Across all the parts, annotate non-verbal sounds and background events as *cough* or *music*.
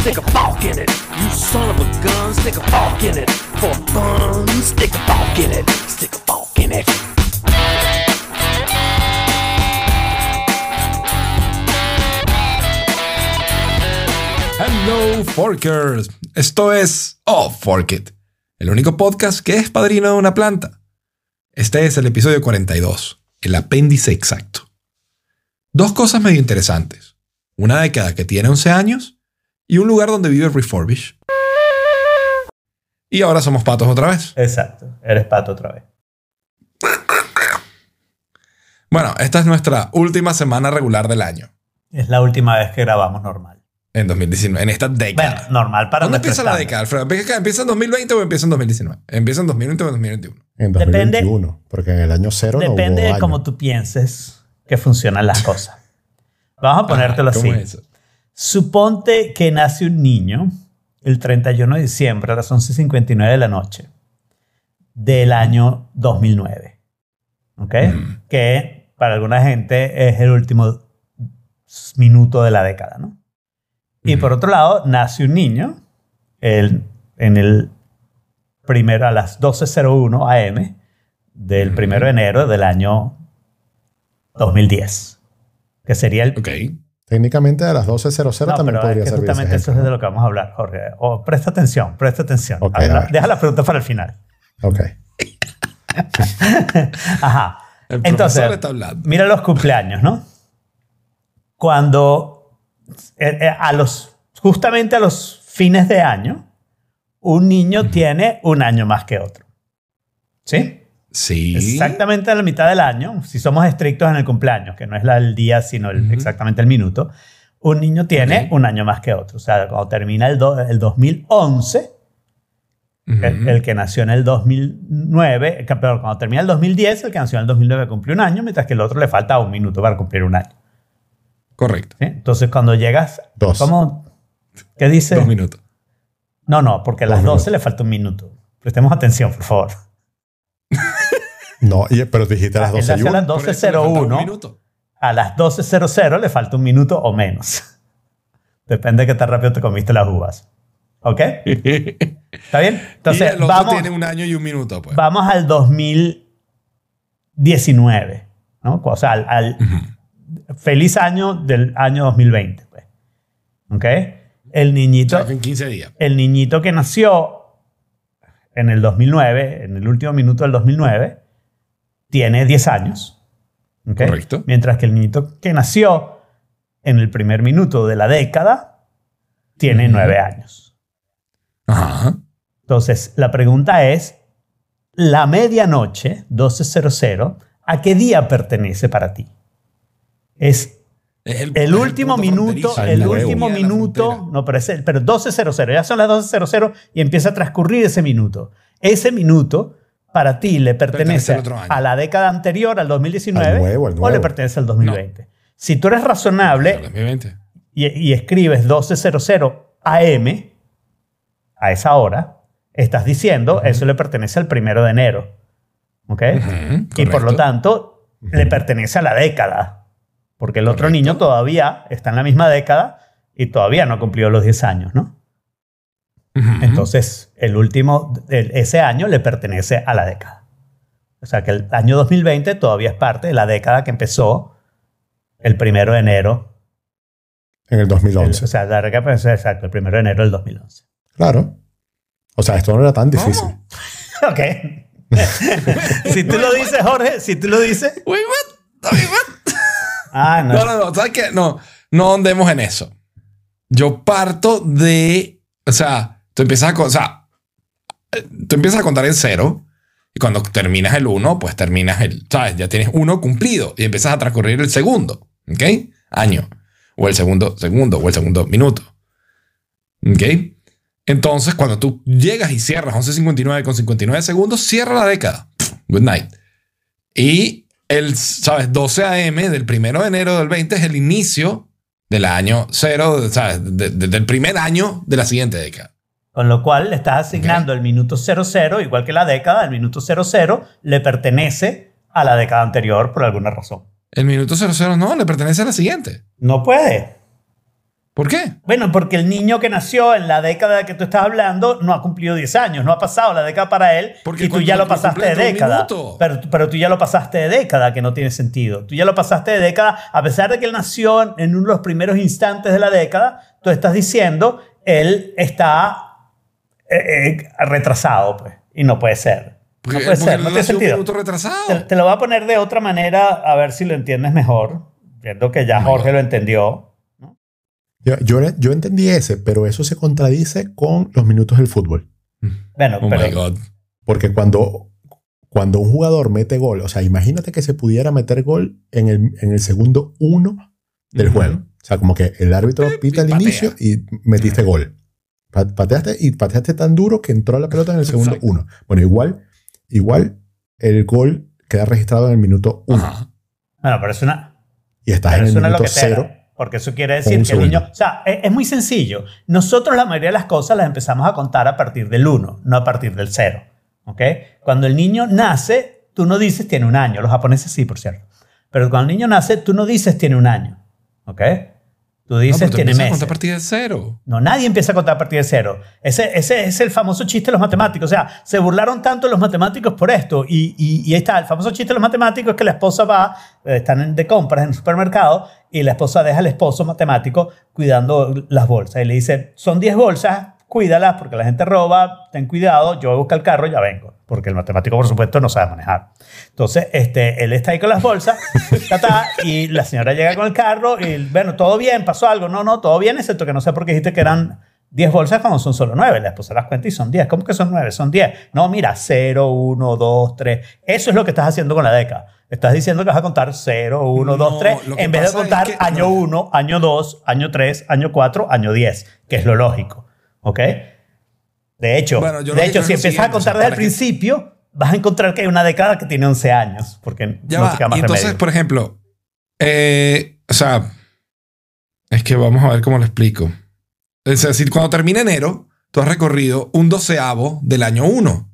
stick a fork in it. You son of a gun, stick a fork in it. For fun, stick a fork in it. Stick a fork in it. Hello, Forkers. Esto es Oh, Fork It, el único podcast que es padrino de una planta. Este es el episodio 42, el apéndice exacto. Dos cosas medio interesantes. Una década que tiene 11 años y un lugar donde vive Refurbish. Y ahora somos patos otra vez. Exacto, eres pato otra vez. Bueno, esta es nuestra última semana regular del año. Es la última vez que grabamos normal. En 2019, en esta década. Bueno, normal para ¿Cuándo nuestro empieza la década, Alfredo? ¿Empieza en 2020 o empieza en 2019? Empieza en 2020 o en 2021. En Depende- 2021, porque en el año cero no Depende hubo de cómo tú pienses que funcionan las cosas. Vamos a ponértelo Ajá, ¿cómo así. es eso? Suponte que nace un niño el 31 de diciembre a las 11.59 de la noche del año 2009. ¿Ok? Que para alguna gente es el último minuto de la década, ¿no? Y por otro lado, nace un niño el- en el primero a las 12.01 am del 1 de enero del año 2010, que sería el. Técnicamente a las 12.00 no, también pero podría es que justamente eso es de lo que vamos a hablar, Jorge. O presta atención, presta atención. Deja la pregunta para el final. Ok. *laughs* Ajá. El Entonces, profesor está hablando. mira los cumpleaños, ¿no? Cuando eh, eh, a los, justamente a los fines de año, un niño tiene un año más que otro. ¿Sí? Sí. Exactamente a la mitad del año, si somos estrictos en el cumpleaños, que no es la- el día, sino el- Ujú. exactamente el minuto, un niño tiene Ok. un año más que otro. O sea, cuando termina el, do- el 2011, Ujú. el, el que nació en el 2009, el que- perdón, cuando termina el 2010, el que nació en el 2009 cumple un año, mientras que el otro le falta un minuto para cumplir un año. Correcto. ¿sí? Entonces, cuando llegas... Dos. ¿Cómo? ¿Qué dice? Dos minutos. No, no, porque a las Dos 12 le falta un minuto. Prestemos atención, por favor. No, y- pero dijiste a las Él nació a 12 y las uno. Por eso le falta un 12.01. minuto. A las 12.00 le falta un minuto o menos. *laughs* Depende de qué tan rápido te comiste las uvas. ¿Ok? *laughs* ¿Está bien? y Entonces, el otro vamos, tiene un año y un minuto, pues. vamos al 2019. ¿no? O sea, al, al feliz año del año 2020. Pues. ¿Ok? El O niñito, sea, que en 15 días. el niñito que nació en el 2009, en el último minuto del 2009, tiene 10 años. ¿ok? Correcto. Mientras que el niñito que nació en el primer minuto de la década tiene Ujú. 9 años. Ajá. Entonces, la pregunta es, la medianoche, 12.00, ¿a qué día pertenece para ti? Es el último minuto, el nuevo. último minuto, no, pero, es el- pero 12.00, ya son las 12.00 y empieza a transcurrir ese minuto. Ese minuto para ti le pertenece otro a la década anterior, al 2019, Al nuevo, al o le pertenece al 2020. Si tú eres razonable, 2020. y, y escribes 12.00 AM a esa hora, estás diciendo eso le pertenece al primero de enero. ¿Ok? Ujú, y por lo tanto, le pertenece a la década. Porque el otro Correcto. niño todavía está en la misma década y todavía no cumplió los 10 años, ¿no? Entonces, el último, el- ese año le pertenece a la década. O sea que el año 2020 todavía es parte de la década que empezó el primero de enero En el El- 2011. o sea, la pues, exacto, el primero de enero del 2011. Claro. O sea, esto no era tan difícil. ¿Cómo? *laughs* Ok. *laughs* si tú lo dices, Jorge, si tú lo dices. Wait, what? Wait, what? Ah, no. No, no, no. ¿Sabes qué? No, no andemos en eso. Yo parto de. O sea, tú empiezas a. O sea, tú empiezas a contar en cero. Y cuando terminas el uno, pues terminas el. ¿Sabes? Ya tienes uno cumplido. Y empiezas a transcurrir el segundo. ¿Ok? Año. O el segundo segundo. O el segundo minuto. ¿Ok? Entonces, cuando tú llegas y cierras 11.59 con 59 segundos, cierra la década. Good night. Y el, ¿sabes? 12 AM del primero de enero del 20 es el inicio del año cero, ¿sabes? De- de- del primer año de la siguiente década. Con lo cual le estás asignando el minuto 00, igual que la década, el minuto 00 le pertenece a la década anterior por alguna razón. El minuto 00 no, le pertenece a la siguiente. No puede. ¿Por qué? Bueno, porque el niño que nació en la década de que tú estás hablando no ha cumplido 10 años, no ha pasado la década para él Porque y tú ya lo pasaste de década. Pero, pero tú ya lo pasaste de década, que no tiene sentido. Tú ya lo pasaste de década, a pesar de que él nació en uno de los primeros instantes de la década, tú estás diciendo, él está eh, eh, retrasado, pues. Y no puede ser. Porque, no puede ser, no tiene un sentido. minuto retrasado. Te, te lo voy a poner de otra manera a ver si lo entiendes mejor, viendo que ya Oh my Jorge God. lo entendió. Yo, yo, yo entendí ese, pero eso se contradice con los minutos del fútbol. Bueno, Oh pero my God. Porque cuando, cuando un jugador mete gol, o sea, imagínate que se pudiera meter gol en el, en el segundo uno del Ujú. juego. O sea, como que el árbitro pita al inicio y metiste gol. Pa- Pateaste y pateaste tan duro que entró la pelota en el segundo Exacto. uno. Bueno, igual, igual el gol queda registrado en el minuto uno. Ajá. Bueno, pero es una, Y estás en el minuto cero. Porque eso quiere decir que el niño. O sea, es, es muy sencillo. Nosotros la mayoría de las cosas las empezamos a contar a partir del 1, no a partir del 0. ¿Ok? Cuando el niño nace, tú no dices tiene un año. Los japoneses sí, por cierto. Pero cuando el niño nace, tú no dices tiene un año. ¿Ok? Tú No, dices pero tú tiene empiezas a meses. contar a partir de cero. No, nadie empieza a contar a partir de cero. Ese, ese es el famoso chiste de los matemáticos. O sea, se burlaron tanto los matemáticos por esto. Y, y- y ahí está, el famoso chiste de los matemáticos es que la esposa va, eh, están de compras en el supermercado y la esposa deja al esposo matemático cuidando las bolsas. Y le dice, son 10 bolsas, cuídalas porque la gente roba, ten cuidado, yo voy a buscar el carro, ya vengo. Porque el matemático, por supuesto, no sabe manejar. Entonces, este, él está ahí con las bolsas *laughs* ta, ta, y la señora llega con el carro y, bueno, todo bien, pasó algo. No, no, todo bien, excepto que no sé por qué dijiste que eran 10 bolsas cuando son solo 9. La esposa las cuenta y son 10. ¿Cómo que son 9? Son 10. No, mira, 0, 1, 2, 3. Eso es lo que estás haciendo con la década. Estás diciendo que vas a contar 0, 1, 2, No, 3, lo que en vez de pasa es contar que- año no. 1, año 2, año 3, año 4, año 10, que es lo lógico. ¿Ok? De hecho, Bueno, yo de hecho si empiezas a siguiente, o sea, contar desde el que- principio, vas a encontrar que hay una década que tiene 11 años. Porque Ya no va. te queda más Y entonces, remedio. por ejemplo, eh, o sea, es que vamos a ver cómo lo explico. Es decir, cuando termina enero, tú has recorrido un doceavo del año 1.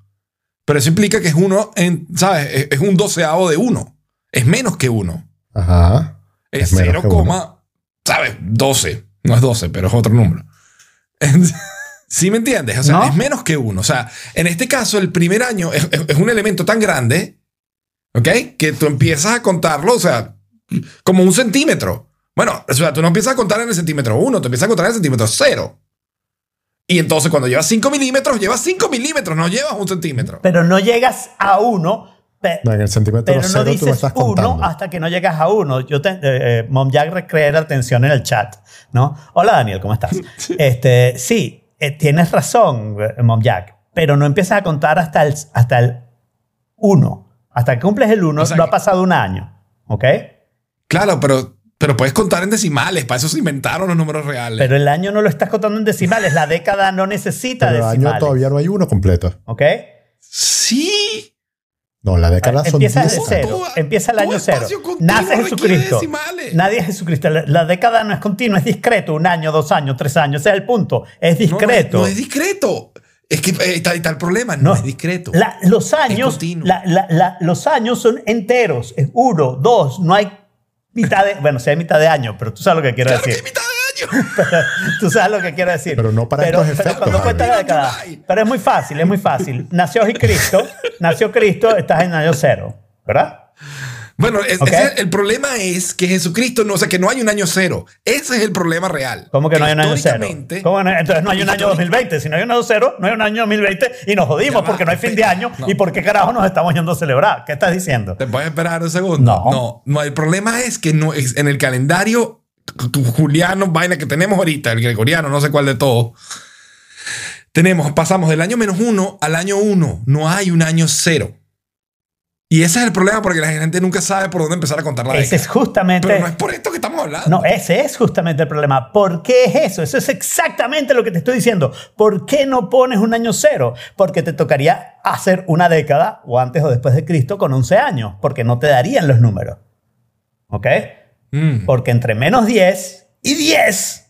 Pero eso implica que es uno, en, ¿sabes? Es, es un doceavo de uno. Es menos que uno. Ajá. Es, Es menos 0, que uno. ¿sabes? 12. No es 12, pero es otro número. *laughs* ¿Sí me entiendes? O sea, ¿No? es menos que uno. O sea, en este caso, el primer año es, es- es un elemento tan grande, ¿ok? Que tú empiezas a contarlo, o sea, como un centímetro. Bueno, o sea, tú no empiezas a contar en el centímetro 1, tú empiezas a contar en el centímetro 0. Y entonces cuando llevas 5 milímetros, llevas 5 milímetros, no llevas un centímetro. Pero no llegas a 1. No, en el centímetro Pero no cero tú me dices estás uno contando. hasta que no llegas a uno. Yo te, eh, eh, Mom Jack recrea la atención en el chat, ¿no? Hola Daniel, ¿cómo estás? *laughs* Este, sí, eh, tienes razón, eh, Mom Jack, pero no empiezas a contar hasta el, hasta el uno. Hasta que cumples el uno, O sea no ha pasado un año, ¿ok? Claro, pero, pero puedes contar en decimales, para eso se inventaron los números reales. Pero el año no lo estás contando en decimales, la década no necesita Pero el año decimales, todavía no hay uno completo. ¿ok? sí. No, la década son Empieza 10 desde años. cero. Empieza el año cero. Nace Jesucristo. decimales. Nadie es Jesucristo. La, la década no es continua, es discreto. Un año, dos años, tres años. Ese es el punto. Es No, no, discreto. No, es discreto. Es que eh, está, está el problema, no, No. es discreto. La- los años, continuo. la- la- la- los años son enteros. Es uno, dos. No hay mitad de. Bueno, sí hay mitad de año, pero tú sabes lo que quiero Claro que decir. hay mitad *laughs* año. Tú sabes lo que quiero decir. Pero no para estos efectos, la Jaime. década. Pero es muy fácil, es muy fácil. Nació Cristo, *laughs* nació Cristo, estás en año cero, ¿verdad? Bueno, es- Ok. ese- el problema es que Jesucristo no, o sea, que no hay un año cero. Ese es el problema real. ¿Cómo que no hay un año cero? ¿Cómo no? Entonces no hay un año 2020. Si no hay un año cero, no hay un año 2020 y nos jodimos va, porque no hay fin de año. *laughs* no. ¿Y por qué carajo nos estamos yendo a celebrar? ¿Qué estás diciendo? ¿Te puedes esperar un segundo? No. no. no, el problema es que no, es- en el calendario tu juliano, vaina que tenemos ahorita, el gregoriano, no sé cuál de todos, tenemos, pasamos del año menos uno al año uno. No hay un año cero. Y ese es el problema porque la gente nunca sabe por dónde empezar a contar la Ese década. es justamente... Pero no es por esto que estamos hablando. No, ese es justamente el problema. ¿Por qué es eso? Eso es exactamente lo que te estoy diciendo. ¿Por qué no pones un año cero? Porque te tocaría hacer una década, o antes o después de Cristo, con 11 años, porque no te darían los números. ¿Ok? Mm. Porque entre menos 10 y 10,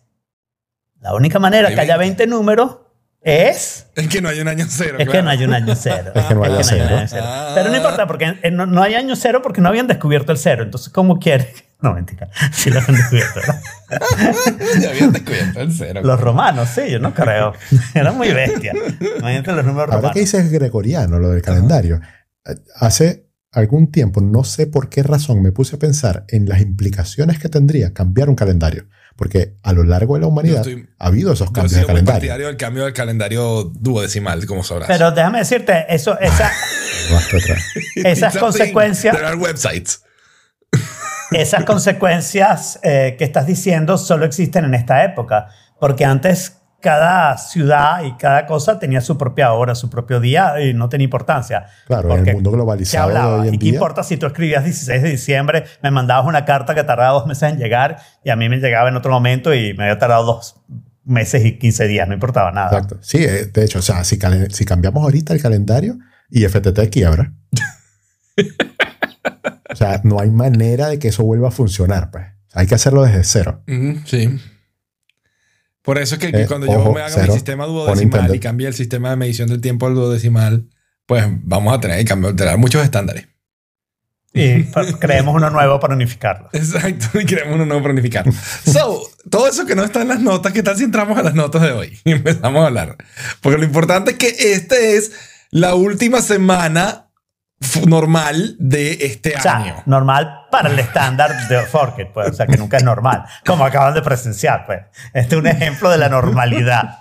la única manera que haya 20 números es... Es que no hay un año cero. Es que claro. no hay un año cero. *laughs* Es que no haya hay un año cero. Ah. Pero no importa, porque eh, no, no hay año cero porque no habían descubierto el cero. Entonces, ¿cómo quiere? *laughs* No, mentira. *laughs* Sí lo han descubierto. ya habían descubierto el cero. Los romanos, sí, yo no creo. Eran muy bestias. Imagínate los números Ahora romanos. que dices gregoriano, lo del calendario, eh, hace algún tiempo, no sé por qué razón, me puse a pensar en las implicaciones que tendría cambiar un calendario. Porque a lo largo de la humanidad estoy- ha habido esos Yo he cambios sido de calendario. partidario del cambio del calendario duodecimal, como sabrás. Pero déjame decirte, eso, esa, *laughs* *laughs* esas consecuencias- websites. *laughs* esas consecuencias eh, que estás diciendo solo existen en esta época. Porque antes cada ciudad y cada cosa tenía su propia hora, su propio día y no tenía importancia. Claro, en el mundo ¿Qué globalizado de hablaba? hoy en ¿Y qué día. importa si tú escribías 16 de diciembre, me mandabas una carta que tardaba dos meses en llegar y a mí me llegaba en otro momento y me había tardado dos meses y 15 días, no importaba nada. Exacto. Sí, eh, de hecho, o sea, si, cambiamos ahorita el calendario y FTT quiebra. *laughs* o sea, no hay manera de que eso vuelva a funcionar, pues. Hay que hacerlo desde cero. Sí. Por eso es que, que Eh, cuando yo ojo, me haga cero, mi sistema duodecimal y cambie el sistema de medición del tiempo al duodecimal, pues vamos a tener que cambiar, alterar muchos estándares. Y *laughs* creemos uno nuevo para unificarlo. Exacto, y queremos uno nuevo planificar. So, todo eso que no está en las notas, ¿qué tal si entramos a las notas de hoy? *laughs* Y empezamos a hablar. Porque lo importante es que esta es la última semana normal de este O sea, año. normal para el estándar de Forket, pues, o sea, que nunca es normal, como acaban de presenciar, pues. Este es un ejemplo de la normalidad.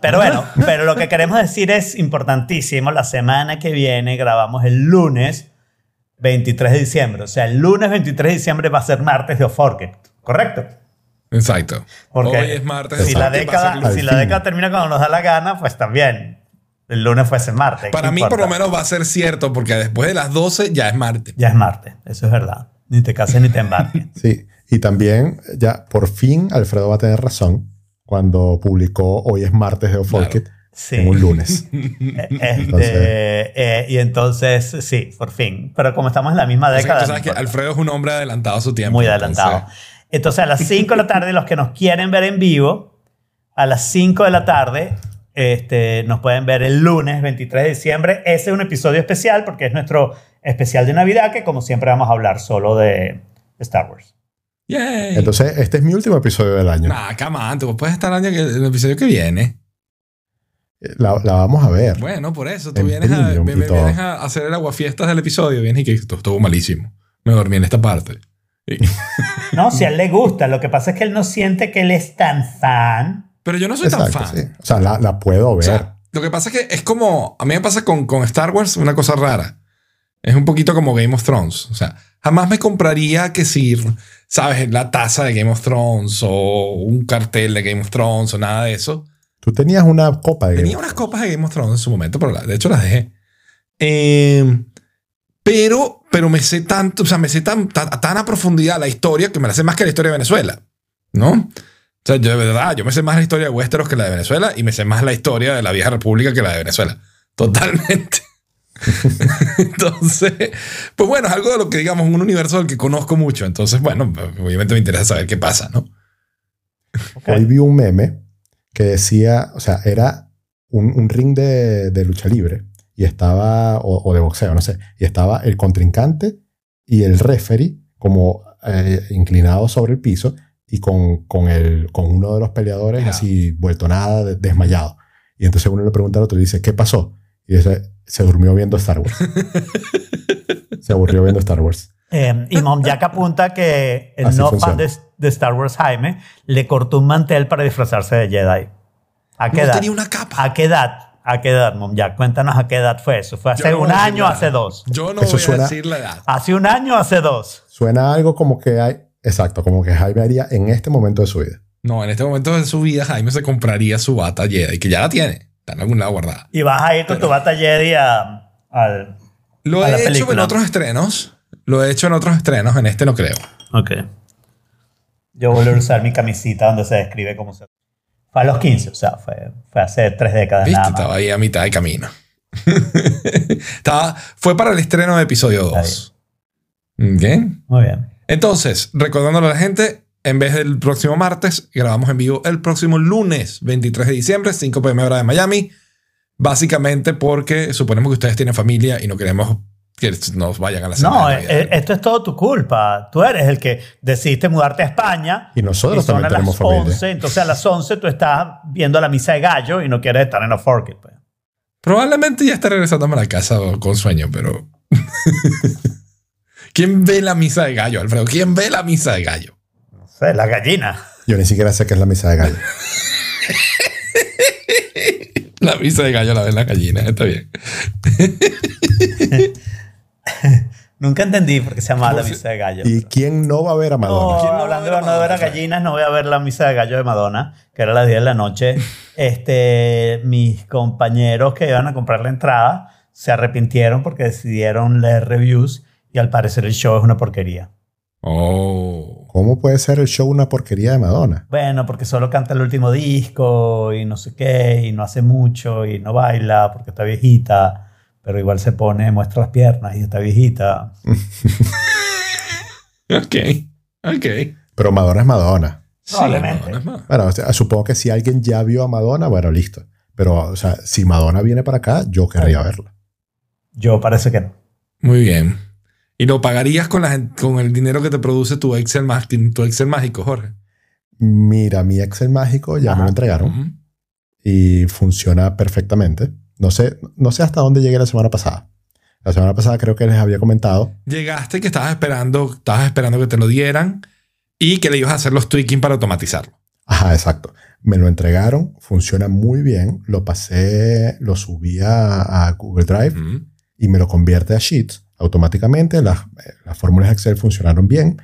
Pero bueno, pero lo que queremos decir es importantísimo, la semana que viene grabamos el lunes 23 de diciembre, o sea, el lunes 23 de diciembre va a ser martes de Forket, ¿correcto? Exacto. Porque hoy es martes. si la, década, si la década termina cuando nos da la gana, pues también. El lunes fuese martes. Para ¿qué mí, por importa? lo menos, va a ser cierto, porque después de las 12 ya es martes. Ya es martes, eso es verdad. Ni te cases ni te embarques. *laughs* Sí. Y también, ya por fin, Alfredo va a tener razón cuando publicó Hoy es martes de Oforket Sí. en un lunes. *laughs* Eh, este, Entonces- eh, y entonces, sí, por fin. Pero como estamos en la misma O sea, década. tú sabes que Alfredo es un hombre adelantado a su tiempo. muy adelantado. entonces- Entonces, a las 5 de la tarde, los que nos quieren ver en vivo, a las 5 de la tarde, este, nos pueden ver el lunes 23 de diciembre. Ese es un episodio especial porque es nuestro especial de Navidad, que como siempre vamos a hablar solo de Star Wars. Yay. Entonces, este es mi último episodio del año. Nah, come on, tú puedes estar el año que el episodio que viene. La, la vamos a ver. Bueno, por eso tú En vienes a, premium y vi- vi- todo. vienes a hacer el aguafiestas del episodio. Vienes y que esto estuvo malísimo. Me dormí en esta parte. Y- No, si a él le gusta, lo que pasa es que él no siente que él es tan fan. Pero yo no soy tan Exacto, fan. sí. O sea, la, la puedo O ver. sea, lo que pasa es que es como. A mí me pasa con, con Star Wars una cosa rara. Es un poquito como Game of Thrones. O sea, jamás me compraría que si, ¿sabes? La taza de Game of Thrones o un cartel de Game of Thrones o nada de eso. Tú tenías una copa de Game Tenía of unas copas de Game of Thrones en su momento, pero la- de hecho las dejé. Eh, pero, pero me sé tanto, o sea, me sé tan, tan, tan a profundidad la historia que me la sé más que la historia de Venezuela, ¿no? Sea, yo de verdad, yo me sé más la historia de Westeros que la de Venezuela y me sé más la historia de la vieja república que la de Venezuela. Totalmente. *laughs* Entonces, pues bueno, es algo de lo que digamos, un universo del que conozco mucho. Entonces, bueno, obviamente me interesa saber qué pasa, ¿no? Ok. Hoy vi un meme que decía, o sea, era un, un ring de, de lucha libre y estaba, o, o de boxeo, no sé, y estaba el contrincante y el referee como eh, inclinado sobre el piso y con, con, el, con uno de los peleadores Ya. así vuelto nada, de- desmayado. Y entonces uno le pregunta al otro y dice, ¿qué pasó? Y dice, se durmió viendo Star Wars. *laughs* se aburrió viendo Star Wars. Eh, y Mom Jack apunta que el Así no funciona. fan de, de Star Wars, Jaime, le cortó un mantel para disfrazarse de Jedi. ¿A qué No edad? tenía una capa. ¿A qué edad? ¿A qué edad, Mom Jack? Cuéntanos a qué edad fue eso. ¿Fue hace no un año, hace dos? Yo no Eso voy suena- a decir la edad. ¿Hace un año, hace dos? Suena algo como que hay, exacto, como que Jaime haría en este momento de su vida. No, en este momento de su vida, Jaime se compraría su bata Jedi, que ya la tiene. Está en algún lado guardada. Y vas a ir con tu bata Jedi a- al... Lo A la he hecho en otros estrenos. Lo he hecho en otros estrenos. En este no creo. Ok. Yo volver a usar mi camisita donde se describe cómo se... Fue a los 15, o sea, fue, fue hace tres décadas ¿Viste? nada más. Estaba ahí a mitad de camino. *laughs* Estaba, fue para el estreno de episodio 2. ¿Ok? Muy bien. Entonces, recordándole a la gente, en vez del próximo martes, grabamos en vivo el próximo lunes, 23 de diciembre, 5 pm hora de Miami. Básicamente porque suponemos que ustedes tienen familia y no queremos que nos vayan a la No, de eh, eh, esto es todo tu culpa. Tú eres el que decidiste mudarte a España. Y nosotros son también a las tenemos familia. 11, entonces a las 11 tú estás viendo la misa de gallo y no quieres estar en Off Orchid, pues. Probablemente ya esté regresando a la casa con sueño, pero. *laughs* ¿Quién ve la misa de gallo, Alfredo? ¿Quién ve la misa de gallo? No sé, la gallina. Yo ni siquiera sé qué es la misa de gallo. *laughs* La misa de gallo la ven la gallina, está bien. *laughs* Nunca entendí por qué se llamaba la ¿Cómo se- misa de gallo. ¿Y quién no va a ver a No, Madonna? ¿Quién no va a hablando ver de a no ver a gallinas, no voy a ver la misa de gallo de Madonna, que era a las 10 de la noche. Este, mis compañeros que iban a comprar la entrada se arrepintieron porque decidieron leer reviews y al parecer el show es una porquería. Oh. ¿Cómo puede ser el show una porquería de Madonna? Bueno, porque solo canta el último disco y no sé qué, y no hace mucho y no baila porque está viejita, pero igual se pone, muestra las piernas y está viejita. *laughs* Ok. Ok. Pero Madonna es Madonna. Sí, Probablemente. es más. Bueno, o sea, supongo que si alguien ya vio a Madonna, bueno, listo. Pero, o sea, si Madonna viene para acá, yo querría verla. Yo parece que no. Muy bien. ¿Y lo pagarías con, la, con el dinero que te produce tu Excel, tu Excel mágico, Jorge? Mira, mi Excel mágico ya me lo entregaron y funciona perfectamente. No sé, no sé hasta dónde llegué la semana pasada. La semana pasada creo que les había comentado. Llegaste que estabas esperando, estabas esperando que te lo dieran y que le ibas a hacer los tweaking para automatizarlo. Ajá, exacto. Me lo entregaron, funciona muy bien. Lo pasé, lo subí a, a Google Drive y me lo convierte a Sheets automáticamente. Las, las fórmulas Excel funcionaron bien.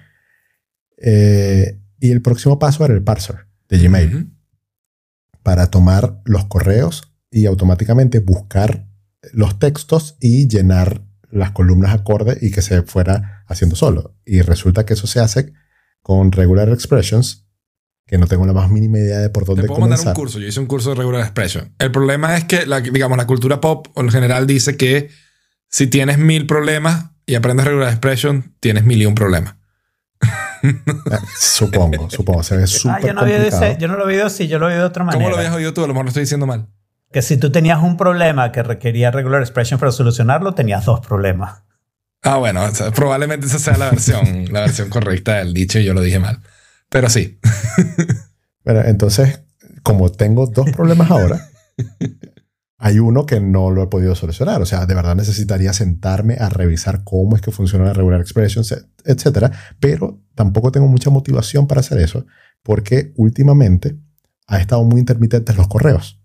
Eh, y el próximo paso era el parser de Gmail para tomar los correos y automáticamente buscar los textos y llenar las columnas acorde y que se fuera haciendo solo. Y resulta que eso se hace con regular expressions, que no tengo la más mínima idea de por Te dónde mandar un curso. Yo hice un curso de regular expression. El problema es que, la, digamos, la cultura pop en general dice que si tienes mil problemas y aprendes regular expression, tienes mil y un problemas. Ah, supongo, supongo. Se ve Ah, súper yo, no ese- yo no lo vi así, yo lo vi de otra manera. ¿Cómo lo habías oído tú? A lo mejor lo estoy diciendo mal. Que si tú tenías un problema que requería regular expression para solucionarlo, tenías dos problemas. Ah, bueno, o sea, probablemente esa sea la versión, *laughs* la versión correcta del dicho y yo lo dije mal. Pero sí. Bueno, entonces, como tengo dos problemas ahora, *laughs* hay uno que no lo he podido solucionar. O sea, de verdad necesitaría sentarme a revisar cómo es que funciona la regular expression, etcétera. Pero tampoco tengo mucha motivación para hacer eso, porque últimamente ha estado muy intermitentes los correos.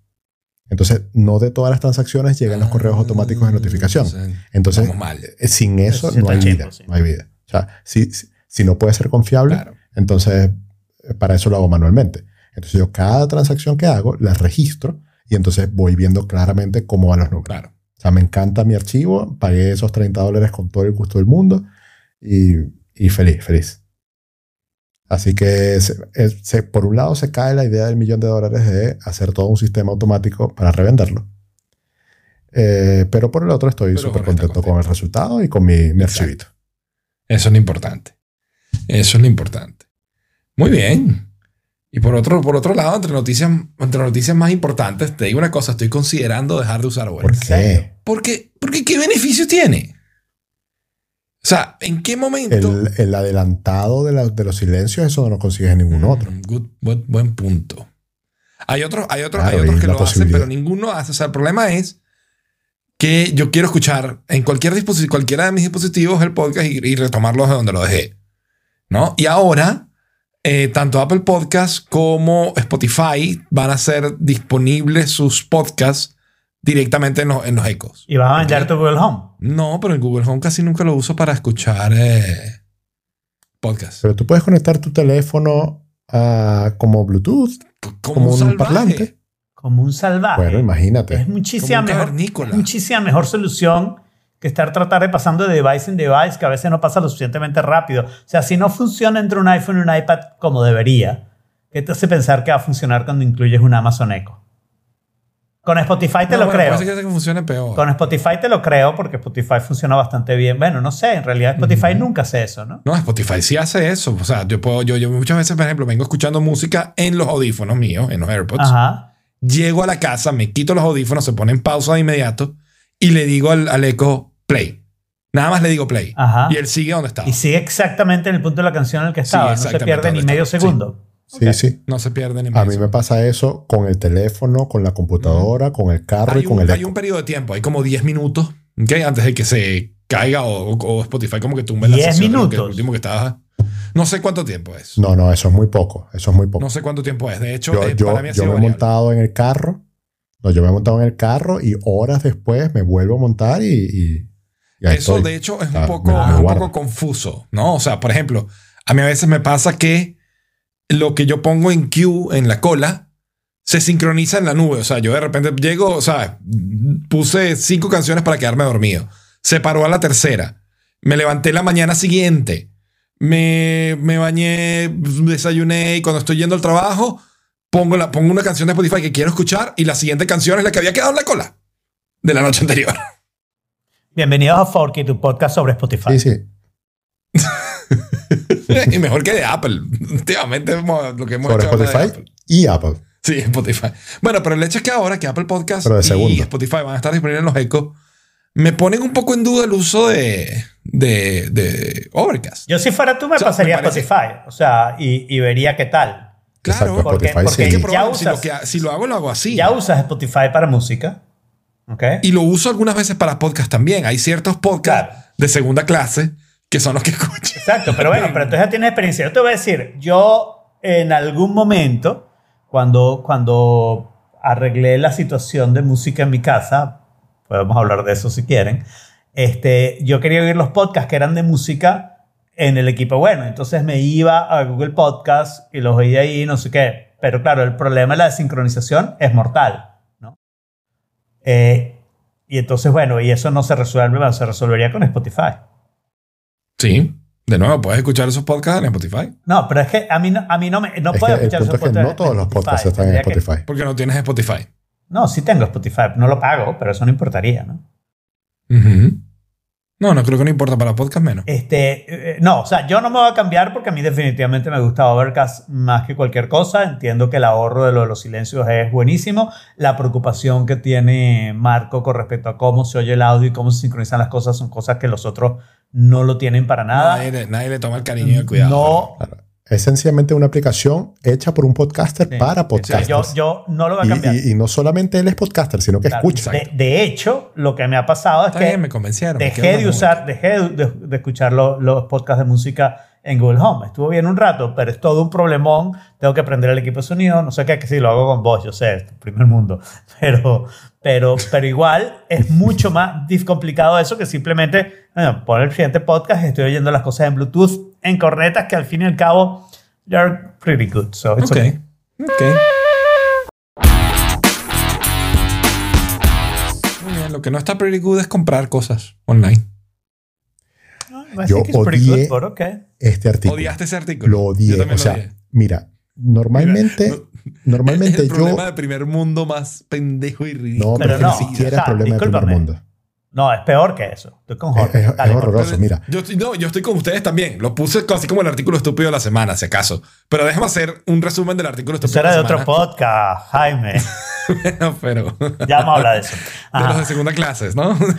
Entonces, no de todas las transacciones llegan los correos automáticos de notificación. Ah. Entonces, sin eso no hay vida. No hay vida. O sea, si, si, si no puede ser confiable, Claro. entonces eh, para eso lo hago manualmente. Entonces yo cada transacción que hago la registro y entonces voy viendo claramente cómo van los números. Claro. O sea, me encanta mi archivo, pagué esos 30 dólares con todo el gusto del mundo y, y feliz, feliz. Así que se- es- se- por un lado se cae la idea del millón de dólares de hacer todo un sistema automático para revenderlo. Eh, pero por el otro estoy súper contento con el resultado y con mi, mi archivito. Eso es lo importante. Eso es lo importante. Muy bien. Y por otro, por otro lado, entre noticias, entre noticias más importantes, te digo una cosa, estoy considerando dejar de usar ¿Por Word. qué? Porque, porque ¿qué beneficio tiene? O sea, ¿en qué momento? El, el adelantado de, la- de los silencios, eso no lo consigues en ningún otro. Mm, good- buen, buen punto. Hay otros, hay otros, Claro, hay otros que lo hacen, pero ninguno hace. O sea, el problema es que yo quiero escuchar en cualquier dispositivo, cualquiera de mis dispositivos el podcast y, y retomarlo de donde lo dejé. ¿No? Y ahora, eh, tanto Apple Podcasts como Spotify van a ser disponibles sus podcasts directamente en los, en los ecos. Y vas a vender tu Google Home. No, pero en Google Home casi nunca lo uso para escuchar eh, podcasts. Pero tú puedes conectar tu teléfono a, como Bluetooth, Como, como un, parlante. Como un salvaje. Bueno, imagínate. es muchísima Como un mejor, muchísima mejor solución que estar tratar de pasando de device en device, que a veces no pasa lo suficientemente rápido. O sea, si no funciona entre un iPhone y un iPad como debería, ¿qué te hace pensar que va a funcionar cuando incluyes un Amazon Echo? Con Spotify te No, lo bueno, creo. Que funcione peor. Con Spotify te lo creo porque Spotify funciona bastante bien. Bueno, no sé, en realidad Spotify nunca hace eso, ¿no? No, Spotify sí hace eso. O sea, yo puedo, yo, yo muchas veces, por ejemplo, vengo escuchando música en los audífonos míos, en los AirPods. Ajá. Llego a la casa, me quito los audífonos, se pone en pausa de inmediato y le digo al, al Echo play. Nada más le digo play. Ajá. Y él sigue donde estaba. Y sigue exactamente en el punto de la canción en el que estaba. no se pierde ni medio estaba. segundo. Sí, Ok. sí. No se pierde ni A más. mí me pasa eso con el teléfono, con la computadora, con el carro hay y con un, el hay eco. un periodo de tiempo, hay como 10 minutos, ¿ok? Antes de que se caiga o, o Spotify como que tumbe la 10 sesión de lo que- minutos. el último que estaba. No sé cuánto tiempo es. No, no, eso es muy poco. Eso es muy poco. No sé cuánto tiempo es. De hecho, yo eh, yo, para mí ha yo sido me he montado en el carro. No, yo me he montado en el carro y horas después me vuelvo a montar y, y, y ahí Eso, estoy. de hecho, es un Ah, poco, me- me es un poco confuso, ¿no? O sea, por ejemplo, a mí a veces me pasa que lo que yo pongo en queue, en la cola, se sincroniza en la nube. O sea, yo de repente llego, o sea, puse cinco canciones para quedarme dormido. Se paró a la tercera. Me levanté la mañana siguiente. Me, me bañé, desayuné y cuando estoy yendo al trabajo, pongo, la, pongo una canción de Spotify que quiero escuchar y la siguiente canción es la que había quedado en la cola de la noche anterior. Bienvenidos a Forky, tu podcast sobre Spotify. Sí, sí. *laughs* y mejor que de Apple. Últimamente lo que hemos Sobre hecho de Spotify Apple. y Apple. Sí, Spotify. Bueno, pero el hecho es que ahora que Apple Podcast y. Spotify van a estar disponibles en los ecos, me ponen un poco en duda el uso de, de, de Overcast. Yo si fuera tú me O sea, pasaría me parece- Spotify. O sea, y, y vería qué tal. Claro, Exacto, porque- Spotify porque Hay sí. que probarlo. Si, usas- lo que- si lo hago, lo hago así. Ya usas Spotify para música. ¿Ok? Y lo uso algunas veces para podcast también. Hay ciertos podcasts Claro. de segunda clase que son los que *laughs* escucho. Exacto, pero bueno, pero entonces ya tienes experiencia. Yo te voy a decir, yo en algún momento, cuando, cuando arreglé la situación de música en mi casa, podemos hablar de eso si quieren, este, yo quería oír los podcasts que eran de música en el equipo bueno. Entonces me iba a Google Podcast y los oía ahí, no sé qué. Pero claro, el problema de la desincronización es mortal, ¿no? Eh, y entonces, bueno, y eso no se resuelve, se resolvería con Spotify. Sí. De nuevo, puedes escuchar esos podcasts en Spotify. No, pero es que a mí no, a mí no me no Es puedo escuchar es esos podcasts no todos los podcasts están en que- Spotify. Porque no tienes Spotify. no, sí tengo Spotify, no lo pago, pero eso no importaría, ¿no? Ujú. No, no creo que no importa para podcast menos. Este, eh, no, o sea, yo no me voy a cambiar porque a mí definitivamente me gusta Overcast más que cualquier cosa. Entiendo que el ahorro de lo de los silencios es buenísimo. La preocupación que tiene Marco con respecto a cómo se oye el audio y cómo se sincronizan las cosas son cosas que los otros no lo tienen para nada. Nadie, le- nadie le toma el cariño y el cuidado. No, Es sencillamente una aplicación hecha por un podcaster Sí. para podcasters. yo, yo no lo voy a y, cambiar. y- y no solamente él es podcaster, sino que Claro, escucha. De, de hecho, lo que me ha pasado es Está que bien, me convencieron. dejé de usar, dejé de, de- de escuchar lo- los podcasts de música en Google Home. Estuvo bien un rato, pero es todo un problemón. Tengo que prender el equipo de sonido. No sé qué, que si lo hago con voz, yo sé, es el primer mundo. *laughs* Pero, pero, pero igual es mucho más *laughs* complicado eso que simplemente bueno, poner el siguiente podcast y estoy oyendo las cosas en Bluetooth en cornetas que al fin y al cabo they're pretty good. So it's Ok. okay. Ok. Muy bien, lo que no está pretty good es comprar cosas online. I Yo odié- good, okay. Este artículo. ¿Odiaste ese artículo? Lo odié. Yo O sea, lo odié. mira, normalmente, Mira, normalmente es el yo. problema de primer mundo más pendejo y ridículo. No, Pero pero, no, ni siquiera o sea, es problema de primer mundo. No, es peor que eso. Estoy con Jorge. es- es Dale, Jorge. horroroso. Mira, Yo, estoy- no, yo estoy con ustedes también. Lo puse así como el artículo estúpido de la semana, si acaso. Pero déjame hacer un resumen del artículo Eso estúpido era de de la otro semana. podcast, Jaime. *laughs* Bueno, pero de Ya vamos a hablar de eso. *laughs* Ajá. los de segunda clases, ¿no? *laughs*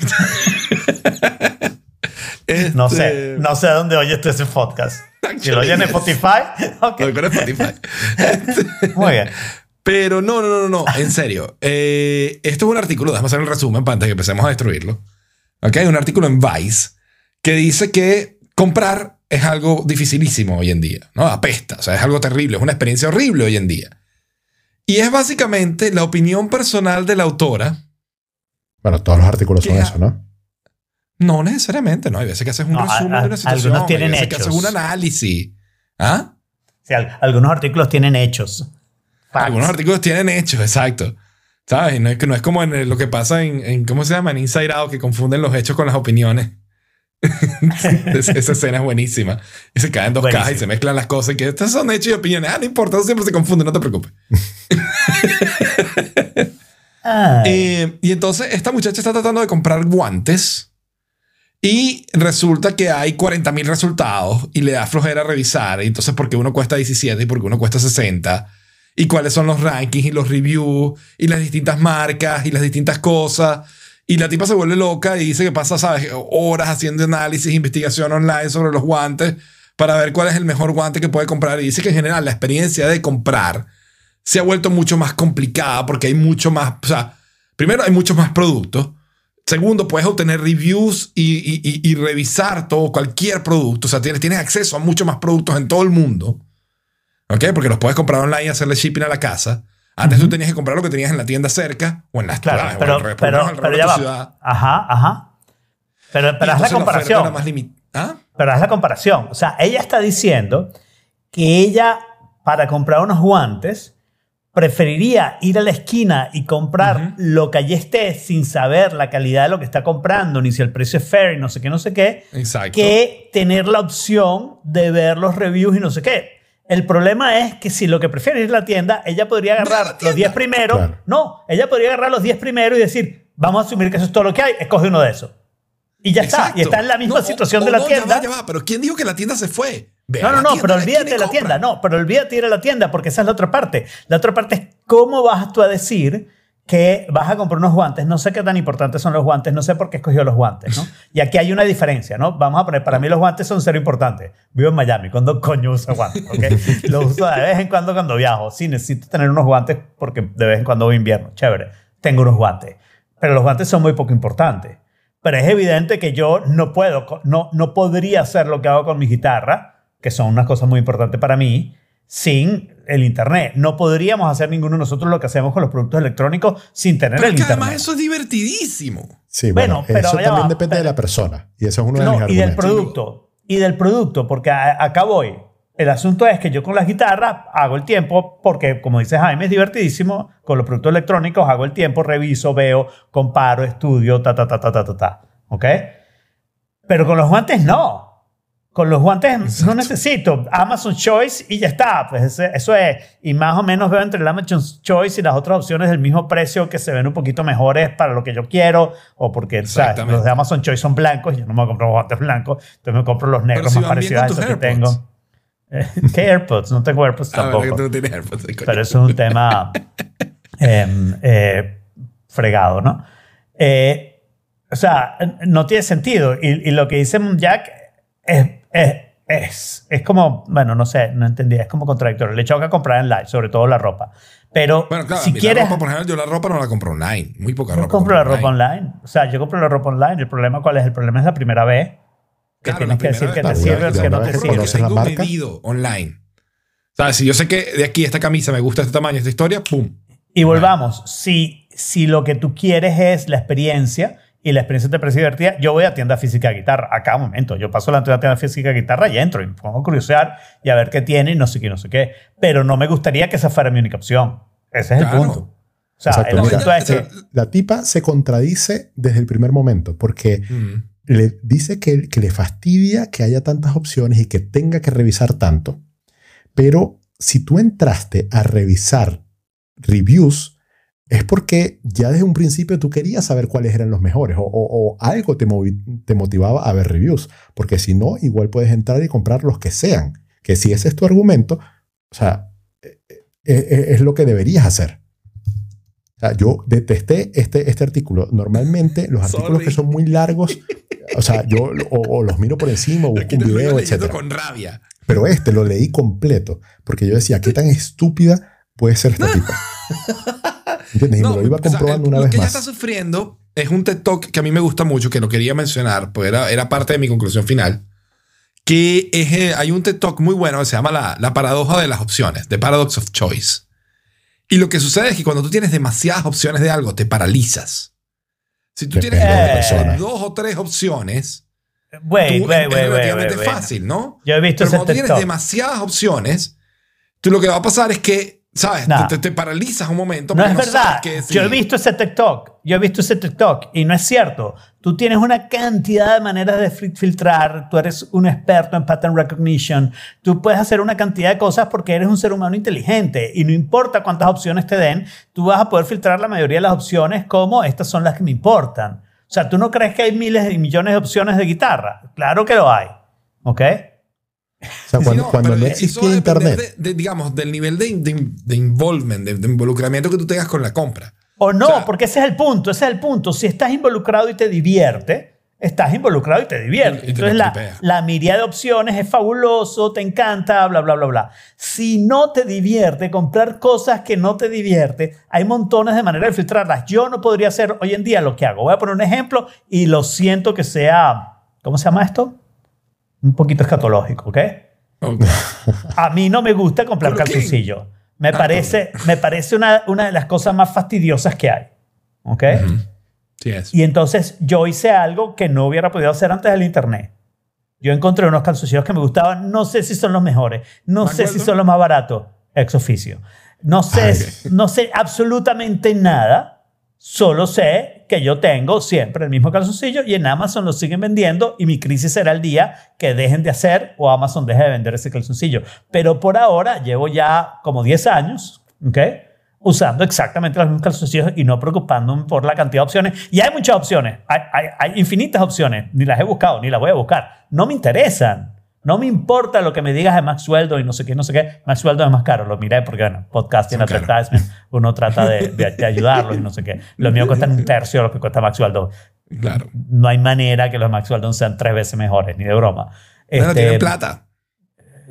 No Este, sé, no sé dónde oyes tú ese podcast. Si lo oyes en Spotify, ok. Lo en Spotify. Muy bien. Pero no, no, no, no, en serio. *laughs* Eh, esto es un artículo, déjame hacer el resumen para antes que empecemos a destruirlo. Ok, un artículo en Vice que dice que comprar es algo dificilísimo hoy en día, ¿no? Apesta, o sea, es algo terrible, es una experiencia horrible hoy en día. Y es básicamente la opinión personal de la autora. bueno, todos los artículos son eso, ¿no? No necesariamente, ¿no? Hay veces que haces un No, resumen a- de una a- situación. algunos tienen hay veces que haces hechos. un análisis. ¿Ah? Sí, al- algunos artículos tienen hechos. Facts. Algunos artículos tienen hechos, exacto. ¿Sabes? No es, que, no es como en el- lo que pasa en, en, ¿cómo se llama? En Inside Out, que confunden los hechos con las opiniones. *laughs* Esa esa escena es buenísima. Y se caen dos Buenísimo. cajas y se mezclan las cosas y que estas son hechos y opiniones. Ah, no importa, siempre se confunde, no te preocupes. *laughs* Eh, y entonces esta muchacha está tratando de comprar guantes y resulta que hay 40 mil resultados y le da flojera revisar. Y entonces, ¿por qué uno cuesta 17 y por qué uno cuesta 60? Y cuáles son los rankings y los reviews y las distintas marcas y las distintas cosas. Y la tipa se vuelve loca y dice que pasa, ¿sabes? Horas haciendo análisis, investigación online sobre los guantes para ver cuál es el mejor guante que puede comprar. Y dice que en general la experiencia de comprar se ha vuelto mucho más complicada porque hay mucho más, o sea, primero hay muchos más productos. Segundo, puedes obtener reviews y, y- revisar todo, cualquier producto. O sea, tienes, tienes acceso a muchos más productos en todo el mundo. ¿Ok? Porque los puedes comprar online y hacerle shipping a la casa. Antes tú tenías que comprar lo que tenías en la tienda cerca o en las Claro, ciudades, o pero, alrededor- pero, alrededor pero de ya tu va. ciudad. Ajá, ajá. Pero, pero haz la comparación. era más ¿Ah? Pero haz la comparación. O sea, ella está diciendo que ella, para comprar unos guantes, preferiría ir a la esquina y comprar lo que allí esté sin saber la calidad de lo que está comprando, ni si el precio es fair y no sé qué, no sé qué, Exacto. que tener la opción de ver los reviews y no sé qué. El problema es que si lo que prefiere es ir a la tienda, ella podría agarrar los 10 primeros. Claro. No, ella podría agarrar los 10 primeros y decir, vamos a asumir que eso es todo lo que hay, escoge uno de esos. Y ya está, y está en la misma No, situación o de la no, tienda. Ya va, ya va, pero ¿quién dijo que la tienda se fue? Ve No, no, no, tienda, pero olvídate de la tienda, no, pero olvídate de ir a la tienda porque esa es la otra parte. La otra parte es cómo vas tú a decir que vas a comprar unos guantes. No sé qué tan importantes son los guantes, no sé por qué escogió los guantes, ¿no? *laughs* Y aquí hay una diferencia, ¿no? Vamos a poner, para mí los guantes son cero importantes. Vivo en Miami, ¿cuándo coño uso guantes? ¿ok? *laughs* Los uso de vez en cuando cuando viajo. Sí, necesito tener unos guantes porque de vez en cuando voy invierno. Chévere, tengo unos guantes. Pero los guantes son muy poco importantes. Pero es evidente que yo no puedo, no, no podría hacer lo que hago con mi guitarra, que son unas cosas muy importantes para mí, sin el Internet. No podríamos hacer ninguno de nosotros lo que hacemos con los productos electrónicos sin tener Pero el es que Internet. además eso es divertidísimo. Sí, Bueno, bueno, pero eso también va, depende de la persona. Y eso es uno de No, mis y del argumentos. producto. Y del producto, porque a- acá voy. El asunto es que yo con las guitarras hago el tiempo, porque como dice Jaime, es divertidísimo. Con los productos electrónicos hago el tiempo, reviso, veo, comparo, estudio, ta, ta, ta, ta, ta, ta, ta. ¿Ok? Pero con los guantes no. Con los guantes no necesito Amazon Choice y ya está. Pues eso es. Y más o menos veo entre el Amazon Choice y las otras opciones del mismo precio que se ven un poquito mejores para lo que yo quiero o porque ¿sabes? Los de Amazon Choice son blancos yo no me comprar guantes blancos. Entonces me compro los negros si más parecidos a esos que tengo. Eh, ¿Qué AirPods? No tengo AirPods *laughs* Ah, tampoco. tú no tienes AirPods. Pero eso es un tema em, eh, fregado, ¿no? Eh, o sea, no tiene sentido. Y, y lo que dice Jack es, es, es, es como, bueno, no sé, no entendí, es como contradictorio. Le choca comprar en live, sobre todo la ropa. Pero Bueno, claro, si quieres... la ropa, por ejemplo, yo la ropa no la compro online. Muy poca yo ropa. compro la ropa online. O sea, yo compro la ropa online. El problema, ¿cuál es? El problema es la primera vez. Que Claro, tienes la que decir que te sirve o que no te sirve. la tengo marca. medido online. ¿Sabes? Si yo sé que de aquí esta camisa me gusta este tamaño, esta historia, ¡pum! Y volvamos, si, si lo que tú quieres es la experiencia y la experiencia te parece divertida, yo voy a tienda física de guitarra. A cada momento, yo paso la tienda física de guitarra y entro y me pongo a curiosear y a ver qué tiene y no sé qué, no sé qué. Pero no me gustaría que esa fuera mi única opción. Ese es el Claro. punto. O sea, Exacto, el mira, punto es que... La tipa se contradice desde el primer momento porque Mm. le dice que, que le fastidia que haya tantas opciones y que tenga que revisar tanto. Pero si tú entraste a revisar reviews, es porque ya desde un principio tú querías saber cuáles eran los mejores o, o- o algo te, motivaba a ver reviews. Porque si no, igual puedes entrar y comprar los que sean. Que si ese es tu argumento, o sea, eh, eh, eh, es lo que deberías hacer. O sea, yo detesté este, este artículo. Normalmente los artículos Sorry. que son muy largos, o sea, yo o, o los miro por encima o busco un video, etc. con rabia. Pero este lo leí completo porque yo decía, ¿qué tan estúpida puede ser esta tipa? *laughs* ¿Entiendes? Y me lo iba o sea, comprobando el- una lo vez que ella está más. sufriendo es un TED Talk que a mí me gusta mucho, que lo quería mencionar, pues era, era parte de mi conclusión final. Que es, eh, hay un TED Talk muy bueno que se llama la, la paradoja de las opciones, The Paradox of Choice. Y lo que sucede es que cuando tú tienes demasiadas opciones de algo, te paralizas. Si tú tienes Depende de la dos, o tres opciones, Wait, tú- wait, es wait, relativamente fácil, ¿no? Yo he visto Pero ese cuando TED tienes Talk. demasiadas opciones, tú lo que va a pasar es que, ¿sabes? Nah. Te, te- paralizas un momento. No es verdad. qué decidir. Yo he visto ese TikTok. Yo he visto ese TikTok y no es cierto. Tú tienes una cantidad de maneras de fil- filtrar. Tú eres un experto en pattern recognition. Tú puedes hacer una cantidad de cosas porque eres un ser humano inteligente y no importa cuántas opciones te den, tú vas a poder filtrar la mayoría de las opciones como estas son las que me importan. O sea, ¿tú no crees que hay miles y millones de opciones de guitarra? Claro que lo hay. ¿Ok? O sea, Sí, cuando, cuando no a depender internet. de- de, digamos, del nivel de, de- de involvement, de, de involucramiento que tú tengas con la compra. O no, O sea- porque ese es el punto, ese es el punto. Si estás involucrado y te divierte, estás involucrado y te divierte. Y te Entonces la, la miría de opciones es fabuloso, te encanta, bla, bla, bla, bla. Si no te divierte, comprar cosas que no te divierte, hay montones de maneras de filtrarlas. Yo no podría hacer hoy en día lo que hago. Voy a poner un ejemplo y lo siento que sea, ¿cómo se llama esto? Un poquito escatológico, ¿ok? A mí no me gusta comprar Burger King. calzoncillo. Me Ah, parece, me parece una, una de las cosas más fastidiosas que hay. ¿Ok? Sí es. Y entonces yo hice algo que no hubiera podido hacer antes del internet. Yo encontré unos calzoncillos que me gustaban. No sé si son los mejores. No ¿Me sé si son los más baratos. Ex oficio. No sé, Ah, no sé absolutamente nada. Solo sé que yo tengo siempre el mismo calzoncillo y en Amazon lo siguen vendiendo y mi crisis será el día que dejen de hacer o Amazon deje de vender ese calzoncillo. Pero por ahora llevo ya como 10 años, ¿ok? Usando exactamente los mismos calzoncillos y no preocupándome por la cantidad de opciones. Y hay muchas opciones, hay, hay, hay infinitas opciones. Ni las he buscado, ni las voy a buscar. No me interesan. No me importa lo que me digas de Max Weldon y no sé qué, no sé qué. Max Weldon es más caro, lo miré porque, bueno, podcast caros. advertisement, uno trata de, de, de ayudarlos y no sé qué. Lo mío cuesta un tercio de lo que cuesta Max Weldon. Claro. No hay manera que los Max Weldon sean tres veces mejores, ni de broma. Pero Este, tienen plata.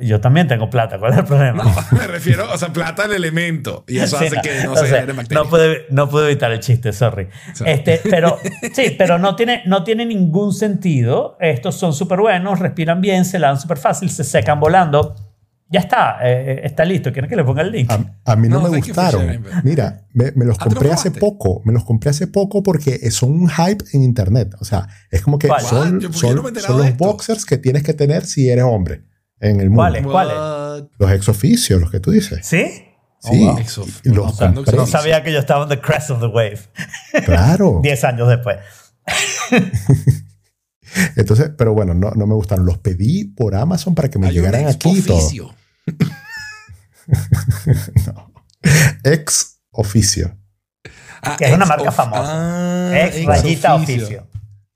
Yo también tengo plata, ¿cuál es el problema? No, me refiero, o sea, plata al elemento. Y eso Sí, hace que no se generen bacterias. no pude, no pude evitar el chiste, sorry. Sí. Este, pero *laughs* sí, pero no tiene, no tiene ningún sentido. Estos son súper buenos, respiran bien, se lavan súper fácil, se secan volando. Ya está, eh, está listo. ¿Quieren que le ponga el link? A, a mí no, No, me gustaron. Mira, me, me los Ah, ¿te los compré hace poco. Me los compré hace poco porque son un hype en internet. O sea, es como que ¿Cuál? son, son- no son los esto? boxers que tienes que tener si eres hombre en el mundo. ¿Cuáles? ¿Cuáles? Los ex oficios, los que tú dices. ¿Sí? Sí. Oh, wow. Los no, no. No sabía que yo estaba en the crest of the wave. Claro. *laughs* Diez años después. *laughs* Entonces, pero bueno, no, no me gustaron. Los pedí por Amazon para que me Hay un llegaran aquí todo. expoficio. *laughs* Ex oficio. Ah, Que es una ex marca famosa. Ah, Ex rayita oficio.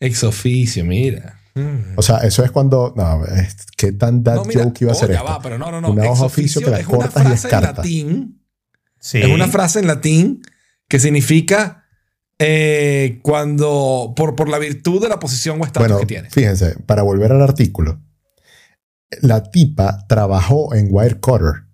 Ex oficio, mira. Mm. O sea, eso es cuando. No, es- ¿qué tan dad No, mira, joke iba a oh, ser ya esto? va, pero no, no, no. Una hoja oficio que la es una cortas y frase en descartas. latín. Sí. Es una frase en latín que significa eh, cuando por, por la virtud de la posición o estatus Bueno, que tiene. fíjense, para volver al artículo, la tipa trabajó en Wirecutter.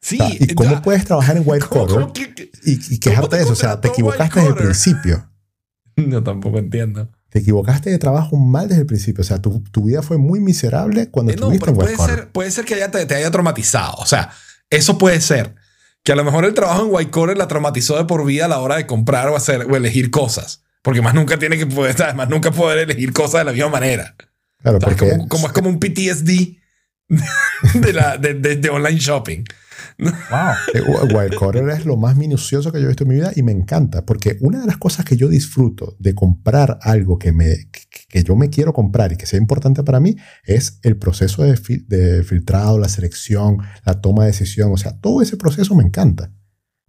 Sí. O sea, ¿Y cómo ya. puedes trabajar en ¿Cómo- Wirecutter cómo que- que- y, y quejarte te de eso? O sea, te equivocaste desde el principio. *laughs* No, tampoco entiendo. Te equivocaste de trabajo mal desde el principio. O sea, tu, tu vida fue muy miserable cuando Eh, estuviste en puede Wirecutter. ser, puede ser que haya, te, te haya traumatizado. O sea, eso puede ser. Que a lo mejor el trabajo en White Collar la traumatizó de por vida a la hora de comprar o hacer o elegir cosas. Porque más nunca tiene que poder, *laughs* ¿sabes? más nunca poder elegir cosas de la misma manera. Claro, O sea, es porque como, como es como un PTSD *laughs* de, la, de, de- de online shopping. Wow. *laughs* Eh, Wirecutter es lo más minucioso que yo he visto en mi vida y me encanta porque una de las cosas que yo disfruto de comprar algo que, me, que, yo me quiero comprar y que sea importante para mí es el proceso de, fil- de filtrado, la selección, la toma de decisión. O sea, todo ese proceso me encanta.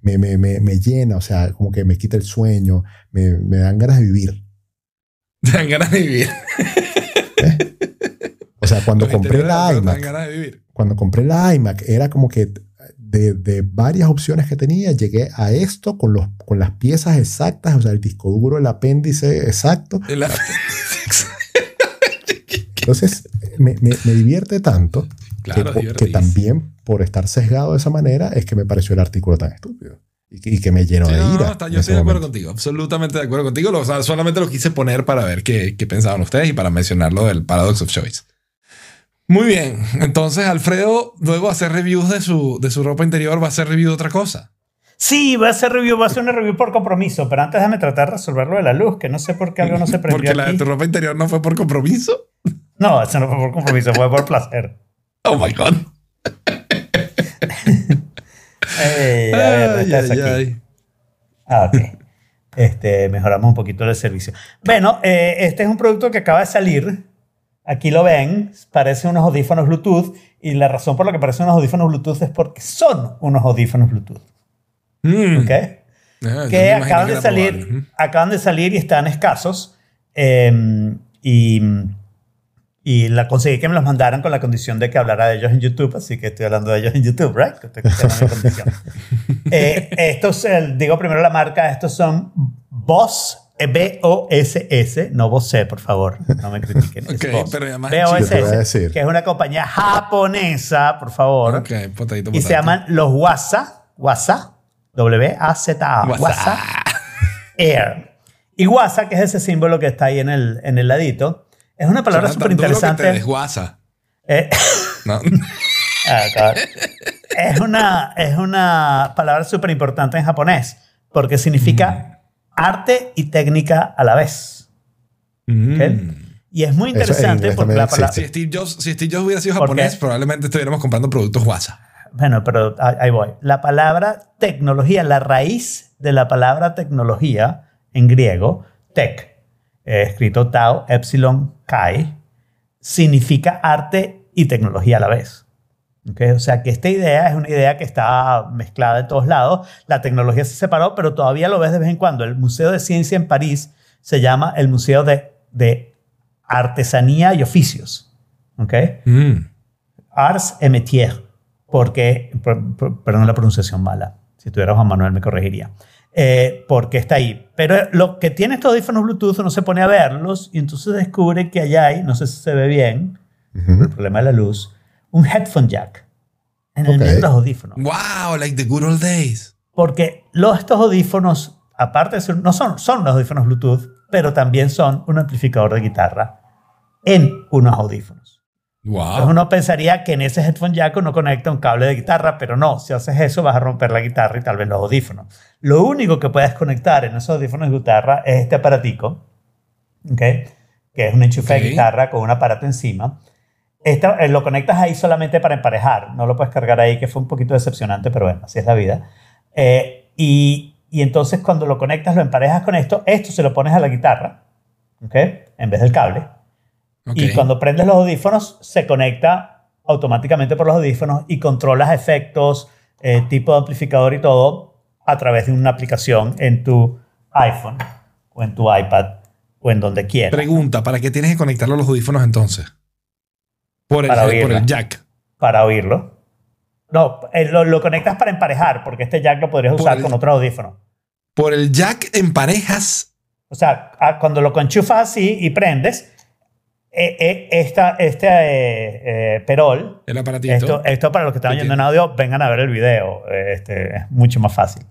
Me, me, me, me llena, o sea, como que me quita el sueño, me, me dan ganas de vivir. Te dan ganas de vivir. O sea, cuando compré la iMac, cuando compré la iMac, era como que de, de varias opciones que tenía, llegué a esto con, los, con las piezas exactas, o sea, el disco duro, el apéndice exacto. En la- Entonces, me, me- me divierte tanto Claro, que, que también por estar sesgado de esa manera es que me pareció el artículo tan estúpido y que, y que me llenó Sí, de no, ira. no, está- yo estoy de acuerdo contigo, absolutamente de acuerdo contigo. Lo- o sea, solamente lo quise poner para ver qué, qué pensaban ustedes y para mencionar lo del Paradox of Choice. Muy bien, entonces Alfredo, luego hacer reviews de su, de su ropa interior, va a hacer review de otra cosa. Sí, va a ser review, va a ser una review por compromiso, pero antes déjame tratar de resolverlo de la luz, que no sé por qué algo no se *laughs* prendió Porque la de tu ropa interior no fue por compromiso. No, eso no fue por compromiso, fue por placer. *laughs* Oh my God. *laughs* Eh, a ver, estás ay, aquí. ay. Ah, ok. Este, mejoramos un poquito el servicio. Bueno, eh, este es un producto que acaba de salir. Aquí lo ven, parece unos audífonos Bluetooth y la razón por la que parecen unos audífonos Bluetooth es porque son unos audífonos Bluetooth. Mm. ¿ok? Ah, que acaban que de salir, probable. Acaban de salir y están escasos. eh, y, Y la conseguí que me los mandaran con la condición de que hablara de ellos en YouTube, así que estoy hablando de ellos en YouTube, ¿right? *laughs* Eh, estos, eh, digo primero la marca, estos son Boss, B-O-S-S, no Bose, por favor, no me critiquen. *laughs* es Ok, Boss. pero además- a B-O-S-S, que es una compañía japonesa, por favor, Ok, potadito, y se llaman los WASA, WASA, W-A-Z-A, WhatsApp. WASA Air. Y WASA, que es ese símbolo que está ahí en el, en el ladito, es una palabra súper interesante. desguaza. Eh, ¿no? *laughs* ah, es, una, es una palabra súper importante en japonés porque significa arte y técnica a la vez. Mm. Y es muy interesante porque la palabra... Si Steve Jobs, si Steve Jobs hubiera sido ¿Por japonés, probablemente estuviéramos comprando productos WhatsApp. Bueno, pero ahí ahí voy. La palabra tecnología, la raíz de la palabra tecnología en griego, tech, eh, escrito tau, epsilon, kai, significa arte y tecnología a la vez. ¿Ok? O sea que esta idea es una idea que está mezclada en todos lados. La tecnología se separó, pero todavía lo ves de vez en cuando. El Museo de Ciencia en París se llama el Museo de, de Artesanía y Oficios. ¿Ok? Mm. Arts et Métiers, porque, per- per- perdón la pronunciación mala, si tuviera Juan Manuel me corregiría, Eh, porque está ahí. Pero lo que tiene estos audífonos Bluetooth, uno se pone a verlos y entonces descubre que allá hay, no sé si se ve bien, por el Ujú. problema de la luz, un headphone jack en el medio de los audífonos. Wow, like the good old days. Porque los, estos audífonos, aparte de ser, no son, son unos audífonos Bluetooth, pero también son un amplificador de guitarra en unos audífonos. Entonces Wow. uno pensaría que en ese headphone jack uno conecta un cable de guitarra, pero no, si haces eso vas a romper la guitarra y tal vez los audífonos. Lo único que puedes conectar en esos audífonos de guitarra es este aparatico, ¿ok? que es un enchufe de guitarra con un aparato encima. Esta- eh, lo conectas ahí solamente para emparejar, no lo puedes cargar ahí, que fue un poquito decepcionante, pero bueno, así es la vida. Eh, y, y entonces cuando lo conectas, lo emparejas con esto, esto se lo pones a la guitarra, ¿ok? En vez del cable. Y cuando prendes los audífonos, se conecta automáticamente por los audífonos y controlas efectos, eh, tipo de amplificador y todo a través de una aplicación en tu iPhone o en tu iPad o en donde quieras. Pregunta, ¿para qué tienes que conectarlo a los audífonos entonces? Por el, Para por oírla. el jack. para oírlo. No, eh, lo, lo conectas para emparejar, porque este jack lo podrías Por usar el- con otro audífono. Por el jack en parejas. O sea, ah, cuando lo conchufas así y prendes, eh, eh, esta, este eh, eh, perol, El aparatito. esto, esto para los que están ¿Qué oyendo en audio, vengan a ver el video, este, es mucho más fácil.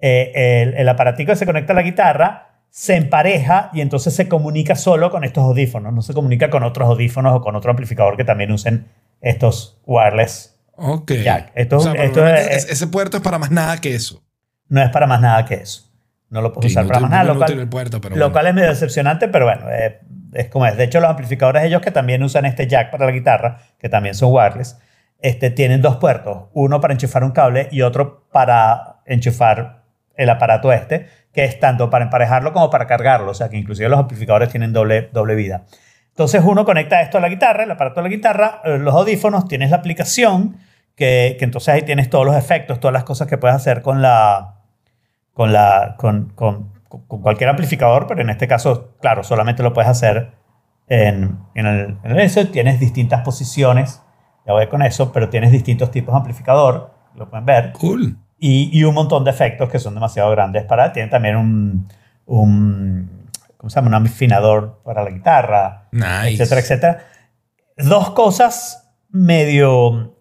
Eh, el, el aparatico se conecta a la guitarra, se empareja y entonces se comunica solo con estos audífonos, no se comunica con otros audífonos o con otro amplificador que también usen estos wireless ok. jack. Esto, O sea, esto probablemente es- es- ese puerto es para más nada que eso. no es para más nada que eso. No lo puedes Sí, usar para más nada, lo cual, el puerto, pero lo bueno. cual es medio decepcionante, pero bueno, eh, es como es. De hecho, los amplificadores ellos que también usan este jack para la guitarra, que también son wireless, este, tienen dos puertos, uno para enchufar un cable y otro para enchufar el aparato este, que es tanto para emparejarlo como para cargarlo, o sea que inclusive los amplificadores tienen doble, doble vida. Entonces uno conecta esto a la guitarra, el aparato a la guitarra, eh, los audífonos, tienes la aplicación, que, que entonces ahí tienes todos los efectos, todas las cosas que puedes hacer con la, con, la, con, con, con cualquier amplificador, pero en este caso, claro, solamente lo puedes hacer en, en, el, en. Tienes distintas posiciones, ya voy con eso, pero tienes distintos tipos de amplificador, lo pueden ver, Cool. Y, y un montón de efectos que son demasiado grandes para. Tiene también un, un ¿cómo se llama? Un afinador para la guitarra, Nice. etcétera, etcétera. Dos cosas medio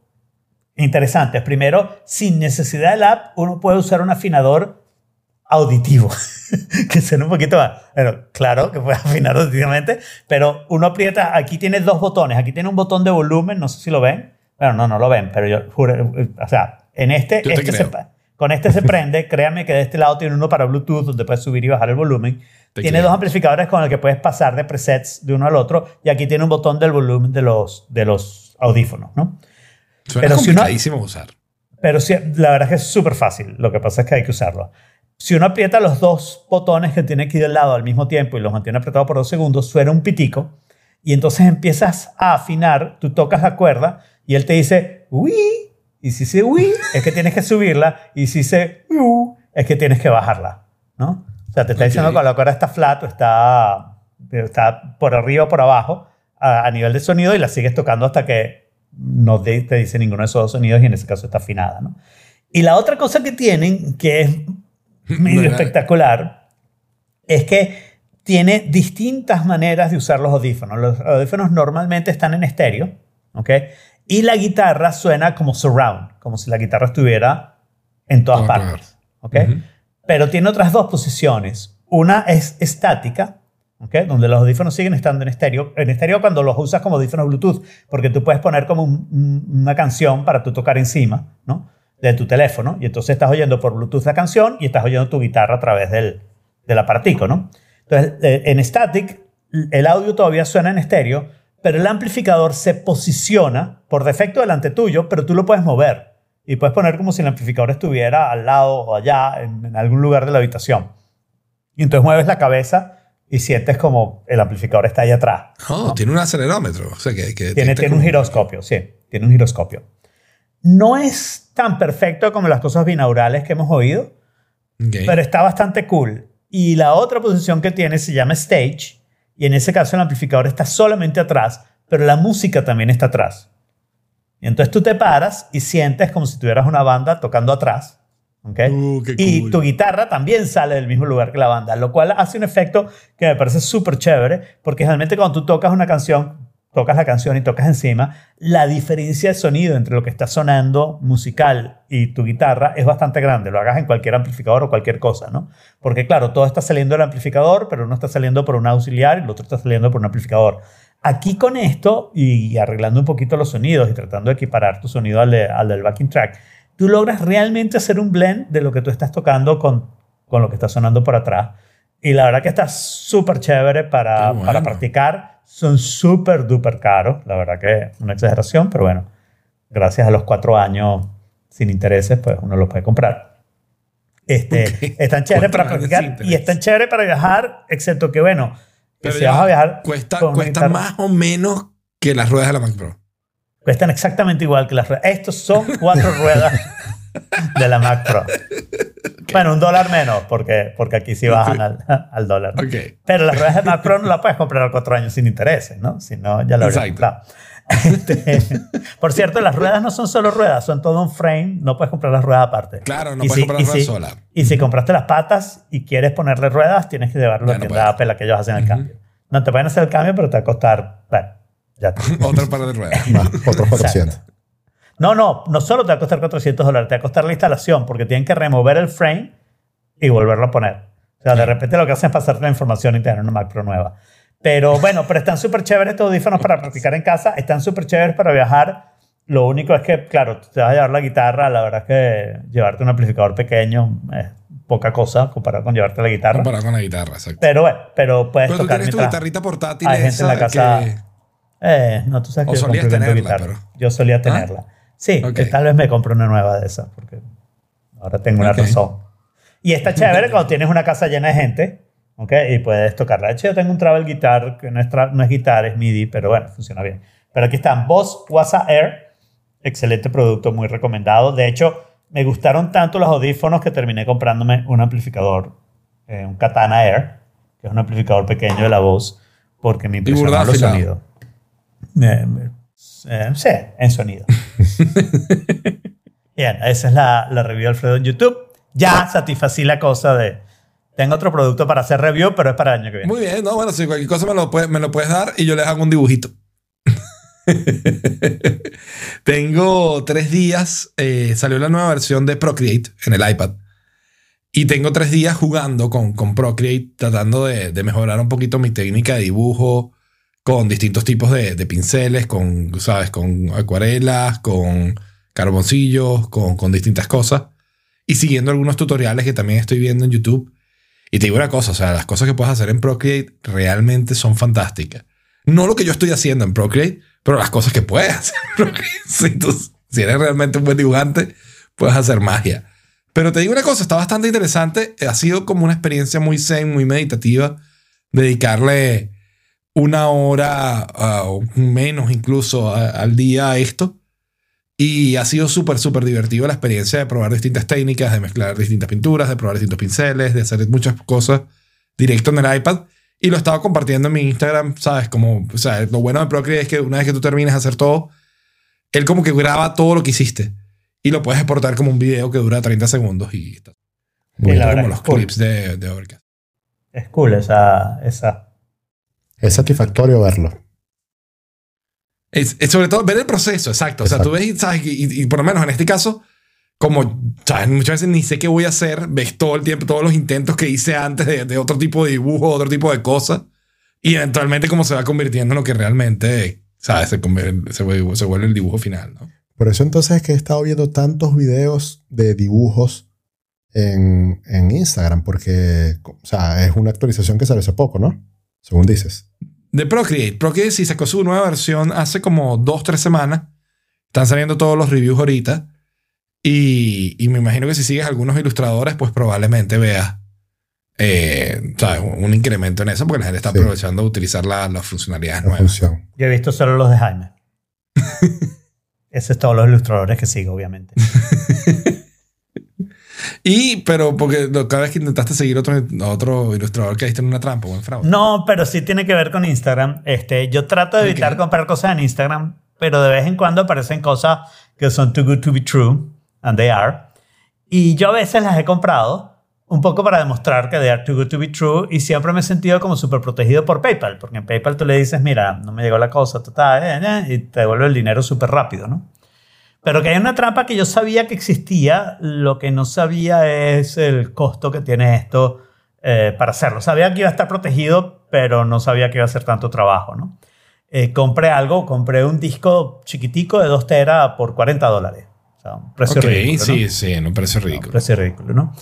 interesantes. Primero, sin necesidad del app, uno puede usar un afinador auditivo, *laughs* que suena un poquito más. Bueno, claro que puede afinar auditivamente, pero uno aprieta, aquí tiene dos botones, aquí tiene un botón de volumen, no sé si lo ven. Bueno, no, no lo ven, pero yo juro, o sea, en este, este se, con este se prende, *laughs* créanme que de este lado tiene uno para Bluetooth, donde puedes subir y bajar el volumen. Te tiene creo. dos amplificadores con el que puedes pasar de presets de uno al otro, y aquí tiene un botón del volumen de los, de los audífonos, ¿no? Suena pero si uno- complicadísimo usar. Pero sí, la verdad es que es súper fácil. Lo que pasa es que hay que usarlo. Si uno aprieta los dos botones que tiene aquí del lado al mismo tiempo y los mantiene apretados por dos segundos, suena un pitico y entonces empiezas a afinar, tú tocas la cuerda y él te dice, uy, y si dice uy, es que tienes que subirla y si dice uh, es que tienes que bajarla, ¿no? O sea, te está diciendo que la cuerda está flat o está, está por arriba o por abajo, a, a nivel de sonido y la sigues tocando hasta que no te, te dice ninguno de esos dos sonidos y en ese caso está afinada. ¿no? Y la otra cosa que tienen, que es *laughs* medio Mira. espectacular, es que tiene distintas maneras de usar los audífonos. Los audífonos normalmente están en estéreo, ¿ok? Y la guitarra suena como surround, como si la guitarra estuviera en todas partes, ¿ok? Ujú. Pero tiene otras dos posiciones. Una es estática, ¿ok? donde los audífonos siguen estando en estéreo. En estéreo cuando los usas como audífonos Bluetooth, porque tú puedes poner como un- un- una canción para tú tocar encima ¿no? de tu teléfono. Y entonces estás oyendo por Bluetooth la canción y estás oyendo tu guitarra a través del, del aparatico. ¿no? Entonces, eh, en static, el audio todavía suena en estéreo, pero el amplificador se posiciona por defecto delante tuyo, pero tú lo puedes mover. Y puedes poner como si el amplificador estuviera al lado o allá, en, en algún lugar de la habitación. Y entonces mueves la cabeza y sientes como el amplificador está ahí atrás. Oh, tiene un acelerómetro. O sea, que, que Tiene, un giroscopio, sí, tiene un giroscopio. No es tan perfecto como las cosas binaurales que hemos oído, pero está bastante cool. Y la otra posición que tiene se llama stage, y en ese caso el amplificador está solamente atrás, pero la música también está atrás. Y entonces tú te paras y sientes como si tuvieras una banda tocando atrás. ¿ok? Uh, y cool. tu guitarra también sale del mismo lugar que la banda, lo cual hace un efecto que me parece súper chévere, porque realmente cuando tú tocas una canción, tocas la canción y tocas encima, la diferencia de sonido entre lo que está sonando musical y tu guitarra es bastante grande. Lo hagas en cualquier amplificador o cualquier cosa, ¿no? Porque claro, todo está saliendo del amplificador, pero uno está saliendo por un auxiliar y el otro está saliendo por un amplificador. Aquí con esto y arreglando un poquito los sonidos y tratando de equiparar tu sonido al, de- al del backing track, tú logras realmente hacer un blend de lo que tú estás tocando con, con lo que está sonando por atrás. Y la verdad que está súper chévere para, bueno. para practicar. Son súper, duper caros. La verdad que es una exageración, pero bueno, gracias a los cuatro años sin intereses, pues uno los puede comprar. Este. Están chéveres para practicar y están chéveres para viajar, excepto que, bueno, que si vas a viajar. Cuesta, cuesta más o menos que las ruedas de la Mac Pro. Cuestan exactamente igual que las ruedas. Estos son cuatro *laughs* ruedas de la Mac Pro. Bueno, un dólar menos, porque, porque aquí sí bajan al, al dólar. Ok. Pero las ruedas de Mac Pro no las puedes comprar a cuatro años sin intereses, ¿no? Si no, ya lo habrías Exacto. comprado. *laughs* Este, por cierto, las ruedas no son solo ruedas, son todo un frame. No puedes comprar las ruedas aparte. Claro, no Y puedes si- comprar y las ruedas si- solas. Y si compraste las patas y quieres ponerle ruedas, tienes que llevarlo Ya a no tienda puedes. Apple a que ellos hacen el cambio. No te pueden hacer el cambio, pero te va a costar. Bueno, ya. *laughs* Otra par de ruedas. Más otros 400. No, no, no solo te va a costar 400 dólares, te va a costar la instalación porque tienen que remover el frame y volverlo a poner. O sea, de repente lo que hacen es pasarte la información y tener una Mac Pro nueva. Pero bueno, pero están súper chéveres estos audífonos para practicar en casa, están súper chéveres para viajar. Lo único es que, claro, te vas a llevar la guitarra, la verdad es que llevarte un amplificador pequeño es poca cosa comparado con llevarte la guitarra. Comparado con la guitarra, exacto. Pero bueno, pero puedes Pero tú tocar tienes tu guitarrita portátil hay gente en la casa. que- Eh, no, tú sabes O que yo solías tenerla, guitarra. pero- Yo solía ¿Ah? Sí, Ok. que tal vez me compre una nueva de esas, porque ahora tengo una razón. Y está *laughs* chévere cuando tienes una casa llena de gente, ¿ok? Y puedes tocarla. De hecho, yo tengo un travel guitar, que no es, no es guitar, es MIDI, pero bueno, funciona bien. Pero aquí están, Boss Waza Air, excelente producto, muy recomendado. De hecho, me gustaron tanto los audífonos que terminé comprándome un amplificador, eh, un Katana Air, que es un amplificador pequeño de la voz, porque me impresionó burda los sonidos. Eh, sí, en sonido. *laughs* Bien, esa es la, la review de Alfredo en YouTube. Ya satisfací la cosa de... Tengo otro producto para hacer review, pero es para el año que viene. Muy bien, no, bueno, si cualquier cosa me lo, puedes, me lo puedes dar y yo les hago un dibujito. *laughs* tengo tres días, eh, salió la nueva versión de Procreate en el iPad. Y tengo tres días jugando con, con Procreate, tratando de, de mejorar un poquito mi técnica de dibujo, con distintos tipos de, pinceles, con, ¿sabes? Con acuarelas, con carboncillos, con, con distintas cosas. Y siguiendo algunos tutoriales que también estoy viendo en YouTube. Y te digo una cosa, o sea, las cosas que puedes hacer en Procreate realmente son fantásticas. No lo que yo estoy haciendo en Procreate, pero las cosas que puedes hacer en Procreate. *laughs* Si, tú- si eres realmente un buen dibujante, puedes hacer magia. Pero te digo una cosa, está bastante interesante. Ha sido como una experiencia muy zen, muy meditativa, dedicarle una hora ah, o menos incluso a- al día a esto. Y ha sido súper, súper divertido la experiencia de probar distintas técnicas, de mezclar distintas pinturas, de probar distintos pinceles, de hacer muchas cosas directo en el iPad. Y lo estaba compartiendo en mi Instagram, ¿sabes? Como, o sea, lo bueno de Procreate es que una vez que tú terminas de hacer todo, él como que graba todo lo que hiciste. Y lo puedes exportar como un video que dura 30 segundos y está. Verdad como los cool. clips de, de Overcast. Es cool esa, esa. Es satisfactorio verlo. Es, es sobre todo ver el proceso, exacto. O sea, tú ves y, ¿sabes? Y, y por lo menos en este caso, como ¿sabes? muchas veces ni sé qué voy a hacer, ves todo el tiempo, todos los intentos que hice antes de, de otro tipo de dibujo, otro tipo de cosas, y eventualmente cómo se va convirtiendo en lo que realmente, ¿sabes? Se, convierte- se, vuelve, se vuelve el dibujo final, ¿no? Por eso entonces es que he estado viendo tantos videos de dibujos en, en Instagram, porque o sea, es una actualización que sale hace poco, ¿no? Según dices. De Procreate. Procreate sí sacó su nueva versión hace como dos, tres semanas. Están saliendo todos los reviews ahorita. Y, y me imagino que si sigues algunos ilustradores, pues probablemente veas eh, ¿sabes? un incremento en eso, porque la gente está Sí. aprovechando de utilizar la- las funcionalidades La nuevas. función. Yo he visto solo los de Jaime. *laughs* Ese es todos los ilustradores que sigo, obviamente. *laughs* Y, pero porque cada vez que intentaste seguir otro, otro ilustrador caíste en una trampa o en fraude. No, pero sí tiene que ver con Instagram. Este, yo trato de evitar Ok. comprar cosas en Instagram, pero de vez en cuando aparecen cosas que son too good to be true, and they are. Y yo a veces las he comprado un poco para demostrar que they are too good to be true y siempre me he sentido como súper protegido por PayPal, porque en PayPal tú le dices, mira, no me llegó la cosa, total, eh, eh, y te devuelve el dinero súper rápido, ¿no? Pero que hay una trampa que yo sabía que existía, lo que no sabía es el costo que tiene esto eh, para hacerlo. Sabía que iba a estar protegido, pero no sabía que iba a ser tanto trabajo, ¿no? Eh, compré algo, compré un disco chiquitico de 2 teras por 40 dólares. O sea, un precio ridículo, ¿no? sí, sí, no parece No, ridículo. precio ridículo, ¿no?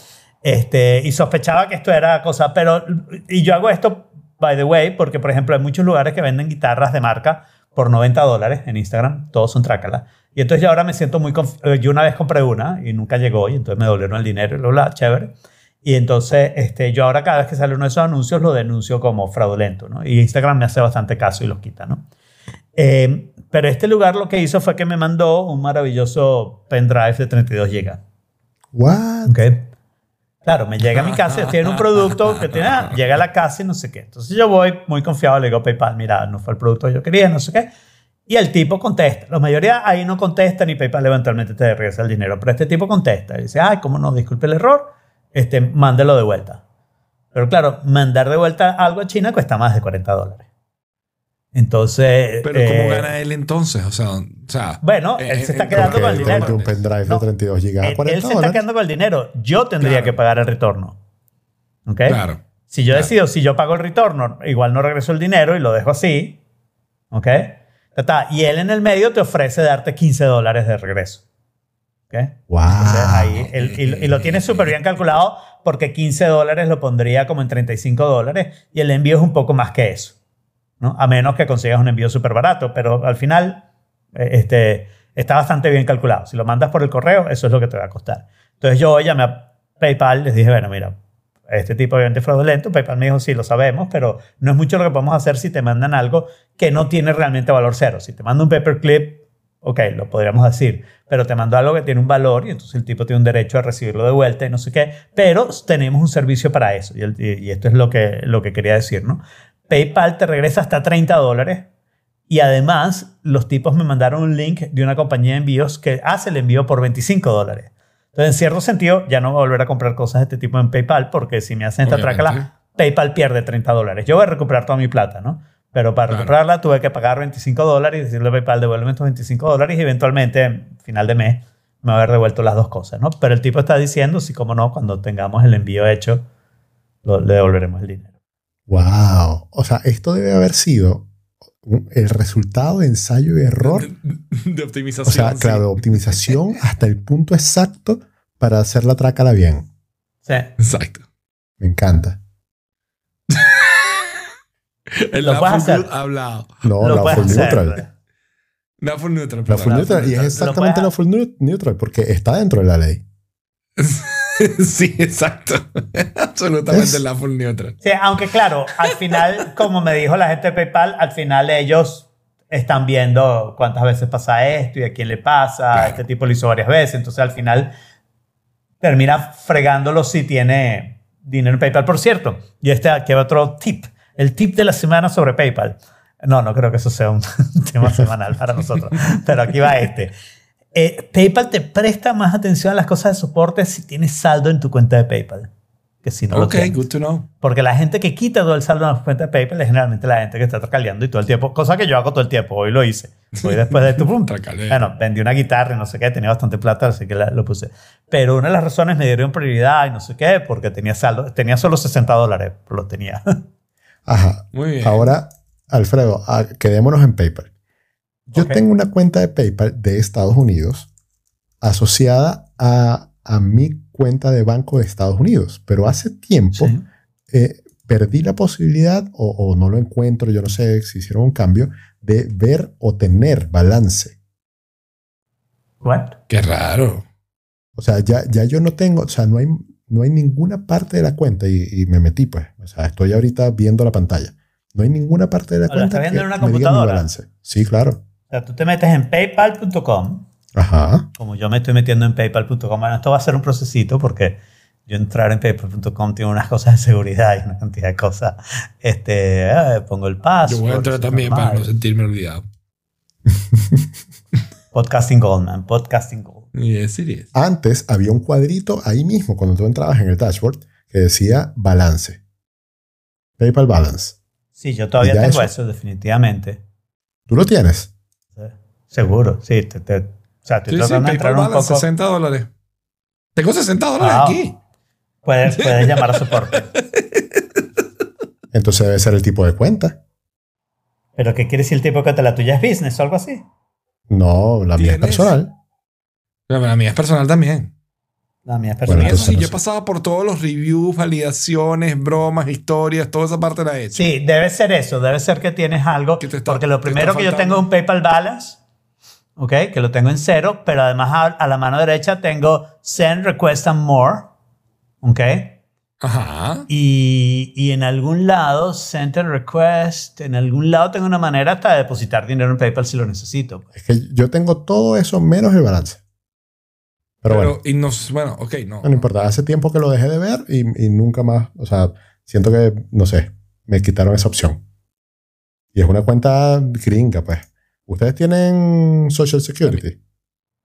Este, y sospechaba que esto era cosa, pero, y yo hago esto, by the way, porque, por ejemplo, hay muchos lugares que venden guitarras de marca por 90 dólares en Instagram, todos son trácala. Y entonces yo ahora me siento muy, eh, yo una vez compré una y nunca llegó, y entonces me devolvieron el dinero y bla, bla, chévere. Y entonces este, yo ahora cada vez que sale uno de esos anuncios lo denuncio como fraudulento, ¿no? Y Instagram me hace bastante caso y los quita, ¿no? Eh, pero este lugar lo que hizo fue que me mandó un maravilloso pendrive de 32 GB. What? Ok. Claro, me llega a mi casa, tiene un producto que tiene, ah, llega a la casa y no sé qué. Entonces yo voy muy confiado, le digo PayPal, mira, no fue el producto que yo quería, no sé qué. Y el tipo contesta. La mayoría ahí no contestan y PayPal eventualmente te regresa el dinero. Pero este tipo contesta y dice, ay, cómo no, disculpe el error, este, mándelo de vuelta. Pero claro, mandar de vuelta algo a China cuesta más de 40 dólares. Entonces... Pero eh, ¿cómo gana él entonces? O sea, o sea Bueno, eh, él se eh, está quedando con el dinero. un pendrive No. de 32 GB a él, 40 él se está quedando con el dinero. Yo tendría Claro. que pagar el retorno. ¿Ok? Claro. Si yo Claro. decido, si yo pago el retorno, igual no regreso el dinero y lo dejo así. ¿Ok? Y él en el medio te ofrece darte 15 dólares de regreso. ¿Ok? Wow. Entonces, ahí, él- y, y lo tiene súper bien calculado porque 15 dólares lo pondría como en 35 dólares y el envío es un poco más que eso. ¿no? A menos que consigas un envío súper barato, pero al final eh, este, está bastante bien calculado. Si lo mandas por el correo, eso es lo que te va a costar. Entonces yo llamé a PayPal, les dije, bueno, mira, este tipo obviamente es fraudulento. PayPal me dijo, sí, lo sabemos, pero no es mucho lo que podemos hacer si te mandan algo que no tiene realmente valor cero. Si te manda un paperclip, ok, lo podríamos decir, pero te mandó algo que tiene un valor y entonces el tipo tiene un derecho a recibirlo de vuelta y no sé qué, pero tenemos un servicio para eso y- y esto es lo que, lo que quería decir, ¿no? PayPal te regresa hasta 30 dólares y además los tipos me mandaron un link de una compañía de envíos que hace el envío por 25 dólares. Entonces, en cierto sentido, ya no voy a volver a comprar cosas de este tipo en PayPal porque si me hacen esta trácala, PayPal pierde 30 dólares. Yo voy a recuperar toda mi plata, ¿no? Pero para Claro. recuperarla tuve que pagar 25 dólares y decirle a PayPal, devuélveme estos 25 dólares y eventualmente, final de mes, me va a haber devuelto las dos cosas, ¿no? Pero el tipo está diciendo, sí, como no, cuando tengamos el envío hecho, lo- le devolveremos el dinero. Wow. O sea, esto debe haber sido el resultado de ensayo y error. De optimización. O sea, sí. claro, de optimización hasta el punto exacto para hacer la trácala bien. Sí. Exacto. Me encanta. *laughs* El Lo puedes hacer. ha hablado. No, lo la full hacer. neutral. La full neutral. La full La neutral. Y es exactamente la full neu- neutral porque está dentro de la ley. *laughs* *laughs* sí, exacto. *laughs* Absolutamente la full neutral. Sí, aunque claro, al final, *laughs* como me dijo la gente de PayPal, al final ellos están viendo cuántas veces pasa esto y a quién le pasa. Claro. Este tipo lo hizo varias veces. Entonces al final termina fregándolo si tiene dinero en PayPal. Por cierto, y este aquí va otro tip. El tip de la semana sobre PayPal. No, no creo que eso sea un tema semanal para nosotros, pero aquí va este. Eh, PayPal te presta más atención a las cosas de soporte si tienes saldo en tu cuenta de PayPal que si no lo ok, tienes. good to know. Porque la gente que quita todo el saldo en la cuenta de PayPal es generalmente la gente que está tracaleando y todo el tiempo, cosa que yo hago todo el tiempo. Hoy lo hice. Hoy después de tu *laughs* pum. Bueno, vendí una guitarra y no sé qué, tenía bastante plata, así que la- lo puse. Pero una de las razones me dieron prioridad y no sé qué, porque tenía saldo, tenía solo 60 dólares, lo tenía. *laughs* Ajá. Muy bien. Ahora, Alfredo, ah, quedémonos en PayPal. Yo tengo una cuenta de PayPal de Estados Unidos asociada a, a mi cuenta de banco de Estados Unidos, pero hace tiempo Sí. eh, perdí la posibilidad o, o no lo encuentro, yo no sé si hicieron un cambio, de ver o tener balance. What? Qué raro. O sea, ya, ya yo no tengo, o sea, no hay, no hay ninguna parte de la cuenta y, y me metí, pues. O sea, estoy ahorita viendo la pantalla. No hay ninguna parte de la ¿O la cuenta estás viendo que en una me diga mi computadora? balance. Sí, claro. O sea, tú te metes en paypal.com, Ajá. como yo me estoy metiendo en paypal.com. Bueno, esto va a ser un procesito porque yo entrar en paypal.com tiene unas cosas de seguridad y una cantidad de cosas. Este, eh, pongo el paso. Yo voy a entrar también para no sentirme olvidado. *laughs* Podcasting Gold, man. Podcasting Gold. Yes, it is. Antes había un cuadrito ahí mismo cuando tú entrabas en el dashboard que decía balance. PayPal Balance. Sí, yo todavía tengo eso- eso, definitivamente. ¿Tú lo tienes? Seguro, sí. te- te- o sea, estoy Sí, sí, tratando de PayPal entrar un Balance, poco. 60 dólares. Tengo 60 dólares Wow. aquí. Puedes, puedes llamar a soporte. *laughs* Entonces debe ser el tipo de cuenta. ¿Pero qué quiere decir el tipo que te la tuya es business o algo así? No, la mía es ¿Tienes? personal. Pero la mía es personal también. La mía es Bueno, personal. Entonces sí, no yo he pasado por todos los reviews, validaciones, bromas, historias, toda esa parte la he hecho. Sí, debe ser eso. Debe ser que tienes algo. ¿Qué te está- porque lo primero que yo tengo es un PayPal Balance. ¿Ok? Que lo tengo en cero. Pero además a, a la mano derecha tengo Send, Request and More. ¿Ok? Ajá. Y, y en algún lado, Send and Request. En algún lado tengo una manera hasta de depositar dinero en PayPal si lo necesito. Es que yo tengo todo eso menos el balance. Pero, Pero, bueno, y nos, bueno, ok, no. no, no importa. Hace tiempo que lo dejé de ver y, y nunca más. O sea, siento que, no sé, me quitaron esa opción. Y es una cuenta gringa, pues. ¿Ustedes tienen Social Security?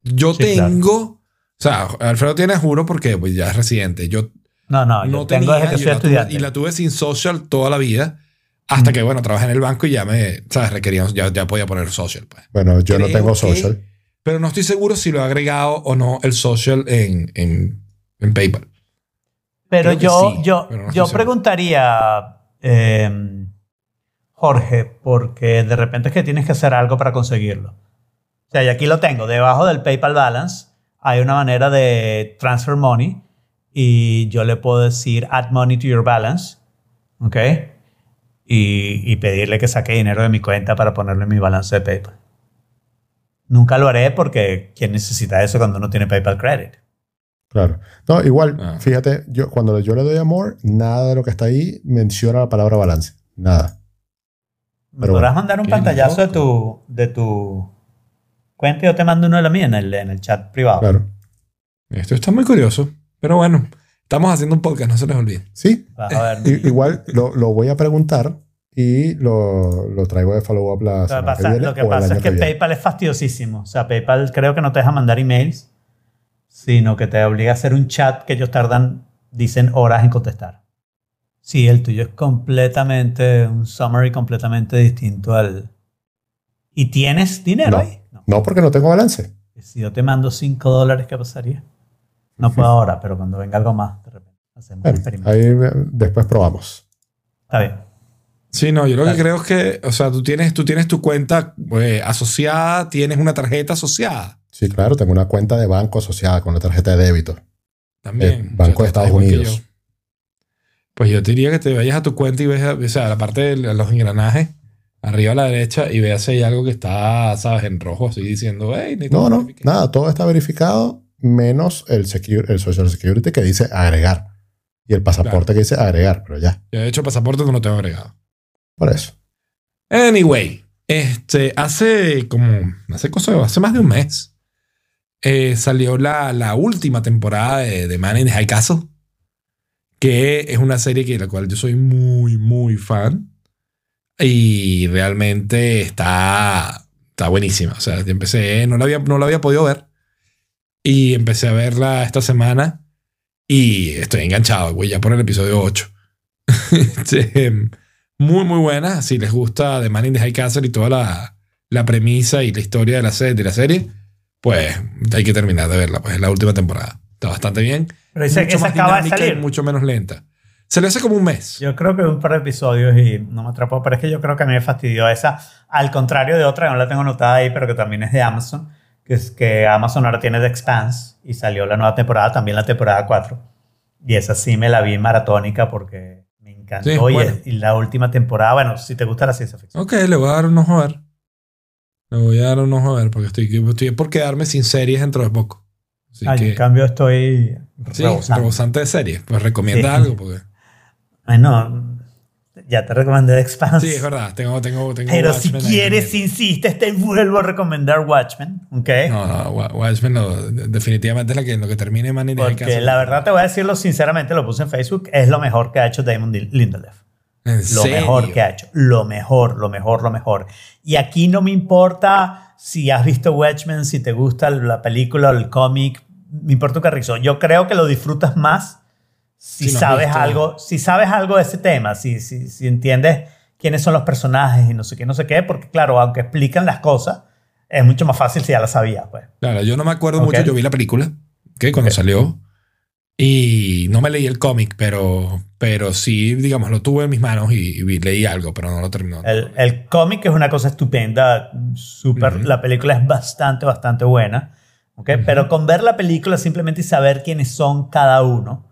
Yo Sí, claro. tengo, o sea, Alfredo tiene juro porque pues, ya es residente. Yo No, no, yo no tengo tenía, desde que yo soy tuve- estudiante. y la tuve sin social toda la vida. Hasta que, bueno, trabajé en el banco y ya me, ¿sabes? Requerían, ya, ya podía poner social, pues. Bueno, yo no Creo tengo que- social. Pero no estoy seguro si lo he agregado o no el social en, en, en PayPal. Pero Creo que yo, sí, yo, pero no yo seguro. preguntaría, eh, Jorge, porque de repente es que tienes que hacer algo para conseguirlo. O sea, y aquí lo tengo, debajo del PayPal Balance hay una manera de transfer money y yo le puedo decir add money to your balance, ¿ok? Y, y pedirle que saque dinero de mi cuenta para ponerlo en mi balance de PayPal. Nunca lo haré porque ¿quién necesita eso cuando uno tiene PayPal Credit? Claro. No, igual, Ah. fíjate, yo cuando yo le doy amor, nada de lo que está ahí menciona la palabra balance. Nada. ¿Me Pero podrás mandar un pantallazo de tu, de tu cuenta y yo te mando uno de la mía en el, en el chat privado? Claro. Esto está muy curioso. Pero bueno, estamos haciendo un podcast, no se les olvide. Sí, Vas a ver. igual lo, lo voy a preguntar y lo, lo traigo de follow-up la Lo que semana que pasa, viene lo que o pasa es que viene. PayPal es fastidiosísimo. O sea, PayPal creo que no te deja mandar emails, sino que te obliga a hacer un chat que ellos tardan, dicen horas en contestar. Sí, el tuyo es completamente, un summary completamente distinto al... ¿Y tienes dinero No. ahí? No. No, porque no tengo balance. Si yo te mando 5 dólares, ¿qué pasaría? No puedo ahora, pero cuando venga algo más, de repente hacemos un Bueno, experimento. ahí eh, después probamos. Está bien. Sí, no, yo lo que creo es que, o sea, tú tienes, tú tienes tu cuenta eh, asociada, tienes una tarjeta asociada Sí, claro, tengo una cuenta de banco asociada con la tarjeta de débito. también. Eh, Banco de Estados Unidos. Pues yo te diría que te vayas a tu cuenta y veas, o sea, la parte de los engranajes, arriba a la derecha, y veas si hay algo que está, ¿sabes? En rojo, así diciendo, hey, No, no, verificar". nada, todo está verificado menos el, secu- el Social Security que dice agregar. Y el pasaporte que dice agregar, pero ya, Yo, de hecho, pasaporte no lo tengo agregado. por eso. Anyway, este, hace como, hace cosa, hace más de un mes, eh, salió la, la última temporada de, de Man in the High Castle, que es una serie que la cual yo soy muy, muy fan. y realmente está, está buenísima. O sea, yo empecé, no la, había, no la había podido ver y empecé a verla esta semana y estoy enganchado, güey, ya por el episodio 8. *laughs* Este, muy, muy buena. Si les gusta The Man in the High Castle y toda la, la premisa y la historia de la, de la serie, pues hay que terminar de verla. Pues es la última temporada. Está bastante bien. Pero que mucho se más acaba de dinámica y salir. mucho menos lenta. Se le hace como un mes. Yo creo que un par de episodios y no me atrapó, pero es que yo creo que a mí me fastidió esa, al contrario de otra, no la tengo anotada ahí, pero que también es de Amazon, que es que Amazon ahora tiene The Expanse y salió la nueva temporada, también la temporada 4. Y esa sí me la vi maratónica porque me encantó. Sí, y, bueno. es- y la última temporada, bueno, si te gusta la ciencia ficción. Ok, le voy a dar un ojo a ver. Le voy a dar un ojo a ver porque estoy, estoy por quedarme sin series dentro de poco. Así Ay, que, en cambio estoy sí, rebosando. rebosante de series. Pues recomienda Sí. algo porque... Ay, no, ya te recomendé The Expanse. Sí, es verdad. Tengo, tengo, tengo Pero si Watchmen ahí quieres, insistes, te vuelvo a recomendar Watchmen, ¿ok? No, no, Wa- Watchmen no, de- definitivamente es la que, lo que termine Man Porque la verdad te voy a decirlo sinceramente, lo puse en Facebook, es lo mejor que ha hecho Damon Lin- Lindelof. ¿En Lo serio? mejor que ha hecho. Lo mejor, lo mejor, lo mejor. Y aquí no me importa si has visto Watchmen, si te gusta la película o el cómic, me importa un carrizo. Yo creo que lo disfrutas más si sabes visto. algo, si sabes algo de ese tema, si, si, si entiendes quiénes son los personajes y no sé qué, no sé qué, porque claro, aunque explican las cosas, es mucho más fácil si ya las sabías, pues. Claro, yo no me acuerdo mucho. Yo vi la película, que cuando salió. Y no me leí el cómic, pero, pero sí, digamos, lo tuve en mis manos y, y leí algo, pero no lo terminó. El, el cómic es una cosa estupenda, súper, Ujú. la película es bastante, bastante buena, ¿ok? Ujú. Pero con ver la película simplemente y saber quiénes son cada uno,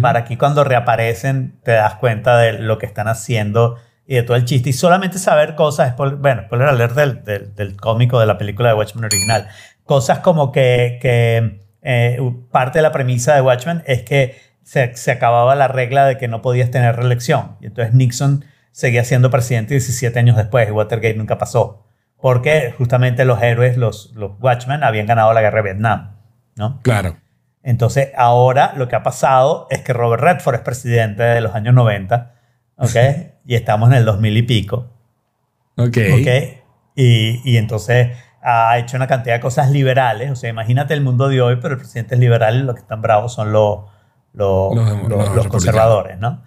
para aquí cuando reaparecen te das cuenta de lo que están haciendo y de todo el chiste. Y solamente saber cosas, bueno, spoiler alert del, del, del cómico de la película de Watchmen original. Cosas como que, que eh, parte de la premisa de Watchmen es que se, se acababa la regla de que no podías tener reelección. Y entonces Nixon seguía siendo presidente 17 años después y Watergate nunca pasó. Porque justamente los héroes, los, los Watchmen, habían ganado la guerra de Vietnam. ¿no? Claro. Entonces, ahora lo que ha pasado es que Robert Redford es presidente de los años 90, ¿ok? *laughs* y estamos en el 2000 y pico, Ok. ¿ok? Y, y entonces ha hecho una cantidad de cosas liberales, o sea, imagínate el mundo de hoy, pero el presidente es liberal y los que están bravos son los, los, Los- conservadores, ¿no?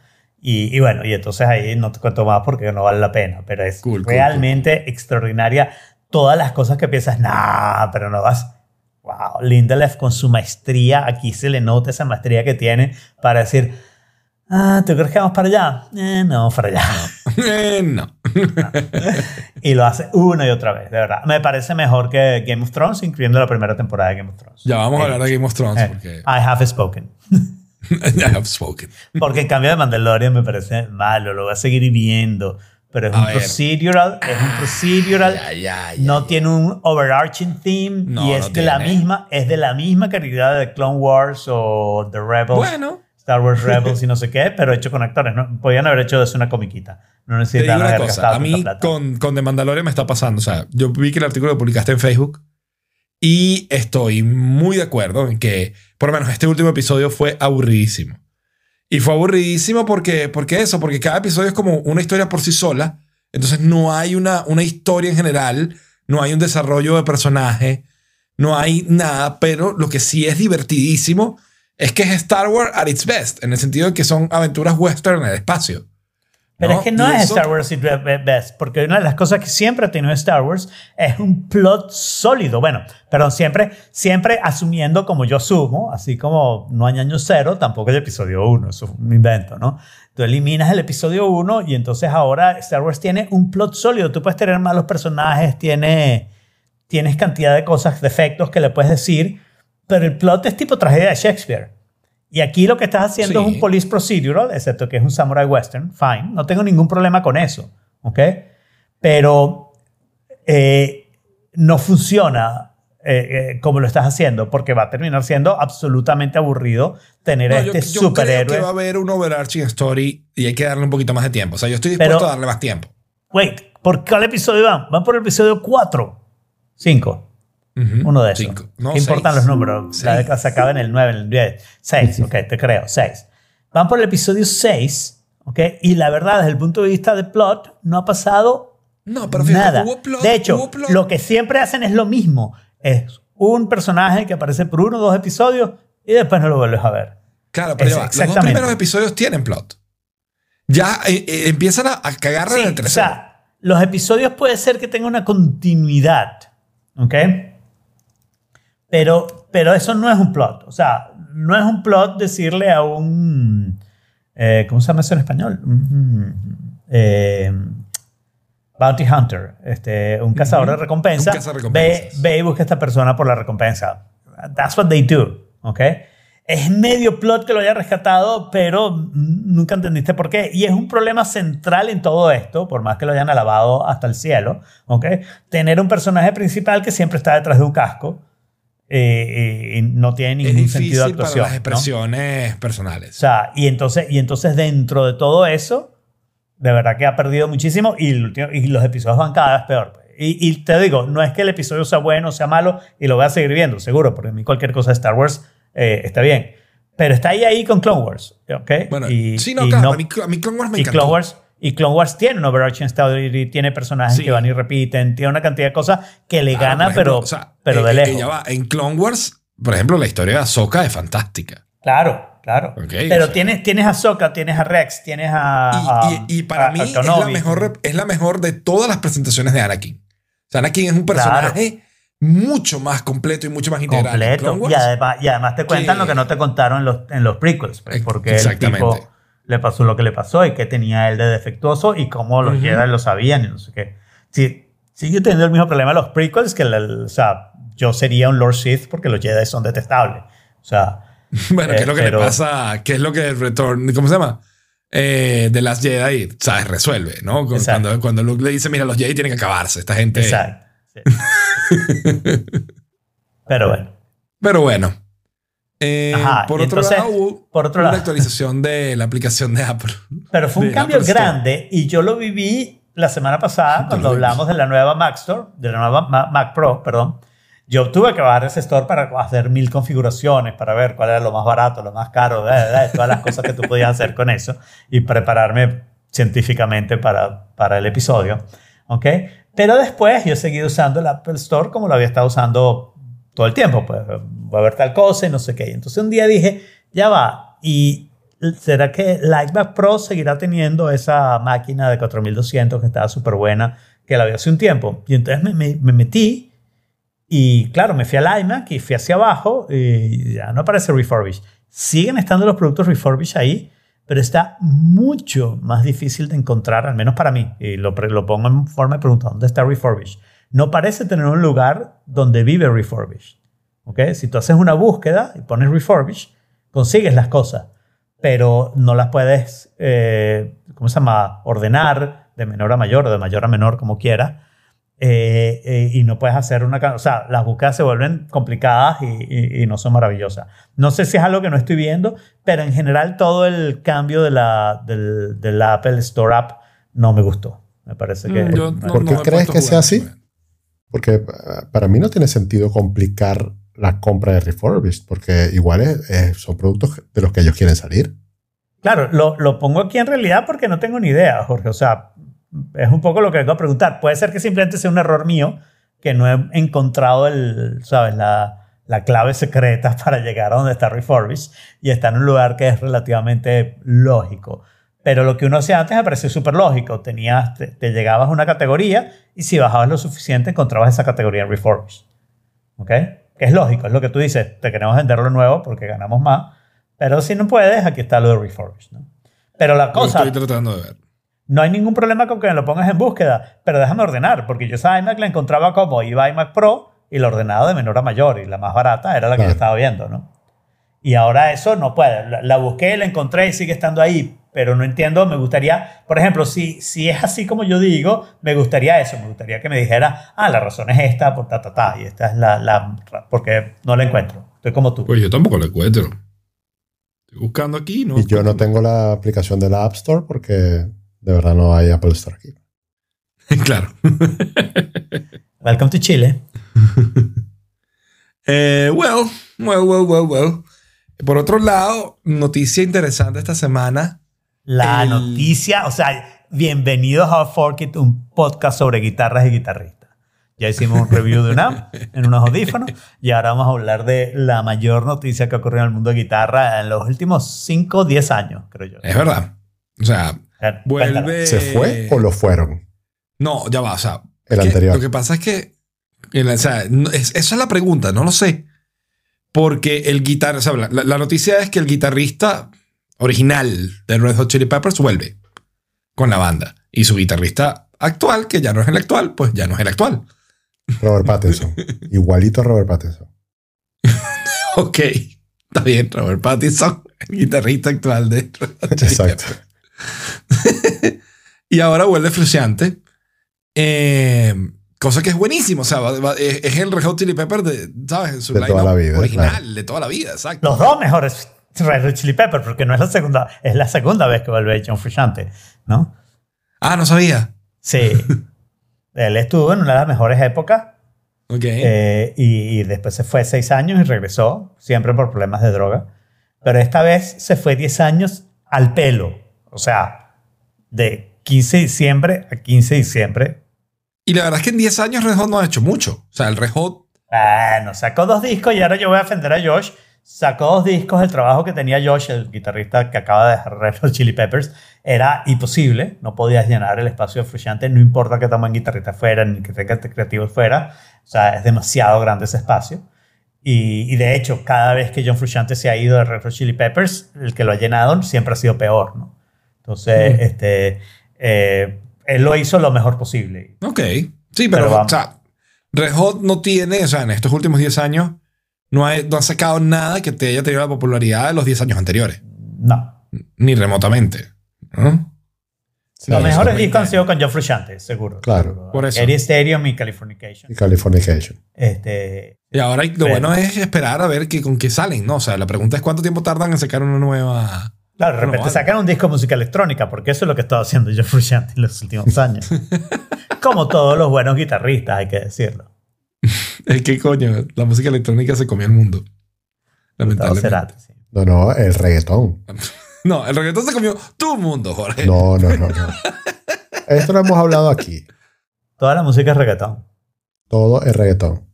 Y, y bueno, y entonces ahí no te cuento más porque no vale la pena, pero es Cool, cool, realmente extraordinaria todas las cosas que piensas, nah, pero no vas. Wow, Lindelof con su maestría, aquí se le nota esa maestría que tiene para decir, ah, ¿tú crees que vamos para allá? Eh, no, para allá. *laughs* Eh, no. *laughs* y lo hace una y otra vez, de verdad. Me parece mejor que Game of Thrones, incluyendo la primera temporada de Game of Thrones. Ya vamos a Eh, hablar de Game of Thrones eh, porque I have spoken. *laughs* *laughs* I have spoken. Porque en cambio de Mandalorian me parece malo, lo voy a seguir viendo. Pero es A un ver. procedural, es un procedural. Ya, ya, ya, no tiene un overarching theme No, y es no de la misma es de la misma calidad de Clone Wars o The Rebels, Bueno, Star Wars *laughs* Rebels y no sé qué, pero hecho con actores. ¿no? Podían haber hecho eso una comiquita. No necesitan haber cosa. gastado A mí plata. con, con The Mandalorian me está pasando. O sea, yo vi que el artículo lo publicaste en Facebook y estoy muy de acuerdo en que, por lo menos, este último episodio fue aburridísimo. Y fue aburridísimo porque, porque eso, porque cada episodio es como una historia por sí sola. Entonces no hay una, una historia en general, no hay un desarrollo de personaje, no hay nada, pero lo que sí es divertidísimo es que es Star Wars at its best, en el sentido de que son aventuras western en el espacio. Pero es que no es eso- Star Wars y Best, porque una de las cosas que siempre ha tenido Star Wars es un plot sólido. Bueno, perdón, siempre, siempre asumiendo como yo asumo, así como no hay año cero, tampoco el episodio 1, eso es un invento, ¿no? Tú eliminas el episodio 1 y entonces ahora Star Wars tiene un plot sólido. Tú puedes tener malos personajes, tiene, tienes cantidad de cosas, defectos que le puedes decir, pero el plot es tipo tragedia de Shakespeare. Y aquí lo que estás haciendo Sí. es un police procedural, excepto que es un samurai western, fine, no tengo ningún problema con eso, ¿ok? Pero eh, no funciona eh, eh, como lo estás haciendo, porque va a terminar siendo absolutamente aburrido tener No, a yo, este yo creo superhéroe. que va a haber un overarching story y hay que darle un poquito más de tiempo. O sea, yo estoy dispuesto Pero- a darle más tiempo. Wait, ¿por cuál episodio van? Van por el episodio 4, 5. Ujú. Uno de esos. Cinco. No, ¿Qué importan seis. los números? La década se acaba en el 9, en el 10. 6, ok, te creo, 6. Van por el episodio 6, ¿ok? Y la verdad, desde el punto de vista de plot, no ha pasado No, pero fíjate, nada. hubo plot, de hecho, hubo plot. lo que siempre hacen es lo mismo. Es un personaje que aparece por uno o dos episodios y después no lo vuelves a ver. Claro, pero va, los dos primeros episodios tienen plot. Ya eh, eh, empiezan a, a cagar Sí, en el o tercero. sea, los episodios puede ser que tengan una continuidad, ¿ok? Pero, pero eso no es un plot. O sea, no es un plot decirle a un... eh, ¿Cómo se llama eso en español? Mm, eh, bounty Hunter, este, un cazador de recompensa. Ve, ve y busca a esta persona por la recompensa. That's what they do, ¿ok? Es medio plot que lo haya rescatado, pero nunca entendiste por qué. Y es un problema central en todo esto, por más que lo hayan alabado hasta el cielo, ¿ok? Tener un personaje principal que siempre está detrás de un casco eh, y no tiene es ningún sentido de difícil para actuación. las ¿no? expresiones O personales. sea, y entonces, y entonces dentro de todo eso, de verdad que ha perdido muchísimo y, los episodios van cada vez peor. Y, y te digo, no es que el episodio sea bueno o sea malo y lo voy a seguir viendo, seguro, porque a mí cualquier cosa de Star Wars eh, está bien. Pero está ahí ahí con Clone Wars, ¿ok? Bueno, y, sí, no, y claro, no- a, mí, a mí Clone Wars me y encantó. Clone Wars y Clone Wars tiene un overarching story, tiene personajes Sí. que van y repiten, tiene una cantidad de cosas que le Claro, gana, ejemplo, pero, o sea, pero eh, de eh, lejos. va, en Clone Wars, por ejemplo, la historia de Ahsoka es fantástica. Claro, claro. Ok, pero o sea. tienes, tienes a Ahsoka, tienes a Rex, tienes a. a- Y, y- y para a- mí a es la, mejor, es la mejor de todas las presentaciones de Anakin. O sea, Anakin es un personaje mucho más completo y mucho más integral. completo. Y además, y además te cuentan que- lo que no te contaron en los, en los prequels. pues, porque el exactamente. tipo le pasó lo que le pasó y que tenía él de defectuoso y cómo los Ujú. Jedi lo sabían y no sé qué. Sí, sigue teniendo el mismo problema los prequels que el, o sea, yo sería un Lord Sith porque los Jedi son detestables. O sea, *laughs* Bueno, ¿qué es lo que Eh, pero- le pasa? ¿Qué es lo que el Return, ¿cómo se llama? Eh, de las Jedi, ¿sabes? Resuelve, ¿no? Cuando, cuando Luke le dice, mira, los Jedi tienen que acabarse, esta gente. exacto. sí. *laughs* Pero bueno. Pero bueno. Eh, Ajá, por otro entonces, lado, hubo por otro una lado. actualización de la aplicación de Apple. Pero fue un cambio Apple Store. grande y yo lo viví la semana pasada cuando hablamos de la nueva Mac Store, de la nueva Ma- Mac Pro, perdón. Yo tuve que bajar ese store para hacer mil configuraciones, para ver cuál era lo más barato, lo más caro, todas las cosas que tú podías hacer con eso y prepararme científicamente para, para el episodio. ¿ok? Pero después yo seguí usando el Apple Store como lo había estado usando todo el tiempo. Pues voy a ver tal cosa y no sé qué. Entonces un día dije, ya va. ¿Y será que iMac Pro seguirá teniendo esa máquina de 4200 que estaba súper buena, que la vi hace un tiempo? Y entonces me, me- me metí y claro, me fui al iMac y fui hacia abajo y ya no aparece refurbished. Siguen estando los productos refurbished ahí, pero está mucho más difícil de encontrar, al menos para mí. Y lo pongo en forma de pregunta, ¿dónde está refurbished? No parece tener un lugar donde vive refurbished. ¿ok? Si tú haces una búsqueda y pones refurbished, consigues las cosas, pero no las puedes, eh, ¿cómo se llama? Ordenar de menor a mayor o de mayor a menor, como quieras. Eh, eh, y no puedes hacer una... O sea, las búsquedas se vuelven complicadas y, y- y no son maravillosas. No sé si es algo que no estoy viendo, pero en general todo el cambio de la, del, del Apple Store App no me gustó. Me parece que... Mm, no- ¿Por qué crees que sea así? Porque ah, para mí no tiene sentido complicar la compra de refurbished, porque igual es- es- son productos de los que ellos quieren salir. Claro, lo, lo pongo aquí en realidad porque no tengo ni idea, Jorge. O sea, es un poco lo que vengo a preguntar. Puede ser que simplemente sea un error mío, que no he encontrado el, ¿sabes? La, la clave secreta *laughs* para llegar a donde está Refurbished y está en un lugar que es relativamente lógico. Pero lo que uno hacía antes me pareció súper lógico. Tenías, te, te llegabas a una categoría y si bajabas lo suficiente encontrabas esa categoría en Refurbished. ¿Ok? Que es lógico, es lo que tú dices. Te queremos vender lo nuevo porque ganamos más. Pero si no puedes, aquí está lo de Refurbished. ¿no? Pero la Lo cosa, estoy tratando de ver. no hay ningún problema con que me lo pongas en búsqueda, pero déjame ordenar, porque yo esa iMac la encontraba como iba iMac Pro y la ordenaba de menor a mayor y la más barata era la que Claro. yo estaba viendo, ¿no? Y ahora eso no puede. La, la busqué, la encontré y sigue estando ahí, pero no entiendo, me gustaría, por ejemplo, si, si es así como yo digo, me gustaría eso, me gustaría que me dijera, ah, la razón es esta, por ta, ta, ta, y esta es la, la porque no la encuentro. Estoy como tú. Pues yo tampoco lo encuentro. Estoy buscando aquí, ¿no? y yo no tengo la aplicación de la App Store porque de verdad no hay Apple Store aquí. *laughs* claro. Welcome to Chile. *laughs* Eh, well, well, well, well, well. Por otro lado, noticia interesante esta semana. La El- noticia, o sea, bienvenidos a Fork It, un podcast sobre guitarras y guitarristas. Ya hicimos un review de una en unos audífonos y ahora vamos a hablar de la mayor noticia que ha ocurrido en el mundo de guitarra en los últimos 5 o 10 años, creo yo. Es verdad. O sea, vuelve. ¿Se fue o lo fueron? No, ya va. O sea, El que anterior. Lo que pasa es que. el- o sea, no- es- esa es la pregunta, no lo sé. Porque el guitar, o sea, la, la noticia es que el guitarrista original de Red Hot Chili Peppers vuelve con la banda. Y su guitarrista actual, que ya no es el actual, pues ya no es el actual. Robert Pattinson. *laughs* Igualito a Robert Pattinson. *laughs* Ok, está bien, Robert Pattinson, el guitarrista actual de Red Hot Chili Exacto. Peppers. *laughs* y ahora vuelve Fruciante. Eh, cosa que es buenísimo. O sea, va- va- es, el Red Hot Chili Pepper de, ¿sabes? En su De toda la vida, Original, claro. de toda la vida, exacto. Los dos mejores Red Hot Chili Peppers, porque no es la segunda, es la segunda vez que vuelve John Frusciante, ¿no? Ah, no sabía. Sí. *laughs* Él estuvo en una de las mejores épocas Ok. eh, y, y después se fue seis años y regresó, siempre por problemas de droga. Pero esta vez se fue 10 años al pelo. O sea, de 15 de diciembre a 15 de diciembre. y la verdad es que en 10 años Red Hot no ha hecho mucho. O sea, el Red Hot. Bueno, sacó dos discos y ahora yo voy a ofender a Josh. Sacó dos discos, el trabajo que tenía Josh, el guitarrista que acaba de dejar Red Hot Chili Peppers, era imposible. No podías llenar el espacio de Frusciante, no importa que tan buen guitarrista fuera, ni que tenga creativos fuera. O sea, es demasiado grande ese espacio. Y, y de hecho, cada vez que John Frusciante se ha ido de Red Hot Chili Peppers, el que lo ha llenado siempre ha sido peor, ¿no? Entonces, este, eh, él lo hizo lo mejor posible. Ok. Sí, pero, Pero o sea, Red Hot no tiene, o sea, en estos últimos 10 años, no ha, no ha sacado nada que te haya tenido la popularidad de los 10 años anteriores. No. Ni remotamente. Los mejores discos han sido con John Frusciante, seguro. Claro. seguro. Por eso. Eddie Stadium y Californication. Y Californication. Este, Y ahora lo Pero- bueno es esperar a ver qué, con qué salen, ¿no? O sea, la pregunta es cuánto tiempo tardan en sacar una nueva. claro, de repente vale. sacan un disco de música electrónica, porque eso es lo que estaba haciendo John Frusciante en los últimos años. *laughs* Como todos los buenos guitarristas, hay que decirlo. *laughs* Es que coño, la música electrónica se comió el mundo. Lamentablemente. Cerati, sí. No, no, el reggaetón. *laughs* No, el reggaetón se comió tu mundo, Jorge. No, no, no, no. Esto lo hemos hablado aquí. Toda la música es reggaetón. Todo es reggaetón.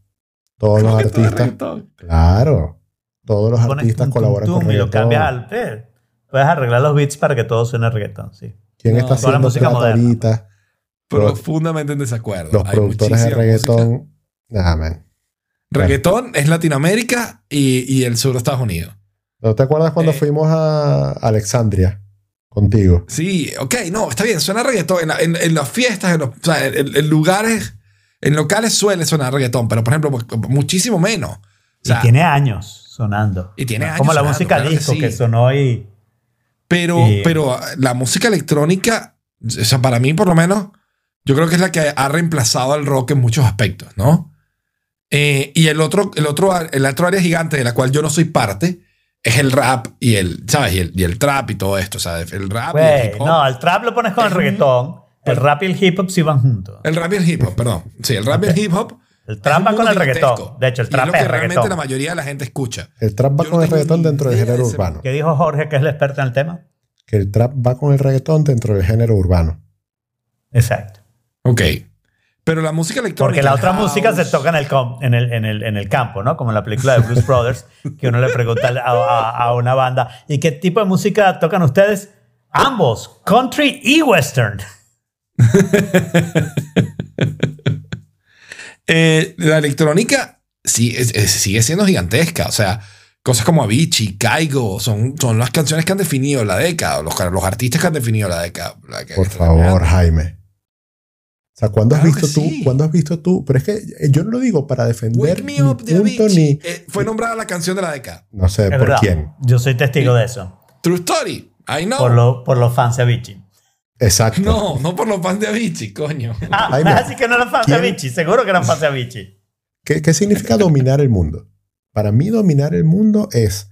Todos los ¿Cómo que todo es artistas. reggaetón? Claro. Todos los artistas tum, colaboran tum con y lo reggaetón. cambias al pe. Puedes arreglar los beats para que todo suene reggaetón, sí. ¿Quién No, está toda la haciendo música moderna. ahorita? Profundamente en desacuerdo. Los Hay productores de música. Reggaetón. Nada, man. Reggaetón es Latinoamérica y, y el sur de Estados Unidos. ¿No te acuerdas cuando Eh. fuimos a Alexandria contigo? Sí, ok, no, está bien, suena reggaetón. En, la- en- en las fiestas, en, los- o sea, en- en lugares, en locales suele sonar reggaetón, pero por ejemplo, mu- muchísimo menos. O sea, y tiene años sonando. Y tiene años Como la sonando, música claro que disco sí. que sonó y... Pero, Y- pero la música electrónica, o sea, para mí por lo menos, yo creo que es la que ha reemplazado al rock en muchos aspectos, ¿no? Eh, y el otro, el, otro, el otro área gigante de la cual yo no soy parte es el rap y el, ¿sabes? Y el, y el trap y todo esto, ¿sabes? El rap y el hip hop. no, el trap lo pones con el reggaetón. El rap y el hip hop sí van juntos. El rap y el hip hop, perdón. Sí, el rap y el hip hop. El trap va con el reggaetón. gigantesco. De hecho, el Y trap es lo que es realmente reggaetón. la mayoría de la gente escucha. El trap va Yo no con el tengo reggaetón ni dentro del género ese- urbano. ¿Qué dijo Jorge, que es el experto en el tema? Que el trap va con el reggaetón dentro del género urbano. Exacto. Ok. Pero la música electrónica. Porque la otra house- música se toca en el, com- en, el, en, el, en el campo, ¿no? Como en la película de Blues Brothers, que uno le pregunta a, a- a una banda, ¿y qué tipo de música tocan ustedes? Ambos, country y western. *laughs* Eh, la electrónica sí, es- es- sigue siendo gigantesca. O sea, cosas como Avicii, Kaigo, son, son las canciones que han definido la década, los, los artistas que han definido la década. la que- Por favor, Jaime. Sea, ¿cuándo has visto tú? sí. ¿Cuándo has visto tú? Pero es que yo no lo digo para defender de punto ni... eh, fue nombrada la canción de la década. No sé Es por verdad. quién. Yo soy testigo de eso. True Story. I know. Por, lo- por los fans de Avicii. Exacto. No, no por los fans de Avicii, coño. *laughs* Ah, así que no eran fans de. Avicii. Seguro que eran fans de Avicii. ¿Qué, qué significa dominar el mundo? Para mí dominar el mundo es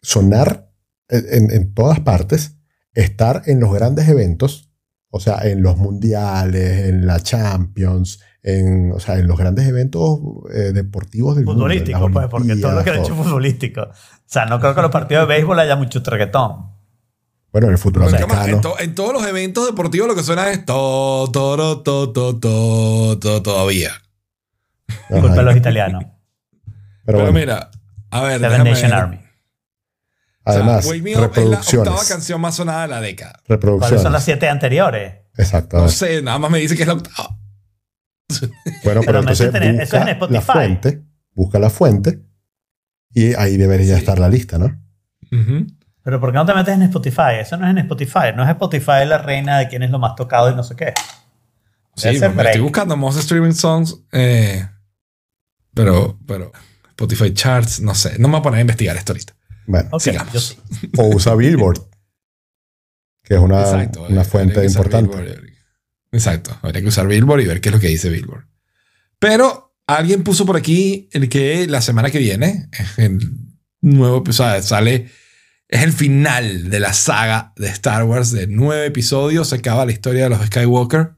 sonar en, en todas partes, estar en los grandes eventos, o sea, en los mundiales, en la Champions, en, o sea, en los grandes eventos eh, deportivos del Futbolístico, mundo. en pues, porque todo lo que han hecho todo. futbolístico. O sea, no creo que en los partidos de béisbol haya mucho reggaetón. Bueno, en el futuro americano. en, to- en todos los eventos deportivos lo que suena es to, to, to, to, to, to, todavía. Ajá. Culpa de los italianos. Pero, Pero bueno, mira, a ver, Seven Nation ver. O sea, además, Me Up es la octava reproducciones. canción más sonada de la década. ¿Cuáles son las Reproducciones. siete anteriores? Exacto. No sé, nada más me dice que es la octava. *laughs* Bueno, pero, Pero entonces en- eso es en la Spotify. fuente, busca la fuente y ahí debería Sí. estar la lista, ¿no? Pero ¿por qué no te metes en Spotify? Eso no es en Spotify. No es Spotify la reina de quién es lo más tocado y no sé qué. Sí, me estoy buscando most streaming songs. eh, pero, pero Spotify Charts, no sé. No me voy a poner a investigar esto ahorita. Bueno, Ok, Sigamos. yo sí. o usa Billboard, que es una, Exacto. una fuente importante. Billboard. Exacto. Habría que usar Billboard y ver qué es lo que dice Billboard. Pero alguien puso por aquí el que la semana que viene *laughs* el nuevo episodio. Sale. Es el final de la saga de Star Wars de nueve episodios. Se acaba la historia de los Skywalker.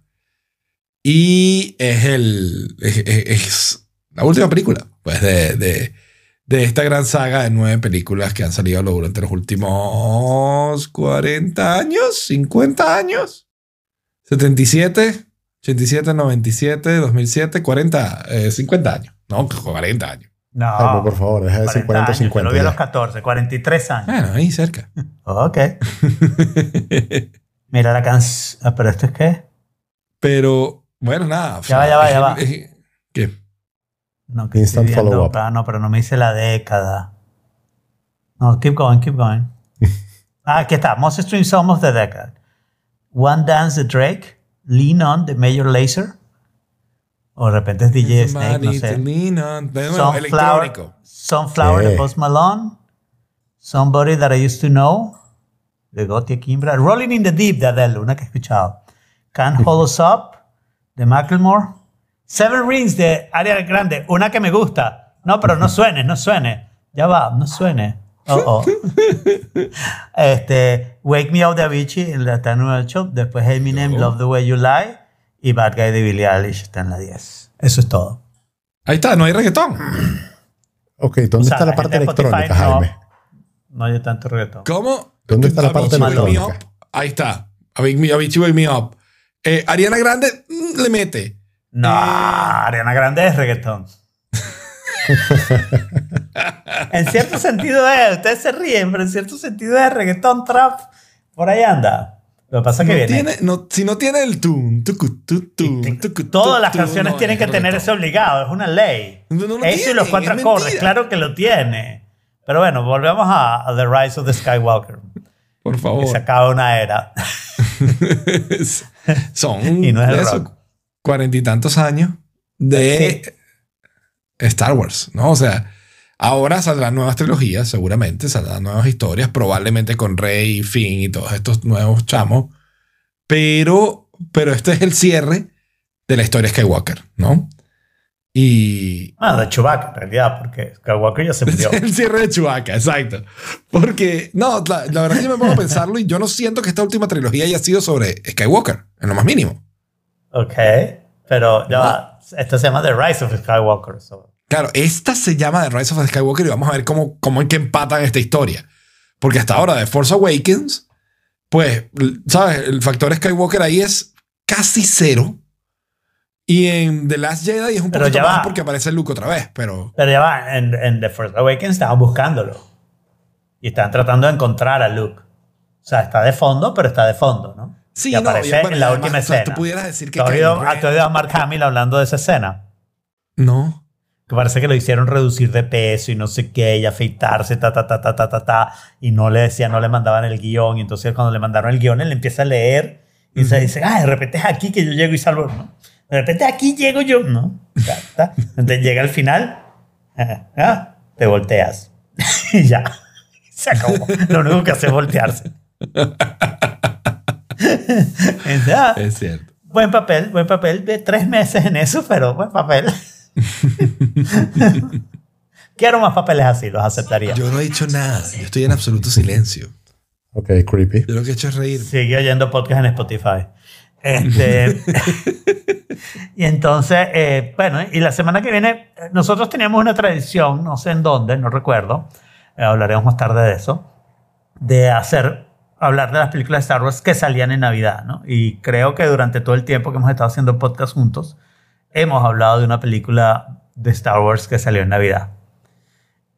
Y es el. Es, es- es la última película. Pues de, de, de esta gran saga de nueve películas que han salido durante los últimos 40 años, 50 años, 77, 87, 97, 2007, 40, eh, 50 años. No, 40 años. No. Ay, por favor, deja de decir 40 años, yo 50. Lo vi a los 14, 43 años. Bueno, ahí cerca. *laughs* Ok. *laughs* Mira la canción. Ah, pero esto es qué? Pero, bueno, nada. o Ya va, ya va, ya va. ¿Qué? No, que Instant estoy viendo, no, pero no me dice la década. No, keep going, keep going. *laughs* ah, aquí está. Most stream songs of the decade. One Dance de Drake. Lean On de Major Lazer. O de repente es DJ Snake, no sé. lean on. De nuevo, Sunflower. Sunflower de. Post Malone. Somebody That I Used to Know de Gotti Kimbra. Rolling in the Deep de Adele, una que he escuchado. Can't Hold *laughs* Us Up de Macklemore. Seven Rings de Ariana Grande, una que me gusta. No, pero no suene, no suene. Ya va, no suene. Oh, oh. *laughs* Este, Wake Me Up de Avicii en la está en el show. Después Eminem, Yo. Love the Way You Lie. Y Bad Guy de Billie Eilish está en la 10. Eso es todo. Ahí está, no hay reggaetón. *clears throat* Ok, ¿dónde O sea, está la la parte de Spotify electrónica, no- Jaime? No hay tanto reggaetón. ¿Cómo? ¿Dónde está la parte electrónica? Ahí está. Wake Me, Avicii, Wake Me Up. Eh, Ariana Grande mm, le mete. No, Ariana Grande es reggaetón. en cierto sentido es, ustedes se ríen, pero en cierto sentido es reggaetón, trap, por ahí anda. Lo que pasa es que No viene. tiene, no, si no tiene el tun, tucu, tu, tu, tucu, tu, Todas las canciones no tienen que tener reggaetón. eso obligado, es una ley. Eso y los cuatro es acordes, mentira. claro que lo tiene. Pero bueno, volvemos a, a The Rise of the Skywalker. Por Que favor. se acaba una era. *laughs* Son *laughs* Y no es el rock. Cuarenta y tantos años de Star Wars, ¿no? O sea, ahora saldrán nuevas trilogías, seguramente, saldrán nuevas historias, probablemente con Rey, Finn y todos estos nuevos chamos, pero, pero este es el cierre de la historia Skywalker, ¿no? Y Bueno, de Chewbacca en realidad, porque Skywalker ya se *laughs* murió. el cierre de Chewbacca, exacto. Porque, no, la, la verdad es que yo me pongo a pensarlo y yo no siento que esta última trilogía haya sido sobre Skywalker, en lo más mínimo. Ok, pero ya. Esto se llama The Rise of Skywalker. so- Claro, esta se llama The Rise of Skywalker y vamos a ver cómo, cómo es que empatan esta historia. Porque hasta ahora, The Force Awakens, pues, ¿sabes? El factor Skywalker ahí es casi cero. Y en The Last Jedi es un Pero poquito ya más va. porque aparece Luke otra vez, pero... Pero ya va, en, en The Force Awakens estaban buscándolo. Y estaban tratando de encontrar a Luke. O sea, está de fondo, pero está de fondo, ¿no? Sí, y no, aparece y bueno, en la además, última escena. tú pudieras decir que ¿Tú has oído, Ren- has oído a Mark Hamill hablando de esa escena? No. Que parece que lo hicieron reducir de peso y no sé qué, y afeitarse, ta, ta, ta, ta, ta, ta, ta. Y no le decían, no le mandaban el guion. Y entonces cuando le mandaron el guion, él empieza a leer y se dice, ah, de repente es aquí que yo llego y salvo, ¿no? De repente aquí llego yo, ¿no? Ta, ta. Entonces llega al final, *laughs* ah, ah, te volteas. *laughs* y ya. *laughs* Se acabó. Lo único que hace es voltearse. *laughs* Entonces, Es cierto. Buen papel, buen papel. De tres meses en eso, pero buen papel. *laughs* Quiero más papeles así, los aceptaría. Yo no he dicho nada. Yo estoy en absoluto silencio. Ok, creepy. Yo lo que he hecho es reír. Sigue oyendo podcast en Spotify. Este, *laughs* y entonces, eh, bueno, y la semana que viene, nosotros teníamos una tradición, no sé en dónde, no recuerdo, eh, hablaremos más tarde de eso, de hacer hablar de las películas de Star Wars que salían en Navidad, ¿no? Y creo que durante todo el tiempo que hemos estado haciendo podcast juntos, hemos hablado de una película de Star Wars que salió en Navidad.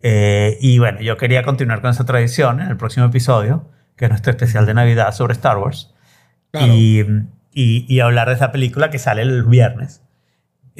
Eh, y bueno, yo quería continuar con esa tradición en el próximo episodio, que es nuestro especial de Navidad sobre Star Wars, Claro. y, y- y hablar de esa película que sale el viernes.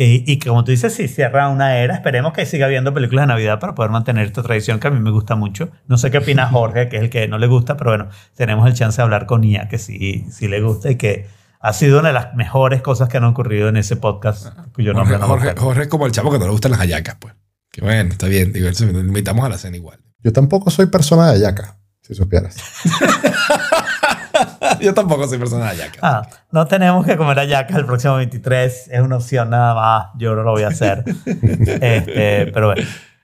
Eh, y que como tú dices, sí, cierra una era. Esperemos que siga habiendo películas de Navidad para poder mantener esta tradición que a mí me gusta mucho. No sé qué opina *laughs* Jorge, que es el que no le gusta, pero bueno, tenemos el chance de hablar con Nia, que sí, sí le gusta y que ha sido una de las mejores cosas que han ocurrido en ese podcast. Cuyo Jorge, nombre Jorge. Jorge es como el chavo que no le gustan las hallacas, pues. Que bueno, está bien. Digo, invitamos a la cena igual. Yo tampoco soy persona de yaca, si supieras. *laughs* *laughs* Yo tampoco soy persona de hallacas. Ah, no tenemos que comer hallacas el próximo 23. Es una opción nada más. Yo no lo voy a hacer. *laughs* Este, pero bueno,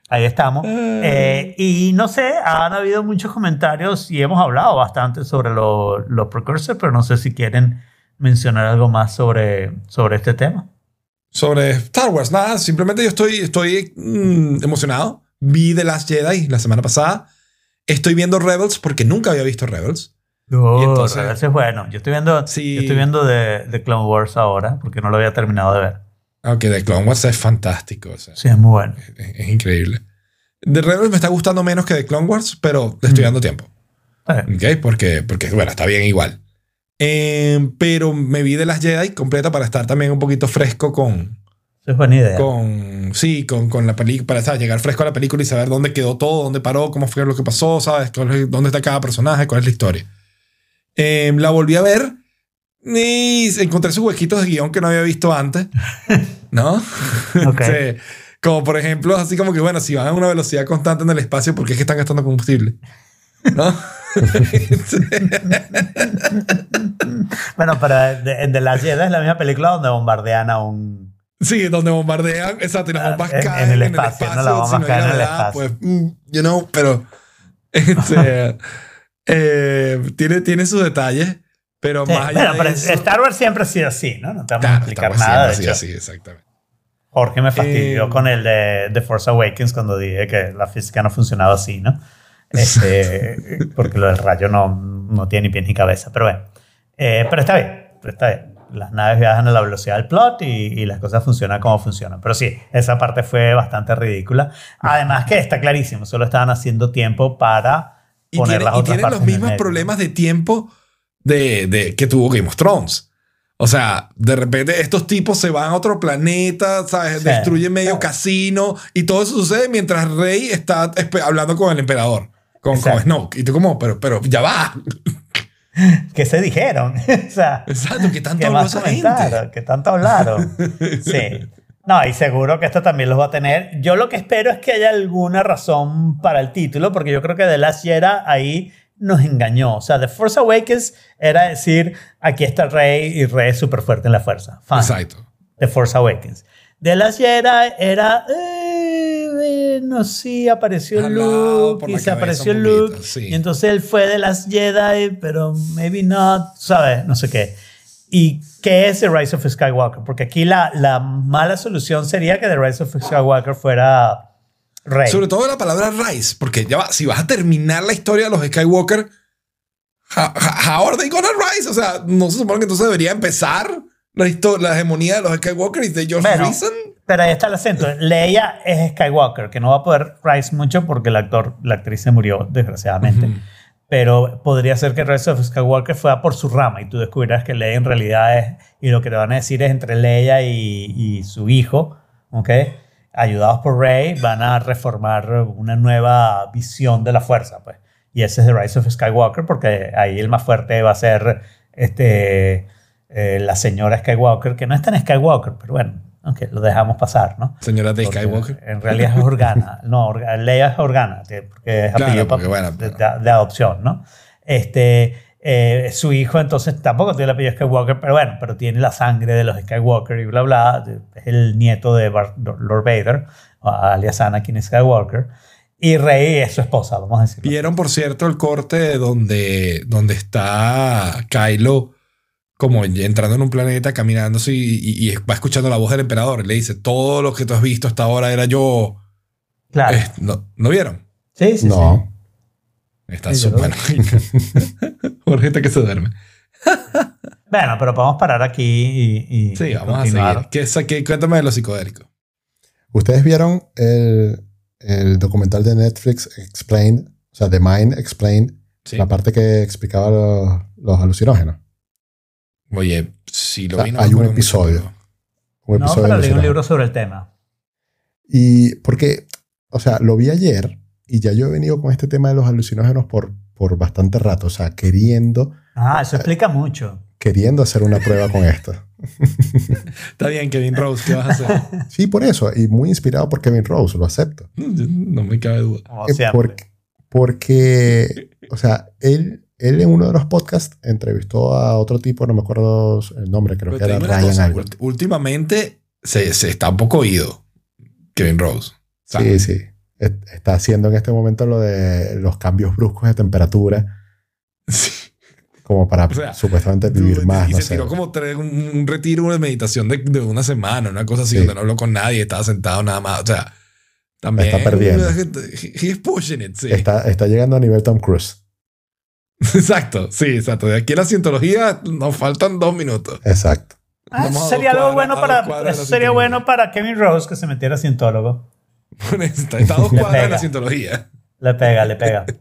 ahí estamos. Eh, y no sé, han habido muchos comentarios y hemos hablado bastante sobre los lo precursors, pero no sé si quieren mencionar algo más sobre, sobre este tema. Sobre Star Wars, nada, simplemente yo estoy, estoy mm, emocionado. Vi The Last Jedi la semana pasada. Estoy viendo Rebels porque nunca había visto Rebels. Oh, entonces- es bueno. Yo estoy viendo, Sí. yo estoy viendo de, de Clone Wars ahora porque no lo había terminado de ver. Aunque The Clone Wars es fantástico, o sea, Sí, es muy bueno. es, es increíble. The Rebels me está gustando menos que The Clone Wars, pero le estoy Mm. dando tiempo. Eh, ¿Ok? Porque, porque, bueno, está bien igual. Eh, pero me vi The Last Jedi completa para estar también un poquito fresco con, es buena idea. con sí, con, con la película, para ¿sabes? llegar fresco a la película y saber dónde quedó todo, dónde paró, cómo fue lo que pasó, ¿sabes? ¿Dónde está cada personaje? ¿Cuál es la historia? Eh, la volví a ver y encontré sus huequitos de guion que no había visto antes, *laughs* ¿no? Ok. Sí. Como por ejemplo, así como que, bueno, si van a una velocidad constante en el espacio, ¿por qué es que están gastando combustible? ¿No? *laughs* Bueno, pero en The Last Jedi es la misma película donde bombardean a un... Sí, donde bombardean, exacto, y las Ah, bombas en- caen en el espacio, no, las bombas si no hay caen en el espacio. Pues, mm, you know, pero *laughs* este, eh, tiene, tiene sus detalles, pero Sí, más allá bueno, de pero eso, Star Wars siempre ha sido así, ¿no? No te vamos a claro, explicar Star Wars nada. De siempre ha hecho, sido así, exactamente. Jorge me fastidió Eh, con el de The Force Awakens cuando dije que la física no funcionaba así, ¿no? Este, *laughs* porque lo del rayo no, no tiene ni pies ni cabeza. Pero bueno, Eh, pero está bien, pero está bien. Las naves viajan a la velocidad del plot y, y las cosas funcionan como funcionan. Pero sí, esa parte fue bastante ridícula. Además que está clarísimo, solo estaban haciendo tiempo para Y poner tiene, las y otras tiene partes los mismos problemas de tiempo de, de- que tuvo Game of Thrones. O sea, de repente estos tipos se van a otro planeta, ¿sabes? Sí. Destruyen medio casino y todo eso sucede mientras Rey está hablando con el emperador, con, con Exacto. Snoke. Y tú como, pero, pero ya va. *laughs* ¿Qué se dijeron? *laughs* o sea, Exacto, que tanto ¿Qué habló más esa gente. comentaron? ¿Qué tanto hablaron? *laughs* Sí. No, y seguro que esto también los va a tener. Yo lo que espero es que haya alguna razón para el título, porque yo creo que The Last Jedi ahí nos engañó. O sea, The Force Awakens era decir, aquí está el rey y rey es súper fuerte en la fuerza. Fine. Exacto. The Force Awakens. The Last Jedi era, eh, bueno, sí, apareció Luke y se apareció poquito, Luke. sí. Y entonces él fue de Last Jedi, pero maybe not, ¿sabes? No sé qué. ¿Y qué es The Rise of Skywalker? Porque aquí la, la mala solución sería que The Rise of Skywalker fuera rey. Sobre todo la palabra Rise, porque ya va, si vas a terminar la historia de los Skywalker, how, how are they gonna rise? O sea, no se supone que entonces debería empezar la, la hegemonía de los Skywalker y de George Reason. Pero ahí está el acento. Leia es Skywalker, que no va a poder rise mucho porque el actor, la actriz se murió, desgraciadamente. Pero podría ser que Rise of Skywalker fuera por su rama y tú descubrirás que Leia en realidad es, y lo que van a decir es entre Leia y, y su hijo, ¿ok? Ayudados por Rey, van a reformar una nueva visión de la fuerza, pues. Y ese es The Rise of Skywalker, porque ahí el más fuerte va a ser este, eh, la señora Skywalker, que no es tan Skywalker, pero bueno, aunque lo dejamos pasar, ¿no? Señora de Porque Skywalker. En realidad es Organa. *laughs* No, Orga- Leia es Organa, que- porque es Claro, apellido porque bueno, de, de- de adopción, ¿no? Este, eh, su hijo entonces tampoco tiene el apellido Skywalker, pero bueno, pero tiene la sangre de los Skywalker y bla, bla. Es el nieto de Bar- Lord Vader, alias Anakin Skywalker. Y Rey es su esposa, vamos a decirlo. Vieron, por cierto, el corte donde, donde está Kylo como entrando en un planeta, caminando así, y, y va escuchando la voz del emperador. Y le dice, todo lo que tú has visto hasta ahora era yo. Claro. Eh, no, ¿No vieron? sí, sí, sí. no. Está Sí, lo súper. *laughs* Jorge está que se duerme. *laughs* Bueno, pero podemos parar aquí y, y Sí, vamos continuar. a seguir. ¿Qué, sa- qué- cuéntame de los psicodélicos. ¿Ustedes vieron el, el documental de Netflix Explained? O sea, The Mind Explained, Sí. la parte que explicaba los, los alucinógenos. Oye, si lo O sea, vi, no hay un episodio. Un No, episodio pero leí un libro sobre el tema. Y porque, o sea, lo vi ayer y ya yo he venido con este tema de los alucinógenos por, por bastante rato. O sea, queriendo, Ah, eso explica mucho. queriendo hacer una prueba con esto. *laughs* Está bien, Kevin Rose, ¿qué vas a hacer? *laughs* Sí, por eso. Y muy inspirado por Kevin Rose, lo acepto. no me cabe duda. Eh, porque, porque, o sea, él, él en uno de los podcasts entrevistó a otro tipo, no me acuerdo el nombre, creo Pero que era una Ryan cosa, algo. últimamente se, se está un poco oído Kevin Rose. Sí, ¿sabes? sí. Et- Está haciendo en este momento lo de los cambios bruscos de temperatura, Sí. como para O sea, supuestamente vivir Dude, más. y no se sé. tiró como tres- un, un retiro de meditación de, de una semana, una cosa así, Sí. donde no habló con nadie, estaba sentado nada más. O sea, también. Está perdiendo. He- He's pushing it, sí. Está, está llegando a nivel Tom Cruise. *laughs* Exacto, sí, exacto. De aquí a la cientología nos faltan dos minutos. Exacto. Ah, Vamos a sería algo bueno para, eso sería bueno para Kevin Rose que se metiera cientólogo. está, está a dos *laughs* cuadras de la cientología. Le pega, le pega. *laughs*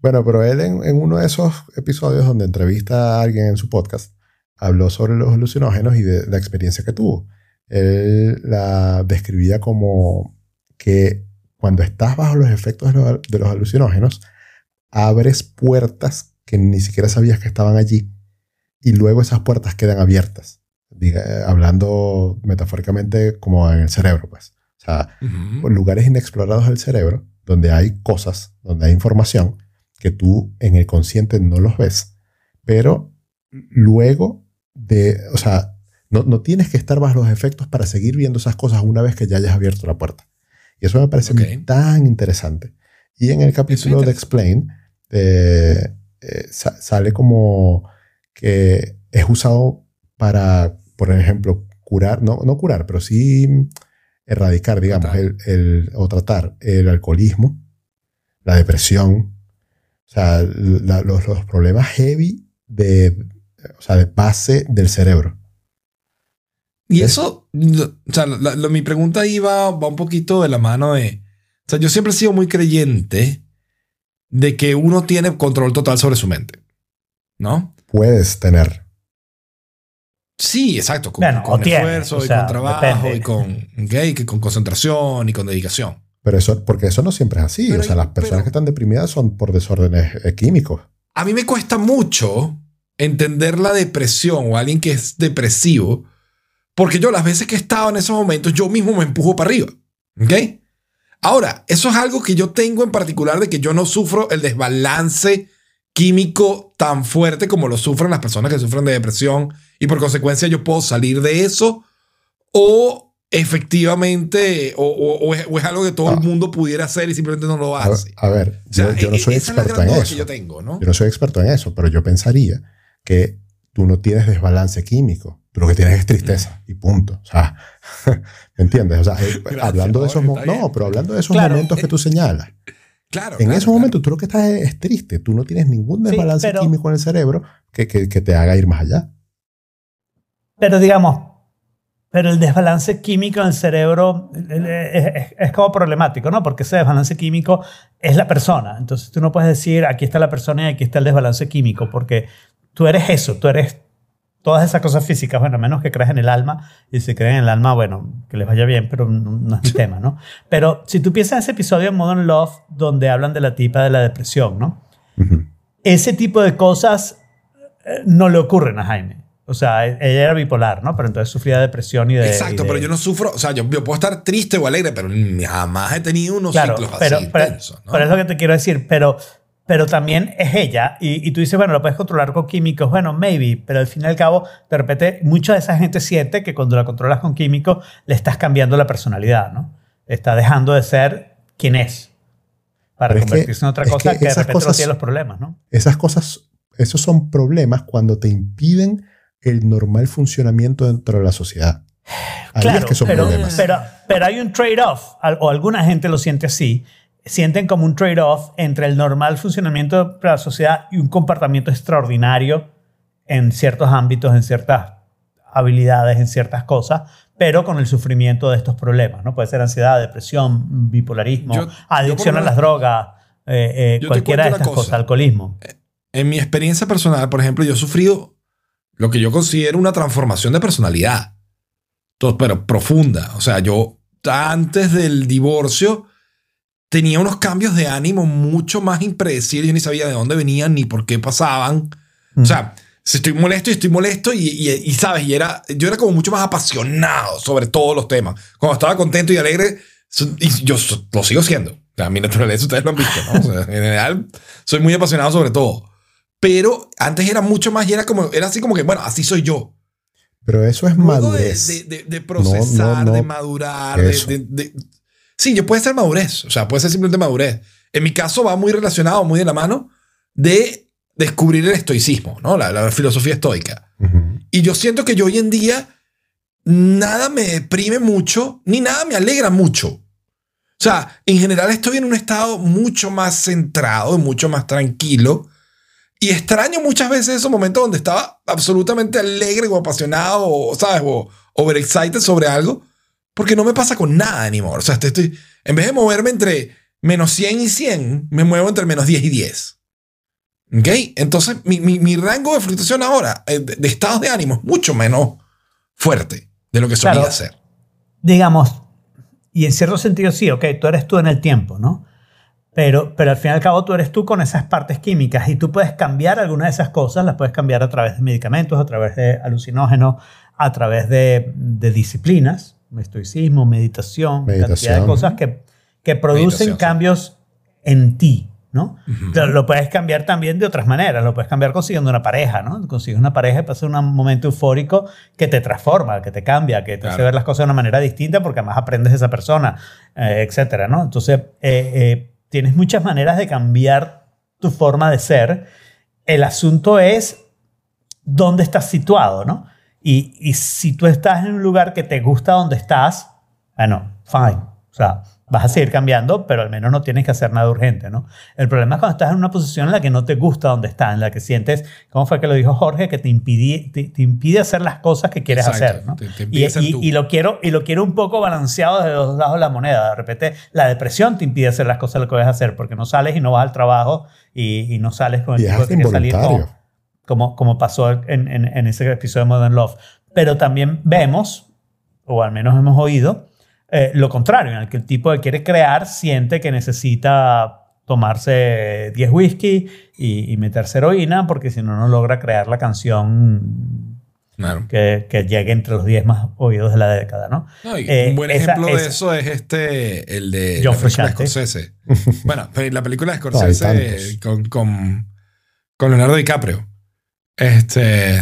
Bueno, pero él en, en uno de esos episodios donde entrevista a alguien en su podcast, habló sobre los alucinógenos y de la experiencia que tuvo. Él la describía como que cuando estás bajo los efectos de los, de los alucinógenos, abres puertas que ni siquiera sabías que estaban allí y luego esas puertas quedan abiertas. Diga- hablando metafóricamente como en el cerebro, pues. O sea, Ujú. lugares inexplorados del cerebro, donde hay cosas, donde hay información que tú en el consciente no los ves, pero luego de, o sea, no, no tienes que estar bajo los efectos para seguir viendo esas cosas una vez que ya hayas abierto la puerta. Y eso me parece a mí Ok. tan interesante. Y en el capítulo de. Explain eh, eh, sa- sale como que es usado para, por ejemplo, curar, no, no curar, pero sí erradicar, digamos, Tratar. el, el- o tratar el alcoholismo, la depresión, o sea, la- los, los problemas heavy de, o sea, de base del cerebro. Y Es- eso, o sea, la- la- mi pregunta ahí va, va un poquito de la mano de. O sea, yo siempre he sido muy creyente de que uno tiene control total sobre su mente. ¿No? Puedes tener. Sí, exacto. Con, Bueno, con esfuerzo o y sea, con trabajo depende. y con, ok, que con concentración y con dedicación. Pero eso, porque eso no siempre es así. Pero o sea, las personas pero- que están deprimidas son por desórdenes eh, químicos. A mí me cuesta mucho entender la depresión o alguien que es depresivo, porque yo las veces que he estado en esos momentos, yo mismo me empujo para arriba. ¿Ok? Ahora, eso es algo que yo tengo en particular de que yo no sufro el desbalance químico tan fuerte como lo sufren las personas que sufren de depresión y por consecuencia yo puedo salir de eso o efectivamente o, o- o es, o es algo que todo el Ah. mundo pudiera hacer y simplemente no lo hace. a ver, yo, yo no e- soy experto en eso. que yo tengo, ¿no? Yo no soy experto en eso, pero yo pensaría que tú no tienes desbalance químico. Tú lo que tienes es tristeza y punto. O sea, *laughs* ¿me entiendes? O sea, eh, Gracias, hablando de esos. No, pero hablando de esos Claro. momentos que tú señalas. Claro. En claro, esos claro. momentos tú lo que estás es, es triste. Tú no tienes ningún Sí, desbalance pero- químico en el cerebro que, que- que te haga ir más allá. Pero digamos, pero el desbalance químico en el cerebro eh, es, es- es como problemático, ¿no? Porque ese desbalance químico es la persona. Entonces tú no puedes decir, aquí está la persona y aquí está el desbalance químico, porque tú eres eso, tú eres todas esas cosas físicas, bueno, menos que creas en el alma, y si creen en el alma, bueno, que les vaya bien, pero no, no es mi tema, ¿no? Pero si tú piensas en ese episodio de Modern Love, donde hablan de la tipa de la depresión, ¿no? Ujú. ese tipo de cosas eh, no le ocurren a Jaime. O sea, e- ella era bipolar, ¿no? Pero entonces sufría de depresión y de... Exacto, y de- pero yo no sufro, o sea, yo, yo puedo estar triste o alegre, pero jamás he tenido unos Claro, ciclos pero, así pero, intensos, ¿no? pero es lo que te quiero decir. Pero, pero también es ella. Y, y tú dices, bueno, lo puedes controlar con químicos. Bueno, maybe. Pero al fin y al cabo, de repente, mucha de esa gente siente que cuando la controlas con químicos, le estás cambiando la personalidad, ¿no? Está dejando de ser quien es. Para Pero es que- convertirse en otra es cosa que que, de repente no cosas- tiene los problemas, ¿no? Esas cosas, esos son problemas cuando te impiden el normal funcionamiento dentro de la sociedad. Ahí es Claro, que son pero, problemas. pero, pero hay un trade-off, o alguna gente lo siente así. Sienten como un trade-off entre el normal funcionamiento de la sociedad y un comportamiento extraordinario en ciertos ámbitos, en ciertas habilidades, en ciertas cosas, pero con el sufrimiento de estos problemas, ¿no? Puede ser ansiedad, depresión, bipolarismo, Yo- adicción a las drogas, eh, eh, cualquiera de estas cosa. cosas, alcoholismo. En mi experiencia personal, por ejemplo, yo he sufrido lo que yo considero una transformación de personalidad. Pero profunda. O sea, yo antes del divorcio tenía unos cambios de ánimo mucho más impredecibles. Yo ni sabía de dónde venían ni por qué pasaban. Mm. O sea, si estoy molesto y estoy molesto y, y- y, sabes, y era, yo era como mucho más apasionado sobre todos los temas. Cuando estaba contento y alegre, y yo lo sigo siendo. O sea, mi naturaleza ustedes lo han visto, ¿no? O sea, en general, soy muy apasionado sobre todo. Pero antes era mucho más y era como, era así como que, bueno, así soy yo. Pero eso es Luego madurez. de, de- de procesar, No, no, no. de madurar, de- Sí, yo puede ser madurez. O sea, puede ser simplemente madurez. En mi caso va muy relacionado, muy de la mano, de descubrir el estoicismo, ¿no? La, la filosofía estoica. Y yo siento que yo hoy en día nada me deprime mucho, ni nada me alegra mucho. O sea, en general estoy en un estado mucho más centrado y mucho más tranquilo. Y extraño muchas veces esos momentos donde estaba absolutamente alegre o apasionado o, ¿sabes? O overexcited sobre algo. Porque no me pasa con nada anymore. O sea, estoy, estoy- en vez de moverme entre menos 100 y 100, me muevo entre menos 10 y 10. ¿Ok? Entonces, mi, mi- mi rango de fluctuación ahora, eh, de, de estados de ánimo, es mucho menos fuerte de lo que solía Claro. ser. digamos, y en cierto sentido sí, ok, tú eres tú en el tiempo, ¿no? Pero, pero al fin y al cabo tú eres tú con esas partes químicas y tú puedes cambiar algunas de esas cosas, las puedes cambiar a través de medicamentos, a través de alucinógenos, a través de, de disciplinas, estoicismo, meditación, cantidad de Meditación. cosas que, que producen Meditación, sí. cambios en ti, ¿no? Lo, lo puedes cambiar también de otras maneras. Lo puedes cambiar consiguiendo una pareja, ¿no? Consigues una pareja y pasa un momento eufórico que te transforma, que te cambia, que te hace Claro. ver las cosas de una manera distinta porque además aprendes de esa persona, eh, etcétera, ¿no? Entonces, eh, eh, tienes muchas maneras de cambiar tu forma de ser. El asunto es dónde estás situado, ¿no? Y, y si tú estás en un lugar que te gusta donde estás, bueno, fine. O sea, vas a seguir cambiando, pero al menos no tienes que hacer nada urgente, ¿no? El problema es cuando estás en una posición en la que no te gusta donde estás, en la que sientes, ¿cómo fue que lo dijo Jorge? Que te impide, te, te impide hacer las cosas que quieres Exacto, hacer, ¿no? te- te y, y- y lo quiero, y lo quiero un poco balanceado de los dos lados de la moneda. De repente, la depresión te impide hacer las cosas que debes hacer, porque no sales y no vas al trabajo y, y no sales con el Y es tipo que quieres salir con- como, como pasó en, en- en ese episodio de Modern Love. Pero también vemos, o al menos hemos oído, eh, lo contrario, en el que el tipo que quiere crear siente que necesita tomarse 10 whisky y, y meterse heroína, porque si no, no logra crear la canción Claro. que, que llegue entre los 10 más oídos de la década, ¿no? No, y Eh, un buen esa- ejemplo de esa- eso es este, el de John la película de *laughs* Frusciante. Scorsese. bueno, la película de Scorsese con, con, con Leonardo DiCaprio. Este.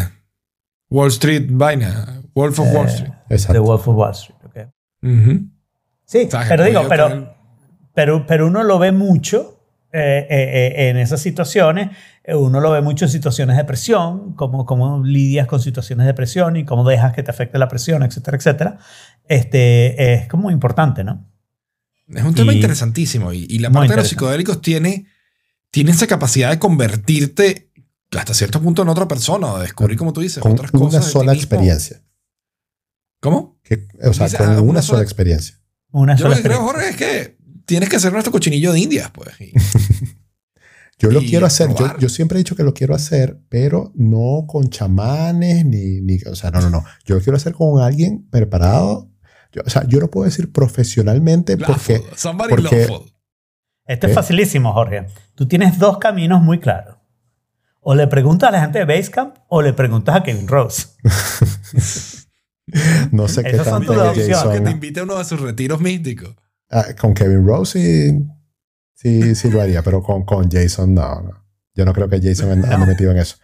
Wall Street Vaina. Wolf of Wall Eh, Street. The Exacto. Wolf of Wall Street. ok. Sí, ¿Sabes? pero digo, pero, pero, pero uno lo ve mucho eh, eh, en esas situaciones. Uno lo ve mucho en situaciones de presión, cómo, cómo lidias con situaciones de presión y cómo dejas que te afecte la presión, etcétera, etcétera. Este, es como importante, ¿no? Es un tema Y- interesantísimo. Y, y la parte de los psicodélicos tiene, tiene esa capacidad de convertirte hasta cierto punto en otra persona, o de descubrir, como tú dices, Con otras una cosas. ti sola experiencia. ¿Cómo? Que- o sea, con ah, una, una sola sola- experiencia. Una Yo lo sola que creo, experiencia. Jorge, es que tienes que hacer nuestro cochinillo de indias, pues. Y- *laughs* Yo lo quiero hacer. Yo, yo siempre he dicho que lo quiero hacer, pero no con chamanes ni, ni. O sea, no, no, no. Yo lo quiero hacer con alguien preparado. Yo- o sea, yo no puedo decir profesionalmente porque. Porque- lawful. Esto es facilísimo, Jorge. Tú tienes dos caminos muy claros. O le preguntas a la gente de Basecamp o le preguntas a Kevin Rose. *laughs* No sé qué Esas son tanto tus opciones. Que te invite a uno de sus retiros místicos. Ah, con Kevin Rose sí, sí, sí lo haría, pero con, con Jason no, no. Yo no creo que Jason ande ande No. metido en eso.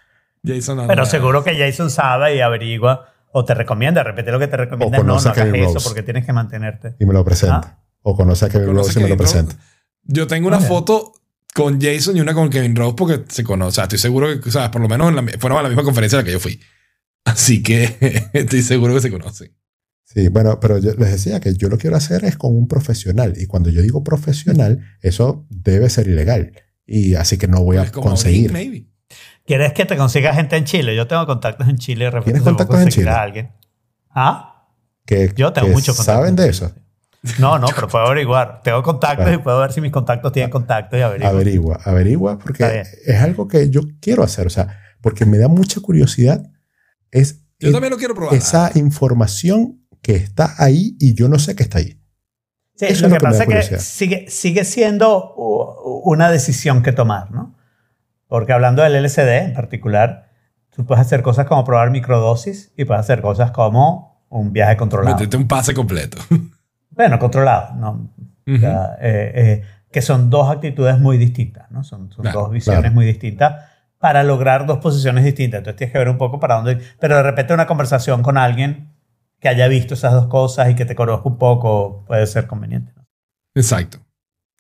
Jason Pero Anaga. seguro que Jason sabe y averigua o te recomienda. De repente lo que te recomienda no, no conoce a hagas Kevin eso Rose. porque tienes que mantenerte. Y me lo presenta. O conoce a Kevin Conoce Rose y me lo presenta. Yo tengo una foto con Jason y una con Kevin Rose porque se conoce. O sea, estoy seguro que, o sea, por lo menos en la, fueron a la misma conferencia a la que yo fui. *laughs* Así que *laughs* estoy seguro que se conocen. Sí, bueno, pero yo les decía que yo lo quiero hacer es con un profesional. Y cuando yo digo profesional, eso debe ser ilegal. Y así que no voy a Pues como conseguir. Maybe. ¿Quieres que te consiga gente en Chile? Yo tengo contactos en Chile. ¿Tienes contactos en Chile? a alguien. ¿Ah? Que, Yo tengo que mucho contacto. ¿Saben en de Chile, eso? No, no, pero puedo averiguar. Tengo contactos y puedo ver si mis contactos tienen contactos y averiguo. Averigua, averigua, porque es algo que yo quiero hacer. O sea, porque me da mucha curiosidad. Es, Yo es también lo quiero probar. esa información que está ahí y yo no sé que está ahí. Sí, Eso lo es lo que que pasa es que sigue, sigue siendo una decisión que tomar, ¿no? Porque hablando del LSD en particular, tú puedes hacer cosas como probar microdosis y puedes hacer cosas como un viaje controlado. Métete un pase completo. *laughs* Bueno, controlado, ¿no? O sea, eh, eh, que son dos actitudes muy distintas, ¿no? Son, son Claro, dos visiones claro. muy distintas para lograr dos posiciones distintas. Entonces tienes que ver un poco para dónde... Pero de repente una conversación con alguien que haya visto esas dos cosas y que te conozca un poco puede ser conveniente. ¿no? Exacto.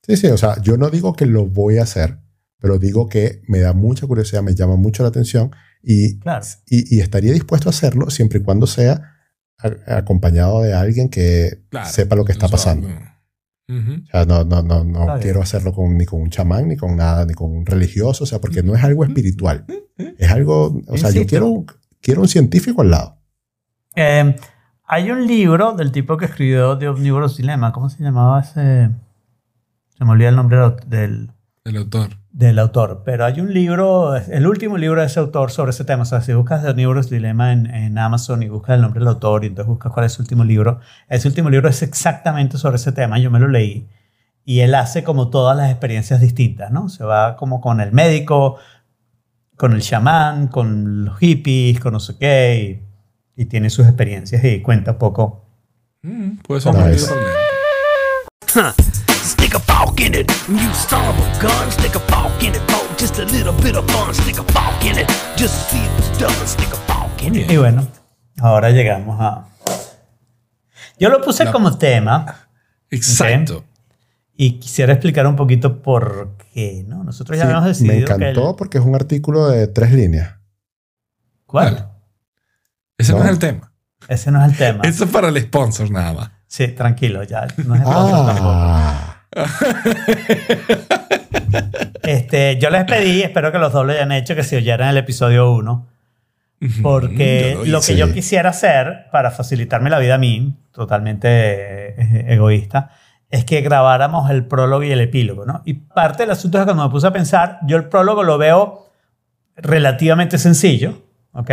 Sí, sí, o sea, yo no digo que lo voy a hacer, pero digo que me da mucha curiosidad, me llama mucho la atención y, Claro. y, y estaría dispuesto a hacerlo siempre y cuando sea acompañado de alguien que Claro. sepa lo que está pasando. O sea, no, no, no, no quiero hacerlo con, ni con un chamán, ni con nada, ni con un religioso, o sea, porque no es algo espiritual. Es algo, o sea, yo quiero, quiero un científico al lado. Eh, hay un libro del tipo que escribió The Omnivorous Dilemma. ¿Cómo se llamaba ese? Se me olvida el nombre del- del, El autor. Del autor. Pero hay un libro, el último libro de ese autor sobre ese tema. O sea, si buscas The Omnivorous Dilemma en, en Amazon y buscas el nombre del autor y entonces buscas cuál es su último libro, ese último libro es exactamente sobre ese tema. Yo me lo leí. Y él hace como todas las experiencias distintas, ¿no? Se va como con el médico, con el chamán, con los hippies, con no sé qué, y, y tiene sus experiencias y cuenta un poco. Mm, puede it. You a gun. Stick a fork in it. For just a little bit of fun. Stick a fork in it. Just see if it's done. Stick a fork in it. Y bueno, ahora llegamos a... Yo lo puse No. como tema Exacto. y quisiera explicar un poquito por qué, ¿no? Nosotros ya Sí, habíamos me decidido que... encantó el- porque es un artículo de tres líneas. ¿Cuál? Ese no. No. es el tema. Ese no es el tema. *laughs* Eso es para el sponsor nada más. Sí, tranquilo, ya. No es el. Ah, Este, yo les pedí, espero que los dos lo hayan hecho, que se oyeran el episodio 1. Porque lo, hice. que yo quisiera hacer para facilitarme la vida a mí, totalmente eh, egoísta, es que grabáramos el prólogo y el epílogo, ¿no? Y parte del asunto es que cuando me puse a pensar, yo el prólogo lo veo relativamente sencillo, ¿ok?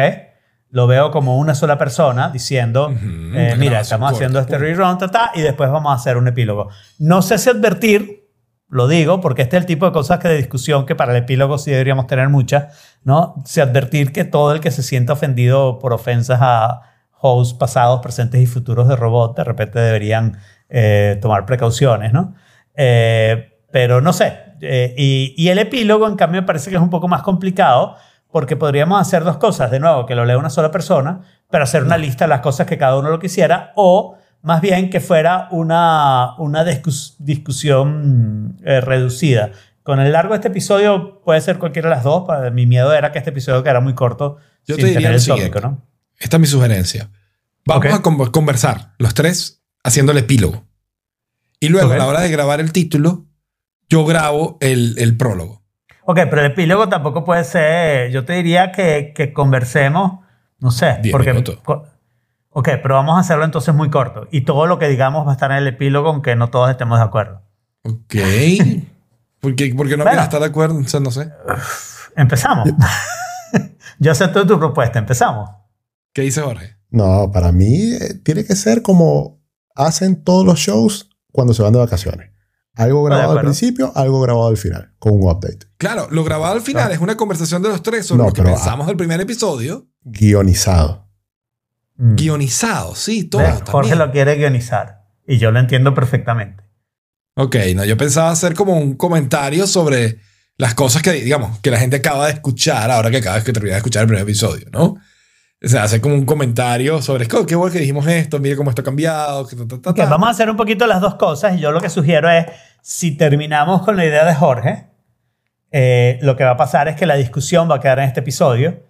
Lo veo como una sola persona diciendo, Ujú, eh, una mira, estamos haciendo este rerun, ta, ta, y después vamos a hacer un epílogo. No sé si advertir, lo digo, porque este es el tipo de cosas que de discusión que para el epílogo sí deberíamos tener muchas, ¿no? Si advertir que todo el que se sienta ofendido por ofensas a hosts pasados, presentes y futuros de robot, de repente deberían eh, tomar precauciones, ¿no? Eh, pero no sé. Eh, y, y el epílogo, en cambio, me parece que es un poco más complicado porque podríamos hacer dos cosas. De nuevo, que lo lea una sola persona, pero hacer una lista de las cosas que cada uno lo quisiera, o más bien que fuera una, una discus- discusión eh, reducida. Con el largo de este episodio puede ser cualquiera de las dos. para- Mi miedo era que este episodio quedara muy corto Yo sin te diría el tópico, ¿no? Esta es mi sugerencia. Vamos a con- conversar los tres haciendo el epílogo. Y luego, a la hora de grabar el título, yo grabo el, el prólogo. Ok, pero el epílogo tampoco puede ser. Yo te diría que, que conversemos, no sé, Diez porque. minutos. Ok, pero vamos a hacerlo entonces muy corto. Y todo lo que digamos va a estar en el epílogo, aunque no todos estemos de acuerdo. Ok. *laughs* porque, porque no Bueno. quieres estar de acuerdo, o sea, no sé. Empezamos. *laughs* Yo acepto tu propuesta, empezamos. ¿Qué dice Jorge? no, para mí eh, tiene que ser como hacen todos los shows cuando se van de vacaciones. Algo grabado al principio, algo grabado al final, con un update. Claro, lo grabado al final Claro. es una conversación de los tres sobre No, lo que pero- pensamos del primer episodio. Guionizado. Mm. Guionizado, sí, todo. ¿Ves? Jorge también. lo quiere guionizar. Y yo lo entiendo perfectamente. Ok, no, yo pensaba hacer como un comentario sobre las cosas que, digamos, que la gente acaba de escuchar ahora que acabas de terminar de escuchar el primer episodio, ¿no? O sea, hacer como un comentario sobre, "Oh, qué bueno que dijimos esto, mire cómo esto ha cambiado. Que ta, ta, ta, Ok, ta". vamos a hacer un poquito las dos cosas. Y yo lo que sugiero es, si terminamos con la idea de Jorge, eh, lo que va a pasar es que la discusión va a quedar en este episodio.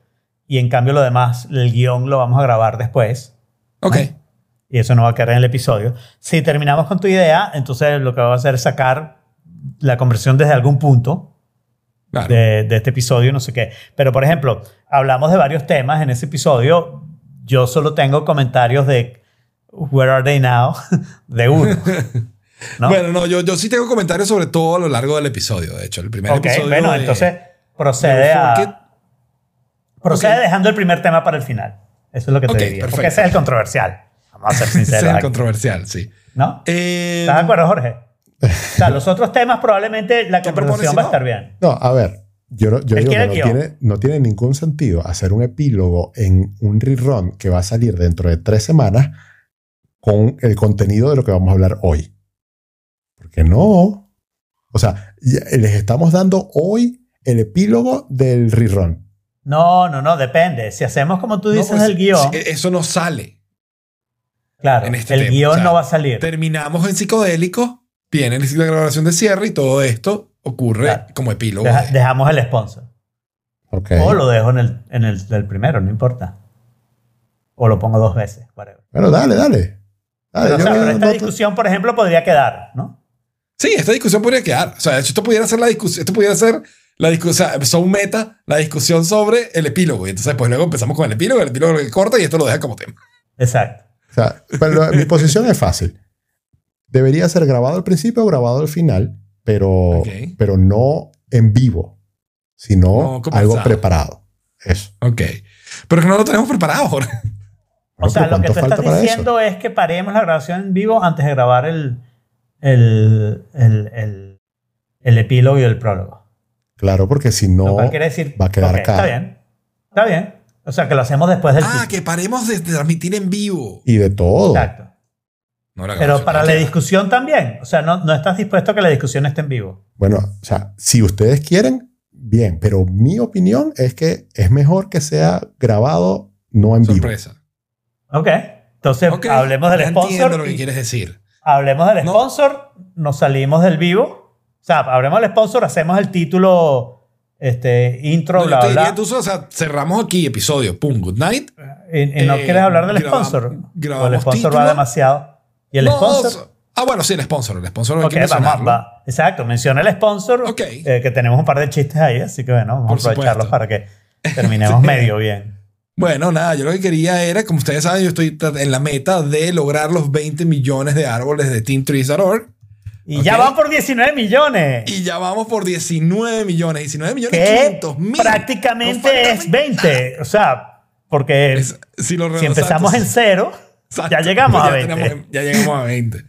Y en cambio lo demás, el guion lo vamos a grabar después. Ok, y eso no va a quedar en el episodio. Si terminamos con tu idea, entonces lo que vamos a hacer es sacar la conversión desde algún punto Claro. de, de este episodio, no sé qué. Pero, por ejemplo, hablamos de varios temas en ese episodio. Yo solo tengo comentarios de Where are they now? *laughs* de uno. *laughs* ¿no? Bueno, no, yo, yo sí tengo comentarios sobre todo a lo largo del episodio. De hecho, el primer ok, episodio. bueno, de- entonces de procede a... Procede Ok. dejando el primer tema para el final. Eso es lo que te Ok, diría. Porque perfecto. ese es el controversial. Vamos a ser *laughs* Ese sinceros. es el aquí, controversial, sí. ¿No? Eh, ¿Estás de acuerdo, Jorge? O sea, *laughs* los otros temas probablemente la ¿Qué conversación va a no? estar bien. No, a ver, yo, no- yo digo que no tiene, no tiene ningún sentido hacer un epílogo en un rerun que va a salir dentro de tres semanas con el contenido de lo que vamos a hablar hoy. Porque no. O sea, les estamos dando hoy el epílogo del rerun. No, no, no, depende. Si hacemos como tú no, dices pues, el guion, Eso no sale. claro, en este el tema, guion o sea, no va a salir. Terminamos en psicodélico, viene el ciclo de grabación de cierre y todo esto ocurre Claro. como epílogo. Deja- de- dejamos el sponsor. O lo dejo en el, en el del primero, no importa. O lo pongo dos veces. whatever. Bueno, dale, dale. Dale, Pero, o sea, pero esta no- discusión, por ejemplo, podría quedar, ¿no? Sí, esta discusión podría quedar. O sea, de hecho, esto pudiera ser la discusión. Esto pudiera ser la discusión. O sea, son meta la discusión sobre el epílogo. Y entonces, pues luego empezamos con el epílogo, el epílogo lo corta y esto lo deja como tema. Exacto. O sea, pero mi posición es fácil. Debería ser grabado al principio o grabado al final, pero, Ok. pero no en vivo, sino No, algo preparado. Eso. Ok. Pero que no lo tenemos preparado, Jorge. O sea, lo que ¿cuánto tú estás para eso? diciendo es que paremos la grabación en vivo antes de grabar el, el, el, el, el epílogo y el prólogo. Claro, porque si no, quiere decir. va a quedar ok, acá. Está bien. Está bien. O sea, que lo hacemos después del Ah, título. que paremos de transmitir en vivo. y de todo. Exacto. No, Pero para la discusión también. O sea, no, no estás dispuesto a que la discusión esté en vivo. Bueno, o sea, si ustedes quieren, bien, pero mi opinión es que es mejor que sea grabado, no en vivo. Sorpresa. Ok. Entonces, hablemos del ya Entiendo sponsor. lo que y- quieres decir. Hablemos del No. sponsor, nos salimos del vivo. O sea, hablemos del sponsor, hacemos el título, este, intro, No, yo bla, te diría, bla. entonces, o sea, cerramos aquí episodio. Pum, good night. Y, y no eh, quieres hablar del grabamos- sponsor. O el grabamos sponsor título. va demasiado. ¿Y el No, sponsor? so- Ah, bueno, sí, el sponsor. El sponsor hay Ok, que vamos, va. Exacto, menciona el sponsor, Ok. eh, que tenemos un par de chistes ahí, así que bueno, vamos Por a aprovecharlos supuesto. para que terminemos *laughs* medio bien. Bueno, nada, yo lo que quería era, como ustedes saben, yo estoy en la meta de lograr los 20 millones de árboles de teamtrees.org Y Ok. ya van por 19 millones. y ya vamos por 19 millones, 19 millones que 500 mil. prácticamente falta es 20. O sea, porque Es- si, lo si empezamos en cero, exacto, ya llegamos ya a 20. tenemos- ya llegamos a 20.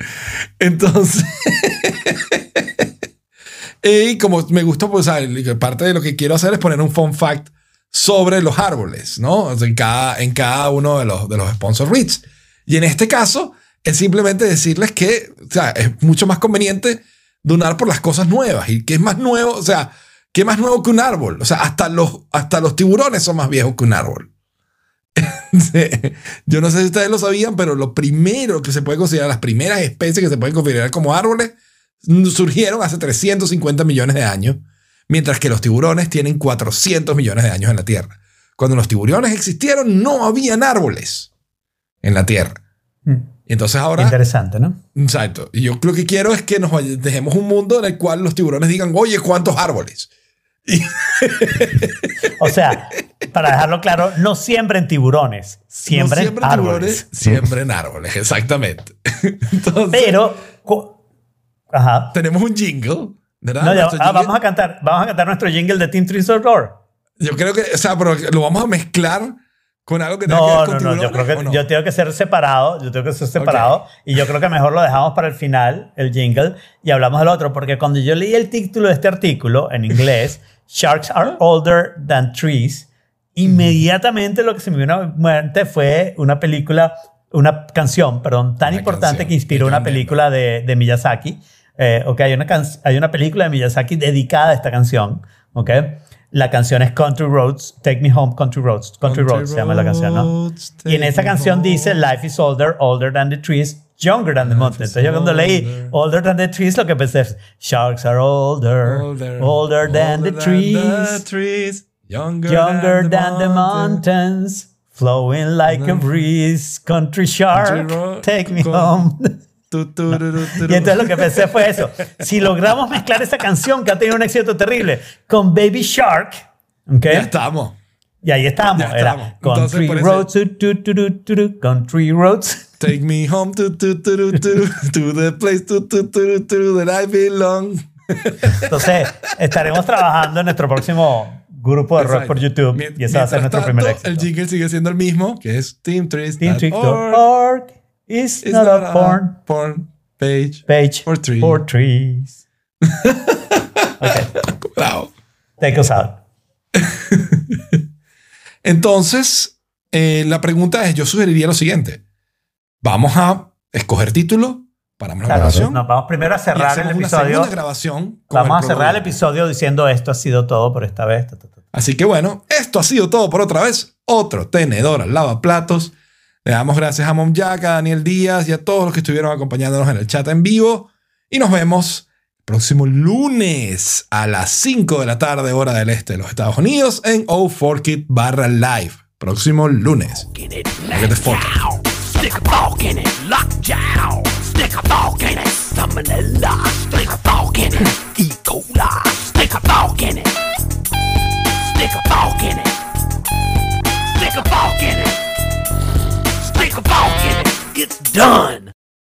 Entonces, *laughs* y como me gusta, pues, el- parte de lo que quiero hacer es poner un fun fact sobre los árboles, ¿no? En, cada, en cada uno de los, de los sponsor reads. Y en este caso, es simplemente decirles que, o sea, es mucho más conveniente donar por las cosas nuevas. ¿Y qué es más nuevo? O sea, ¿qué más nuevo que un árbol? O sea, hasta los, hasta los tiburones son más viejos que un árbol. *laughs* Yo no sé si ustedes lo sabían, pero lo primero que se puede considerar, las primeras especies que se pueden considerar como árboles, surgieron hace 350 millones de años, mientras que los tiburones tienen 400 millones de años en la Tierra. Cuando los tiburones existieron, no habían árboles en la Tierra. Mm, Y entonces ahora, Interesante, ¿no? exacto. Y yo lo que quiero es que nos dejemos un mundo en el cual los tiburones digan, oye, ¿cuántos árboles? O sea, para dejarlo claro, no siembren tiburones, siembren No siembren árboles. tiburones, siembren árboles, exactamente. *laughs* Entonces, Pero, ajá. tenemos un jingle. ¿Verdad? No, ya- ah, vamos a cantar, vamos a cantar nuestro jingle de Team Trees Door. Yo creo que, o sea, pero lo vamos a mezclar con algo que tenga que No, ver con no, no, yo creo que ¿o no? yo tengo que ser separado, yo tengo que ser separado y yo creo que mejor lo dejamos para el final, el jingle, y hablamos del otro, porque cuando yo leí el título de este artículo en inglés, *laughs* Sharks are older than trees, inmediatamente lo que se me vino a mente fue una película, una canción, perdón, tan Una importante canción que inspiró una película de, de Miyazaki. Eh, ok, hay una, hay una película de Miyazaki dedicada a esta canción, ok. La canción es Country Roads, Take Me Home Country Roads, Country, Roads se llama la canción, ¿no? Roads, Y en esa canción dice Life is older, older than the trees, younger than the mountains. Entonces yo cuando leí older. than the trees, lo que pensé es Sharks are older, older, than, the trees, trees, younger, younger than the mountains, Flowing like a breeze, country shark, Country take me home. *laughs* Y entonces lo que pensé fue eso. Si logramos mezclar esa canción que ha tenido un éxito terrible con Baby Shark, ¿ok? Ya estamos. Y ahí estamos. Ya estamos. Entonces, Country eso- Roads, tu, tu, Country Roads. Take me home to, to, to, to, the place that I belong. Entonces, estaremos trabajando en nuestro próximo grupo de rock por YouTube Mien- y ese va a ser nuestro primer éxito. El jingle sigue siendo el mismo, que es teamtrees.org. Teamtricks.org is It's not a porn porn page. page For trees. for trees. *laughs* ok, Bravo. take us out. *laughs* Entonces, eh, la pregunta es, yo sugeriría lo siguiente. Vamos a escoger título, paramos la Claro, grabación nos vamos primero a cerrar el episodio. grabación. Vamos a cerrar el episodio diciendo esto ha sido todo por esta vez. Así que bueno, esto ha sido todo por otra vez. Otro tenedor al lavaplatos. Le damos gracias a Mom Jack, a Daniel Díaz y a todos los que estuvieron acompañándonos en el chat en vivo. Y nos vemos el próximo lunes a las 5 de la tarde, hora del este de los Estados Unidos, en O4Kit barra live. Próximo lunes. Stick a fork in it. It's done.